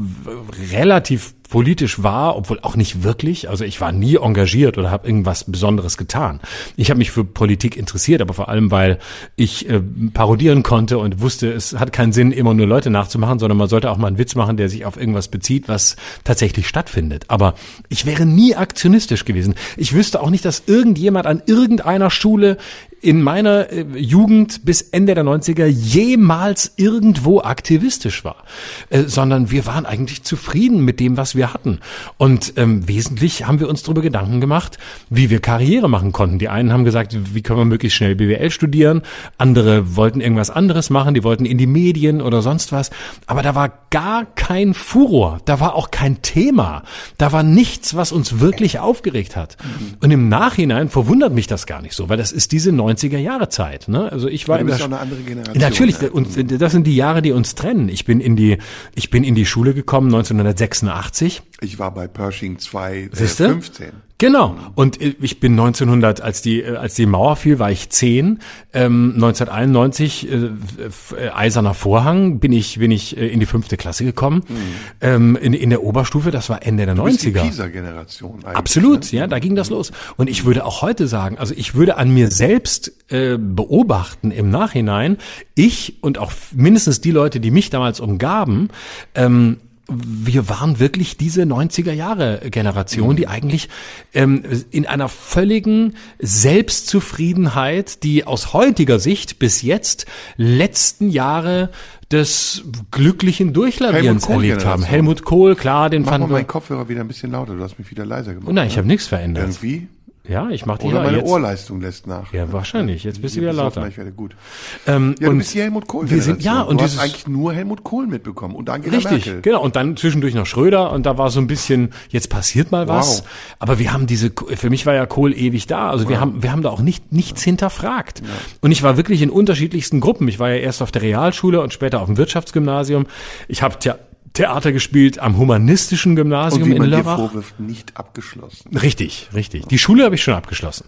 relativ politisch war, obwohl auch nicht wirklich. Also ich war nie engagiert oder habe irgendwas Besonderes getan. Ich habe mich für Politik interessiert, aber vor allem, weil ich äh, parodieren konnte und wusste, es hat keinen Sinn, immer nur Leute nachzumachen, sondern man sollte auch mal einen Witz machen, der sich auf irgendwas bezieht, was tatsächlich stattfindet. Aber ich wäre nie aktionistisch gewesen. Ich wüsste auch nicht, dass irgendjemand an irgendeiner Schule in meiner äh, Jugend bis Ende der 90er jemals irgendwo aktivistisch war, äh, sondern wir waren eigentlich zufrieden mit dem, was wir hatten. Und ähm, wesentlich haben wir uns darüber Gedanken gemacht, wie wir Karriere machen konnten. Die einen haben gesagt, wie können wir möglichst schnell BWL studieren, andere wollten irgendwas anderes machen, die wollten in die Medien oder sonst was. Aber da war gar kein Furor, da war auch kein Thema, da war nichts, was uns wirklich aufgeregt hat. Und im Nachhinein verwundert mich das gar nicht so, weil das ist diese 90er Jahre Zeit. Ne? Also ich war Du in bist auch eine andere Generation. Natürlich, ja. und das sind die Jahre, die uns trennen. Ich bin in die, ich bin in die Schule gekommen 1986. Ich war bei Pershing Siehste? 2015. Genau. Und äh, ich bin 1900, als die, äh, als die Mauer fiel, war ich zehn. Ähm, 1991, äh, äh, eiserner Vorhang, bin ich, bin ich in die fünfte Klasse gekommen. Ähm, in, in der Oberstufe, das war Ende der Du bist die 90er. Pisa-Generation eigentlich. Absolut, Ne? ja, da ging das los. Und ich würde auch heute sagen, also ich würde an mir selbst äh, beobachten im Nachhinein, ich und auch mindestens die Leute, die mich damals umgaben, ähm, wir waren wirklich diese 90er Jahre Generation, die eigentlich ähm, in einer völligen Selbstzufriedenheit, die aus heutiger Sicht bis jetzt letzten Jahre des glücklichen Durchlavierens erlebt haben. Helmut Kohl, klar, den Mach mal fanden meinen wir. Kopfhörer wieder ein bisschen lauter, du hast mich wieder leiser gemacht. Nein, ich ne? habe nichts verändert. Irgendwie? Ja, ich mach die Oder ja meine jetzt. Ohrleistung lässt nach. Ja, wahrscheinlich. Jetzt bist du wieder lauter. Ich werde gut. Ähm, Ja, du und bist die Helmut Kohl. wir sind- ja, und du hast eigentlich nur Helmut Kohl mitbekommen und Angela Richtig, Merkel. genau. Und dann zwischendurch noch Schröder und da war so ein bisschen, jetzt passiert mal was. Wow. Aber wir haben diese, für mich war ja Kohl ewig da. Also wir haben, wir haben da auch nicht, nichts hinterfragt. Und ich war wirklich in unterschiedlichsten Gruppen. Ich war ja erst auf der Realschule und später auf dem Wirtschaftsgymnasium. Ich habe Theater gespielt am humanistischen Und Gymnasium wie in man dir Lörrach. vorwirft, nicht abgeschlossen. Richtig, richtig. Die Schule habe ich schon abgeschlossen.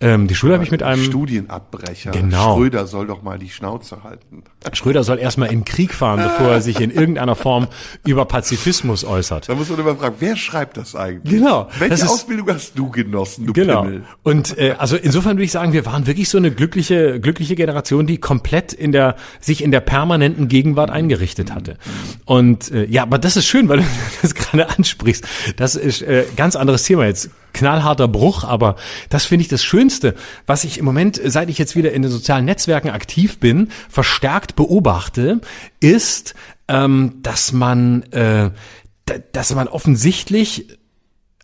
Ähm, die Schule habe ich mit einem Studienabbrecher. Genau. Schröder soll doch mal die Schnauze halten. Schröder soll erstmal in Krieg fahren, bevor er sich in irgendeiner Form über Pazifismus äußert. Da muss man immer fragen, wer schreibt das eigentlich? Genau. Welche ist- Ausbildung hast du genossen, du Genau. Pimmel? Und äh, also insofern würde ich sagen, wir waren wirklich so eine glückliche, glückliche Generation, die komplett in der sich in der permanenten Gegenwart eingerichtet hatte. Und äh, ja, aber das ist schön, weil du das gerade ansprichst. Das ist äh, ganz anderes Thema jetzt. Knallharter Bruch, aber das finde ich das Schönste, was ich im Moment, seit ich jetzt wieder in den sozialen Netzwerken aktiv bin, verstärkt beobachte, ist, ähm, dass man, äh, da- dass man offensichtlich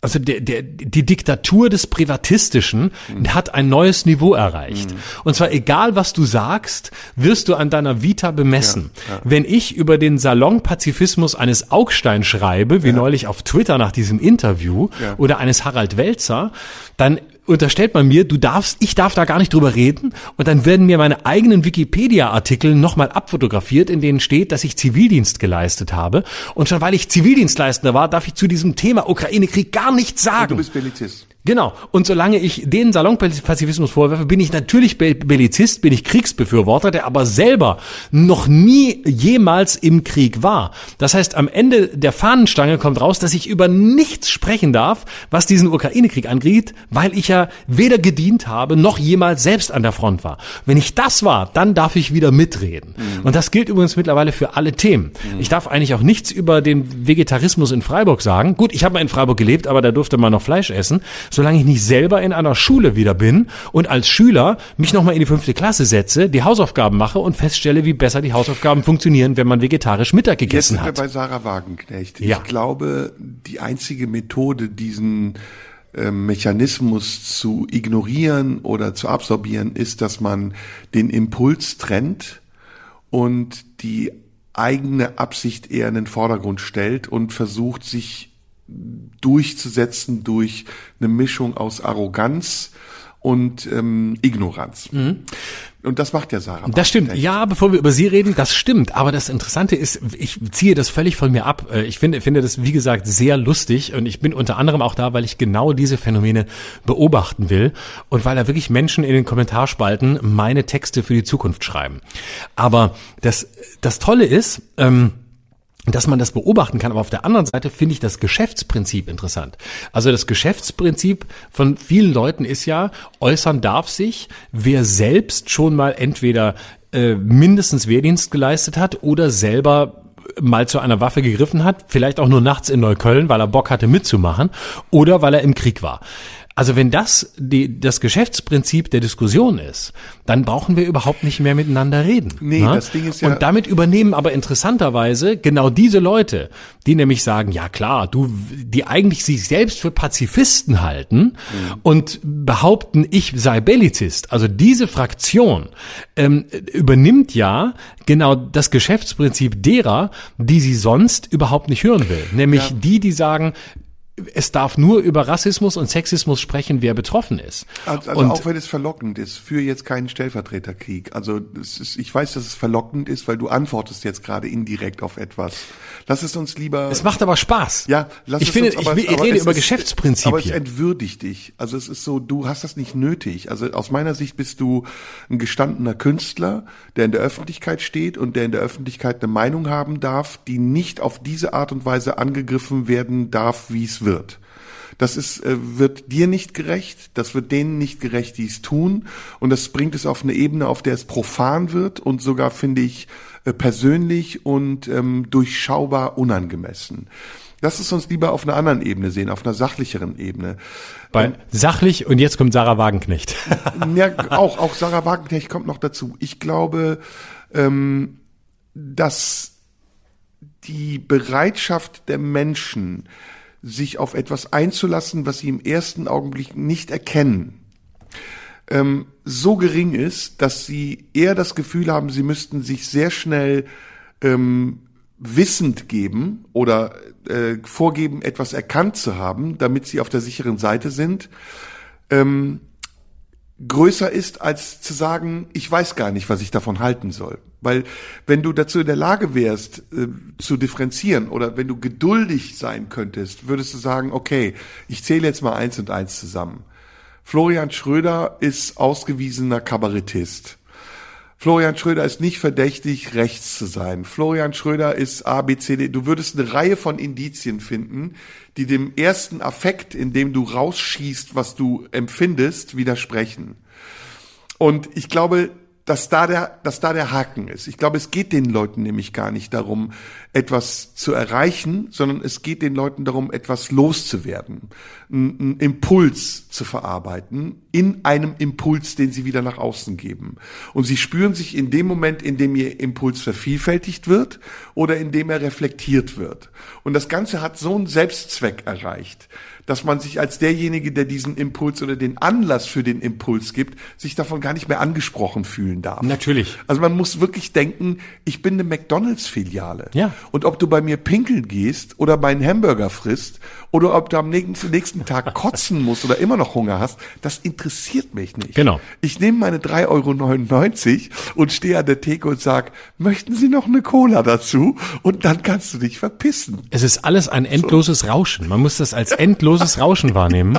also der, der, die Diktatur des Privatistischen hat ein neues Niveau erreicht. Und zwar egal, was du sagst, wirst du an deiner Vita bemessen. Wenn ich über den Salonpazifismus eines Augstein schreibe, wie neulich auf Twitter nach diesem Interview, oder eines Harald Welzer, dann unterstellt man mir, du darfst, ich darf da gar nicht drüber reden und dann werden mir meine eigenen Wikipedia-Artikel nochmal abfotografiert, in denen steht, dass ich Zivildienst geleistet habe und schon weil ich Zivildienstleistender war, darf ich zu diesem Thema Ukraine-Krieg gar nichts Du sagen. bist Bellizist. Genau. Und solange ich den Salonpazifismus vorwerfe, bin ich natürlich Be- Bellizist, bin ich Kriegsbefürworter, der aber selber noch nie jemals im Krieg war. Das heißt, am Ende der Fahnenstange kommt raus, dass ich über nichts sprechen darf, was diesen Ukraine-Krieg angeht, weil ich ja weder gedient habe, noch jemals selbst an der Front war. Wenn ich das war, dann darf ich wieder mitreden. Und das gilt übrigens mittlerweile für alle Themen. Ich darf eigentlich auch nichts über den Vegetarismus in Freiburg sagen. Gut, ich habe mal in Freiburg gelebt, aber da durfte man noch Fleisch essen. Solange ich nicht selber in einer Schule wieder bin und als Schüler mich nochmal in die fünfte Klasse setze, die Hausaufgaben mache und feststelle, wie besser die Hausaufgaben funktionieren, wenn man vegetarisch Mittag Jetzt gegessen sind wir hat. bei Sarah Wagenknecht. Ja. Ich glaube, die einzige Methode, diesen ähm, Mechanismus zu ignorieren oder zu absorbieren, ist, dass man den Impuls trennt und die eigene Absicht eher in den Vordergrund stellt und versucht, sich durchzusetzen durch eine Mischung aus Arroganz und ähm, Ignoranz. Und das macht ja Sarah. Mhm. Das stimmt. Wagenknecht. Ja, bevor wir über sie reden, das stimmt. Aber das Interessante ist, ich ziehe das völlig von mir ab. Äh, Ich finde, finde das, wie gesagt, sehr lustig. Und ich bin unter anderem auch da, weil ich genau diese Phänomene beobachten will. Und weil da wirklich Menschen in den Kommentarspalten meine Texte für die Zukunft schreiben. Aber das, das Tolle ist, ähm, dass man das beobachten kann. Aber auf der anderen Seite finde ich das Geschäftsprinzip interessant. Also das Geschäftsprinzip von vielen Leuten ist ja, äußern darf sich, wer selbst schon mal entweder äh, mindestens Wehrdienst geleistet hat oder selber mal zu einer Waffe gegriffen hat, vielleicht auch nur nachts in Neukölln, weil er Bock hatte mitzumachen oder weil er im Krieg war. Also wenn das die, das Geschäftsprinzip der Diskussion ist, dann brauchen wir überhaupt nicht mehr miteinander reden. Nee, ne? das Ding ist ja- Und damit übernehmen aber interessanterweise genau diese Leute, die nämlich sagen, ja klar, du, die eigentlich sich selbst für Pazifisten halten und behaupten, ich sei Bellizist. Also diese Fraktion ähm, übernimmt ja genau das Geschäftsprinzip derer, die sie sonst überhaupt nicht hören will. Nämlich die, die sagen, es darf nur über Rassismus und Sexismus sprechen, wer betroffen ist. Also, also und auch wenn es verlockend ist, für jetzt keinen Stellvertreterkrieg. Also ist, ich weiß, dass es verlockend ist, weil du antwortest jetzt gerade indirekt auf etwas. Lass es uns lieber. es macht aber Spaß. ja, lass ich es finde, uns, ich, aber- ich aber rede über ist- Geschäftsprinzipien. Aber es entwürdigt dich. Also es ist so, du hast das nicht nötig. Also aus meiner Sicht bist du ein gestandener Künstler, der in der Öffentlichkeit steht und der in der Öffentlichkeit eine Meinung haben darf, die nicht auf diese Art und Weise angegriffen werden darf, wie es wird. Das ist, äh, wird dir nicht gerecht, das wird denen nicht gerecht, die es tun. Und das bringt es auf eine Ebene, auf der es profan wird und sogar, finde ich, äh, persönlich und ähm, durchschaubar unangemessen. Lass es uns lieber auf einer anderen Ebene sehen, auf einer sachlicheren Ebene. Bei sachlich und jetzt kommt Sarah Wagenknecht. Ja, auch, auch Sarah Wagenknecht kommt noch dazu. Ich glaube, ähm, dass die Bereitschaft der Menschen, sich auf etwas einzulassen, was sie im ersten Augenblick nicht erkennen, ähm, so gering ist, dass sie eher das Gefühl haben, sie müssten sich sehr schnell ähm, wissend geben oder äh, vorgeben, etwas erkannt zu haben, damit sie auf der sicheren Seite sind, ähm, größer ist, als zu sagen, ich weiß gar nicht, was ich davon halten soll. Weil wenn du dazu in der Lage wärst, äh, zu differenzieren oder wenn du geduldig sein könntest, würdest du sagen, okay, ich zähle jetzt mal eins und eins zusammen. Florian Schröder ist ausgewiesener Kabarettist. Florian Schröder ist nicht verdächtig, rechts zu sein. Florian Schröder ist A, B, C, D. Du würdest eine Reihe von Indizien finden, die dem ersten Affekt, in dem du rausschießt, was du empfindest, widersprechen. Und ich glaube, dass da der, dass da der Haken ist. Ich glaube, es geht den Leuten nämlich gar nicht darum, etwas zu erreichen, sondern es geht den Leuten darum, etwas loszuwerden, einen, Impuls zu verarbeiten in einem Impuls, den sie wieder nach außen geben. Und sie spüren sich in dem Moment, in dem ihr Impuls vervielfältigt wird oder in dem er reflektiert wird. Und das Ganze hat so einen Selbstzweck erreicht, dass man sich als derjenige, der diesen Impuls oder den Anlass für den Impuls gibt, sich davon gar nicht mehr angesprochen fühlen darf. Natürlich. Also man muss wirklich denken, ich bin eine McDonalds-Filiale. Ja. Und ob du bei mir pinkeln gehst oder meinen Hamburger frisst oder ob du am nächsten, nächsten Tag kotzen musst oder immer noch Hunger hast, das interessiert mich nicht. Genau. Ich nehme meine 3,99 Euro und stehe an der Theke und sag, möchten Sie noch eine Cola dazu? Und dann kannst du dich verpissen. Es ist alles ein endloses Rauschen. Man muss das als endloses Rauschen wahrnehmen,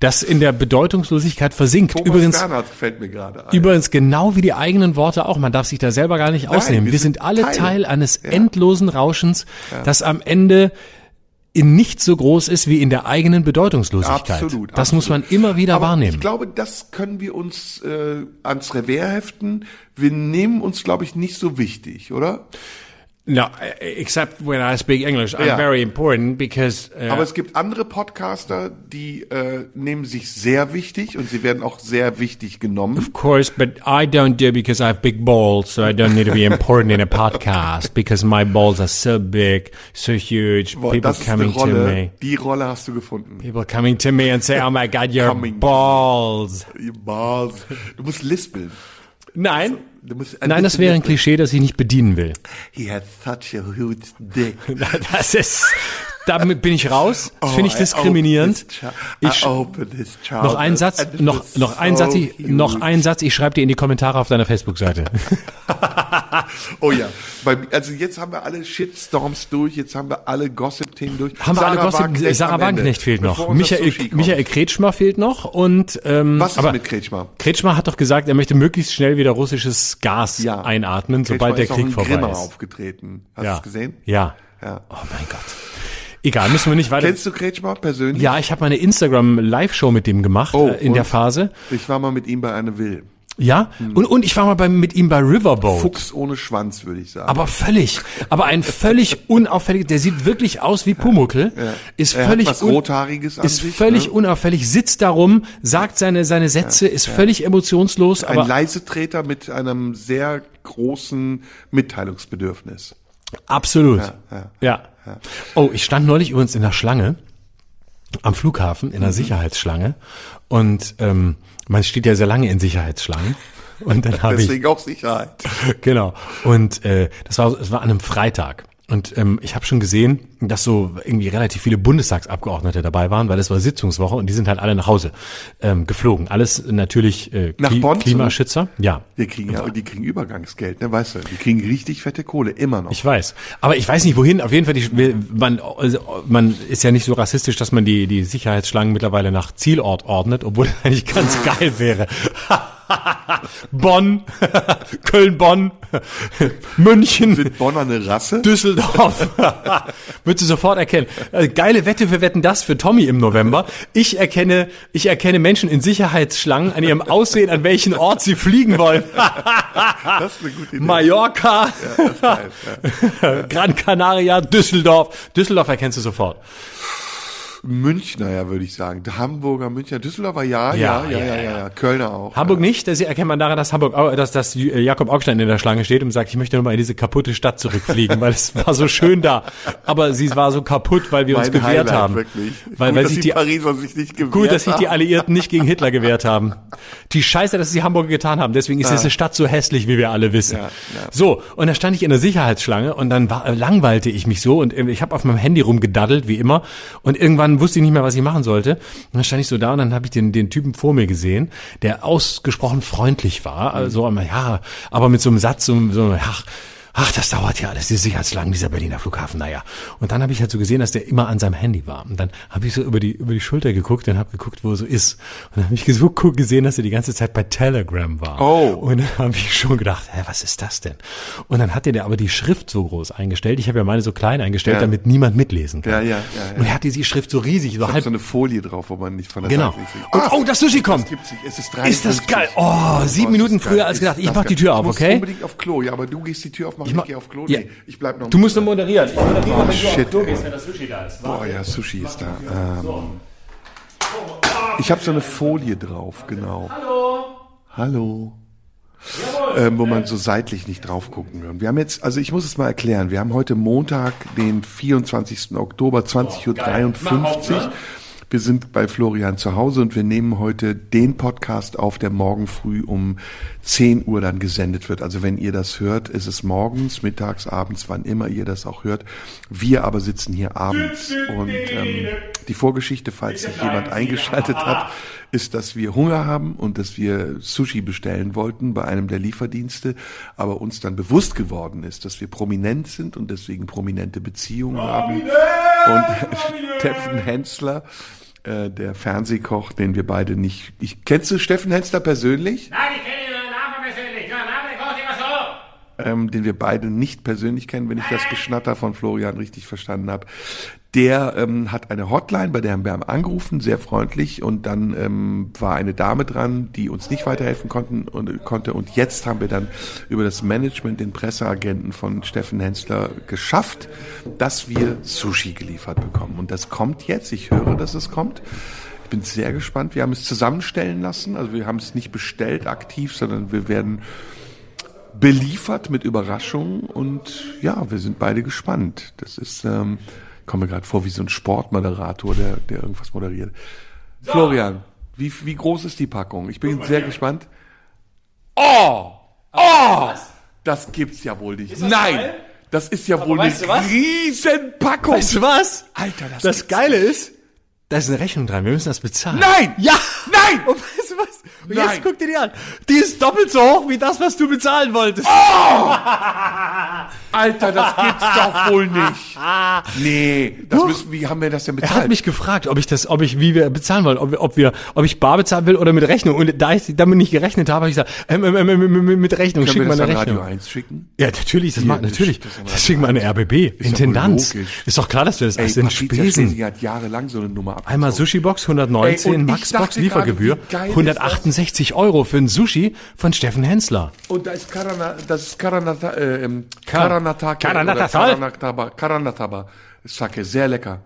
das in der Bedeutungslosigkeit versinkt. Thomas übrigens, Bernhard fällt mir gerade ein. übrigens genau wie die eigenen Worte auch. Man darf sich da selber gar nicht ausnehmen. wir Wir sind sind alle Teil. Teil eines Ja. endlosen Rauschens, das am Ende nicht so groß ist wie in der eigenen Bedeutungslosigkeit. Absolut. Das absolut. muss man immer wieder Aber wahrnehmen. Ich glaube, das können wir uns äh, ans Revers heften. Wir nehmen uns, glaube ich, nicht so wichtig, oder? No, except when I speak English, I'm Ja. very important because uh, Aber es gibt andere Podcaster, die äh, nehmen sich sehr wichtig und sie werden auch sehr wichtig genommen. Of course, but I don't do because I have big balls, so I don't need to be important in a podcast because my balls are so big, so huge. Boah, People coming to me. die Rolle hast du gefunden. People coming to me and say, "Oh my God, your Coming. balls." Ihr Balls. Du musst lispeln. Nein, ein nein, das wäre ein. Klischee, das ich nicht bedienen will. He had such a huge dick. Das ist, damit bin ich raus. Das Oh, finde ich diskriminierend. Ich, noch ein Satz, noch, noch ein Satz, ich, noch ein Satz. Ich schreibe dir in die Kommentare auf deiner Facebook-Seite. Oh ja, also jetzt haben wir alle Shitstorms durch, jetzt haben wir alle Gossip-Themen durch. Haben wir alle Gossip, Wagenknecht Sarah Wagenknecht fehlt noch. Michael. Michael Kretschmer fehlt noch und ähm, Was ist aber mit Kretschmer? Kretschmer hat doch gesagt, er möchte möglichst schnell wieder russisches Gas Ja. einatmen, Kretschmer sobald der Krieg in vorbei ist. aufgetreten. Hast ja. du es gesehen? Ja. Ja. Oh mein Gott. Egal, müssen wir nicht weiter. Kennst du Kretschmer persönlich? ja, ich habe meine Instagram Live-Show mit dem gemacht Oh, äh, in der Phase. Ich war mal mit ihm bei Anne Will. Ja, und, und ich war mal bei, mit ihm bei Riverboat. Fuchs ohne Schwanz, würde ich sagen. Aber völlig, aber ein völlig unauffällig, der sieht wirklich aus wie Pumuckel, ist er völlig was Rothaariges ist sich, völlig ne? unauffällig, sitzt darum, sagt seine, seine Sätze, ist völlig emotionslos, Ein aber Leisetreter mit einem sehr großen Mitteilungsbedürfnis. absolut. ja, Ja. Oh, ich stand neulich übrigens in der Schlange am Flughafen, in der Mhm. Sicherheitsschlange und ähm, man steht ja sehr lange in Sicherheitsschlangen. Und dann habe ich Deswegen auch Sicherheit. genau. Und äh, das war es war an einem Freitag. Und ähm, ich habe schon gesehen, dass so irgendwie relativ viele Bundestagsabgeordnete dabei waren, weil es war Sitzungswoche und die sind halt alle nach Hause ähm, geflogen. Alles natürlich äh, Nach Kli- Bonn Klimaschützer. Ja. Die kriegen ja, die kriegen Übergangsgeld, ne, weißt du? Die kriegen richtig fette Kohle, immer noch. Ich weiß. Aber ich weiß nicht wohin. Auf jeden Fall, die, man, also, man ist ja nicht so rassistisch, dass man die, die Sicherheitsschlangen mittlerweile nach Zielort ordnet, obwohl das eigentlich ganz geil wäre. Bonn, Köln-Bonn, München. Sind Bonner eine Rasse? Düsseldorf. Würdest du sofort erkennen. Äh, geile Wette für Wetten das für Tommy im November. Ich erkenne, ich erkenne Menschen in Sicherheitsschlangen an ihrem Aussehen, an welchen Ort sie fliegen wollen. Das ist eine gute Idee. Mallorca, ist geil, ja. Gran Canaria, Düsseldorf. Düsseldorf erkennst du sofort. Münchner, ja, würde ich sagen. Hamburger, Münchner, Düsseldorfer, ja, ja, ja, ja, ja, ja. Kölner auch. Hamburg nicht, das erkennt man daran, dass Hamburg, dass, dass Jakob Augstein in der Schlange steht und sagt, ich möchte nur mal in diese kaputte Stadt zurückfliegen, weil es war so schön da. Aber sie war so kaputt, weil wir uns Mein gewehrt Highlight, haben. Wirklich. Weil, Gut, weil dass sich die Pariser sich nicht gewehrt gut, dass sich die. Alliierten nicht gegen Hitler gewehrt haben. Die Scheiße, dass sie Hamburger getan haben. Deswegen ist diese Stadt so hässlich, wie wir alle wissen. Ja, ja. So, und da stand ich in der Sicherheitsschlange und dann war, langweilte ich mich so und ich habe auf meinem Handy rumgedaddelt, wie immer. Und irgendwann wusste ich nicht mehr, was ich machen sollte. Und dann stand ich so da und dann habe ich den, den Typen vor mir gesehen, der ausgesprochen freundlich war. Also, ja, aber mit so einem Satz, so, so ach, Ach, das dauert ja alles, die Sicherheitsschlangen, dieser Berliner Flughafen, naja. Und dann habe ich halt so gesehen, dass der immer an seinem Handy war. Und dann habe ich so über die, über die Schulter geguckt und habe geguckt, wo er so ist. Und dann habe ich so gesehen, dass er die ganze Zeit bei Telegram war. Oh. Und dann habe ich schon gedacht, hä, was ist das denn? Und dann hat der aber die Schrift so groß eingestellt. Ich habe ja meine so klein eingestellt, Ja. damit niemand mitlesen kann. Ja, ja, ja, ja. Und er hatte die Schrift so riesig, so halb so eine Folie drauf, wo man nicht von der Genau. Und, oh, das Sushi kommt. Es ist Ist das 53. geil? Oh, sieben Minuten früher geil. als gedacht. Ich mach die. Tür auf, ich muss okay? unbedingt auf Klo. Ja, aber du gehst die Tür aufmachen, ich, mach- gehe auf Klo. Ja. Nee, ich bleib noch. Du musst nur moderieren. Ich moderiere, Oh, wenn du shit, auf Klo gehst, wenn das Sushi da ist. Boah, ja, Sushi ist da. Ähm, ich habe so eine Folie drauf, genau. Hallo. Hallo. Ähm, wo man so seitlich nicht drauf gucken kann. Wir haben jetzt, also ich muss es mal erklären, wir haben heute Montag, den 24. Oktober, 20.53 Uhr. Wir sind bei Florian zu Hause und wir nehmen heute den Podcast auf, der morgen früh um 10 Uhr dann gesendet wird. Also wenn ihr das hört, ist es morgens, mittags, abends, wann immer ihr das auch hört. Wir aber sitzen hier abends. Und ähm, die Vorgeschichte, falls sich jemand eingeschaltet hat, ist, dass wir Hunger haben und dass wir Sushi bestellen wollten bei einem der Lieferdienste, aber uns dann bewusst geworden ist, dass wir prominent sind und deswegen prominente Beziehungen haben. Und Steffen Hensler, äh, der Fernsehkoch, den wir beide nicht. Ich kennst du Steffen Hensler persönlich? Nein, ich kenne ihn Namen persönlich. Ja, Name kommt immer so. Ähm, den wir beide nicht persönlich kennen, wenn ich das Geschnatter von Florian richtig verstanden habe. Der ähm, hat eine Hotline, bei der haben wir angerufen, sehr freundlich, und dann ähm, war eine Dame dran, die uns nicht weiterhelfen konnten und konnte. Und jetzt haben wir dann über das Management, den Presseagenten von Steffen Hensler geschafft, dass wir Sushi geliefert bekommen. Und das kommt jetzt. Ich höre, dass es kommt. Ich bin sehr gespannt. Wir haben es zusammenstellen lassen. Also wir haben es nicht bestellt aktiv, sondern wir werden beliefert mit Überraschungen und ja, wir sind beide gespannt. Das ist, ähm, ich komme mir gerade vor wie so ein Sportmoderator, der, der irgendwas moderiert. Florian, wie, wie groß ist die Packung? Ich bin sehr gespannt. Oh! Oh! Das gibt's ja wohl nicht. Nein! Das ist ja wohl eine weißt was? Riesenpackung. Weißt du was? Alter, das, Das Geile ist, da ist eine Rechnung dran. Wir müssen das bezahlen. Nein! Ja! Nein! Und Nein. jetzt guck dir die an. Die ist doppelt so hoch wie das, was du bezahlen wolltest. Alter, das gibt's doch wohl nicht. Nee, das müssen, wie haben wir das denn Er hat bezahlt? mich gefragt, ob ich das, ob ich, wie wir bezahlen wollen, ob wir, ob wir, ob ich bar bezahlen will oder mit Rechnung. Und da ich damit nicht gerechnet habe, habe ich gesagt, ähm, ähm, ähm, ähm, mit Rechnung, schick wir mal das eine an Radio Rechnung. 1 schicken? Ja, natürlich, das Hier, macht, das- natürlich. das Das, ist schicken wir an eine RBB. wohl Intendanz. Ist doch klar, dass wir das Ey, sind Spesen. Hat jahrelang so eine Nummer. Einmal Sushi-Box 119, Ey, und ich Max-Box Liefergebühr, gerade, wie geil ist 168 Euro für ein Sushi von Steffen Hensler. Und da ist Karana, das ist Karanata, äh, ähm, Ka- Karanatake. Karanataba, Karanataba. Sake, sehr lecker.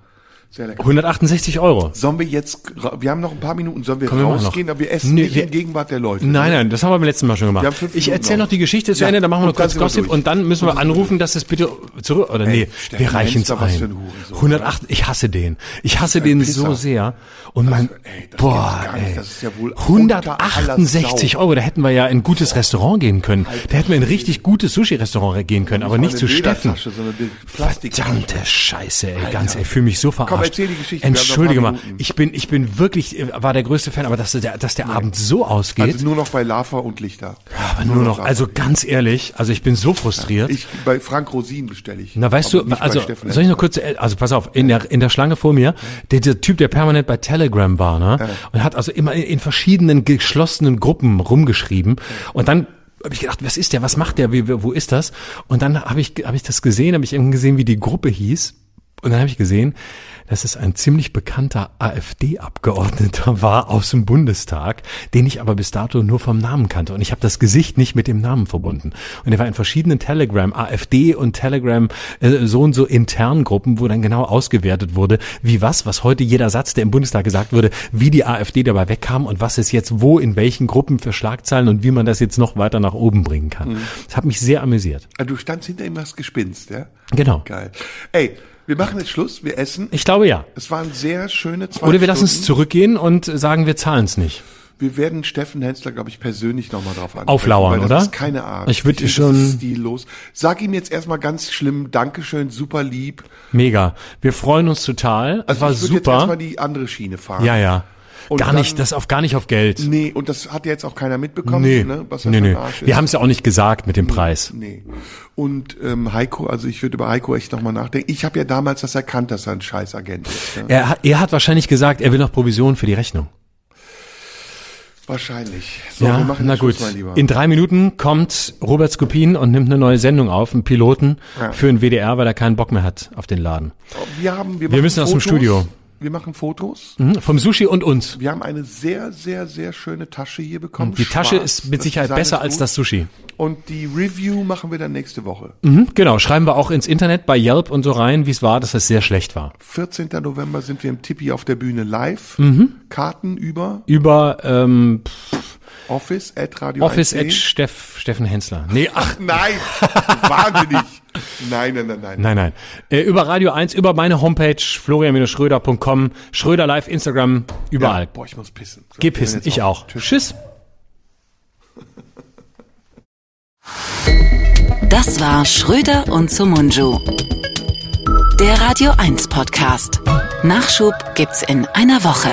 Sehr lecker. 168 Euro. Sollen wir jetzt, wir haben noch ein paar Minuten, sollen wir machen rausgehen, aber wir essen Nee, nicht wir- in Gegenwart der Leute. Nein, ne? nein, das haben wir beim letzten Mal schon gemacht. Ich erzähle noch. die Geschichte zu Ja, Ende, dann machen wir noch kurz Gossip und dann müssen wir anrufen, dass es bitte zurück, oder nee, Steffen wir reichen es ein. ein Hurensohn, 108, ich hasse den. Ich hasse den Pisser. so sehr. Und mein, ey, das boah, ey, Das ist ja wohl unter aller 168 Sau. Euro, da hätten wir ja in ein gutes Restaurant gehen können. Da hätten wir in ein richtig gutes Sushi-Restaurant gehen können, aber nicht zu Steffen. Verdammte Scheiße, ey, ganz, ey, fühle mich so verarscht. Komm, erzähl die Geschichte, Entschuldige mal, ich bin, ich bin wirklich, äh, war der größte Fan, aber dass der, dass der Abend so ausgeht. Also nur noch bei Lava und Lichter. Aber nur noch, also ganz ehrlich, also ich bin so frustriert. Ich, bei Frank Rosin bestelle ich. Na, weißt aber du, also soll ich noch kurz, also pass auf, in der in der Schlange vor mir, der, der Typ, der permanent bei Telegram war, ne, und hat also immer in, in verschiedenen geschlossenen Gruppen rumgeschrieben und dann habe ich gedacht, was ist der, was macht der, wie, wo ist das? Und dann habe ich habe ich das gesehen, habe ich eben gesehen, wie die Gruppe hieß Und dann habe ich gesehen, dass es ein ziemlich bekannter AfD-Abgeordneter war aus dem Bundestag, den ich aber bis dato nur vom Namen kannte. Und ich habe das Gesicht nicht mit dem Namen verbunden. Und er war in verschiedenen Telegram, AfD und Telegram, äh, so und so internen Gruppen, wo dann genau ausgewertet wurde, wie was, was heute jeder Satz, der im Bundestag gesagt wurde, wie die AfD dabei wegkam und was es jetzt wo, in welchen Gruppen für Schlagzeilen und wie man das jetzt noch weiter nach oben bringen kann. Das hat mich sehr amüsiert. Ah, Du standst hinter ihm das Gespinst, ja? Genau. Geil. Ey, wir machen jetzt Schluss, wir essen. Ich glaube ja. Es waren sehr schöne zwei Oder wir lassen es Stunden. zurückgehen und sagen, wir zahlen es nicht. Wir werden Steffen Hensler, glaube ich, persönlich nochmal drauf ansprechen. Auflauern, das oder? ist keine Art. Ich würd finde, schon- stillos. Sag ihm jetzt erstmal ganz schlimm, Dankeschön, super lieb. Mega. Wir freuen uns total. Es Also war ich würde jetzt erstmal super. die andere Schiene fahren. Ja, ja. Und gar dann- nicht, das auf gar nicht auf Geld. Nee, und das hat jetzt auch keiner mitbekommen, Nee, ne, was nee, nee. ein Arsch ist. Wir haben es ja auch nicht gesagt mit dem Preis. Nee. Und ähm, Heiko, also ich würde über Heiko echt nochmal nachdenken. Ich habe ja damals das erkannt, dass er ein Scheißagent ist. Ne? Er, hat- er hat wahrscheinlich gesagt, er will noch Provision für die Rechnung. Wahrscheinlich. So, wir ja, machen na gut. In drei Minuten kommt Robert Skopin und nimmt eine neue Sendung auf, einen Piloten Ja. für den WDR, weil er keinen Bock mehr hat auf den Laden. wir haben, wir, Wir müssen aus dem Fotos. Studio. Wir machen Fotos. Mhm, vom Sushi und uns. Wir haben eine sehr, sehr, sehr schöne Tasche hier bekommen. Die Tasche Schwarz. ist mit Das Sicherheit Design besser als das Sushi. Und die Review machen wir dann nächste Woche. Mhm, genau, schreiben wir auch ins Internet bei Yelp und so rein, wie es war, dass es sehr schlecht war. 14. November sind wir im Tippi auf der Bühne live. Mhm. Karten über Über ähm, Office at Radio Office 1D. at Steff, Steffen Hensler. Nee, ach, Nein, wahnsinnig. Nein, nein, nein, nein. nein, nein. Äh, über Radio 1, über meine Homepage florian-schröder.com, Schröder live, Instagram, überall. Ja, boah, ich muss pissen. So, Geh pissen, ich auf. auch. Tschüss. Tschüss. Das war Schröder und Sumunju. Der Radio 1 Podcast. Nachschub gibt's in einer Woche.